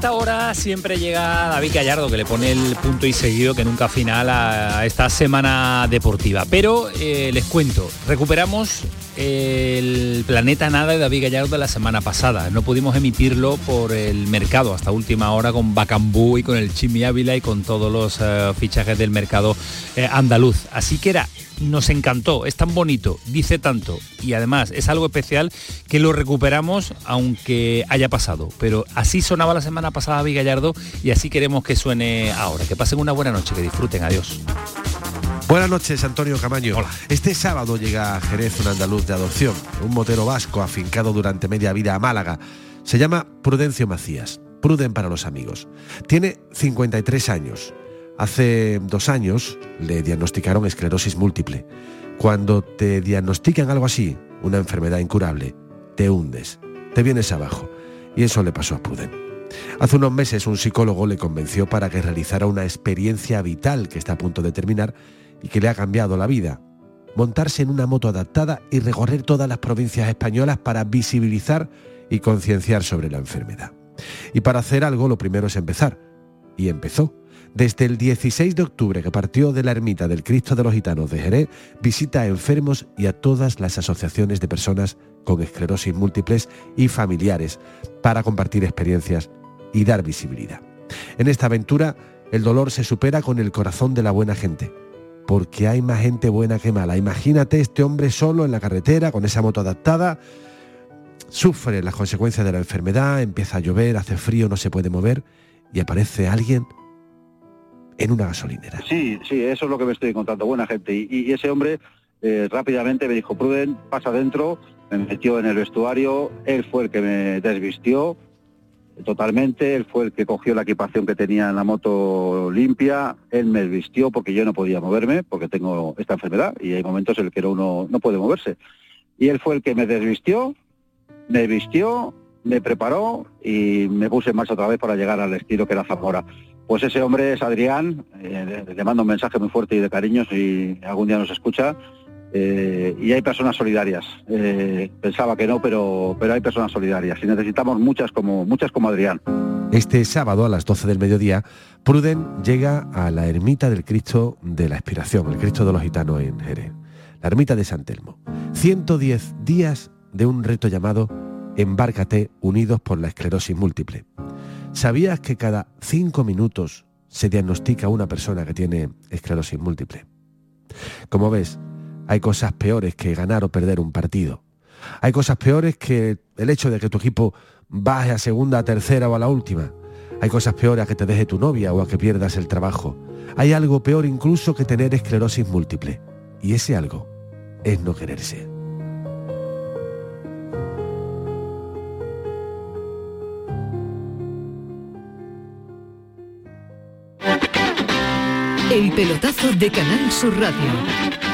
Esta hora siempre llega David Gallardo, que le pone el punto y seguido que nunca final a esta semana deportiva. Pero eh, les cuento, recuperamos el Planeta Nada de David Gallardo de la semana pasada. No pudimos emitirlo por el mercado hasta última hora con Bacambú y con el Chimi Ávila y con todos los eh, fichajes del mercado eh, andaluz. Así que era nos encantó, es tan bonito, dice tanto y además es algo especial que lo recuperamos aunque haya pasado. Pero así sonaba la semana pasada David Gallardo y así queremos que suene ahora. Que pasen una buena noche, que disfruten, adiós. Buenas noches, Antonio Camaño. Este sábado llega a Jerez un andaluz de adopción, un motero vasco afincado durante media vida a Málaga. Se llama Prudencio Macías, Pruden para los amigos. Tiene 53 años. Hace dos años le diagnosticaron esclerosis múltiple. Cuando te diagnostican algo así, una enfermedad incurable, te hundes, te vienes abajo. Y eso le pasó a Pruden. Hace unos meses un psicólogo le convenció para que realizara una experiencia vital que está a punto de terminar y que le ha cambiado la vida. montarse en una moto adaptada y recorrer todas las provincias españolas para visibilizar y concienciar sobre la enfermedad. Y para hacer algo lo primero es empezar. Y empezó. Desde el 16 de octubre que partió de la ermita del Cristo de los Gitanos de Jerez, visita a enfermos y a todas las asociaciones de personas con esclerosis múltiples y familiares para compartir experiencias y dar visibilidad. En esta aventura, el dolor se supera con el corazón de la buena gente, porque hay más gente buena que mala. Imagínate este hombre solo en la carretera, con esa moto adaptada, sufre las consecuencias de la enfermedad, empieza a llover, hace frío, no se puede mover, y aparece alguien en una gasolinera. Sí, sí, eso es lo que me estoy encontrando, buena gente. Y, y ese hombre eh, rápidamente me dijo, Pruden, pasa adentro, me metió en el vestuario, él fue el que me desvistió totalmente, él fue el que cogió la equipación que tenía en la moto limpia, él me desvistió porque yo no podía moverme, porque tengo esta enfermedad y hay momentos en los que uno no puede moverse. Y él fue el que me desvistió, me vistió, me preparó y me puse en marcha otra vez para llegar al estilo que era Zamora. Pues ese hombre es Adrián, eh, le mando un mensaje muy fuerte y de cariño si algún día nos escucha. Eh, y hay personas solidarias. Eh, pensaba que no, pero, pero hay personas solidarias y necesitamos muchas como, muchas como Adrián. Este sábado a las 12 del mediodía, Pruden llega a la ermita del Cristo de la Expiración, el Cristo de los Gitanos en Jerez, la ermita de San Telmo. 110 días de un reto llamado Embárcate unidos por la esclerosis múltiple. ¿Sabías que cada cinco minutos se diagnostica una persona que tiene esclerosis múltiple? Como ves, hay cosas peores que ganar o perder un partido. Hay cosas peores que el hecho de que tu equipo baje a segunda, a tercera o a la última. Hay cosas peores a que te deje tu novia o a que pierdas el trabajo. Hay algo peor incluso que tener esclerosis múltiple. Y ese algo es no quererse. El pelotazo de Canal Sur Radio.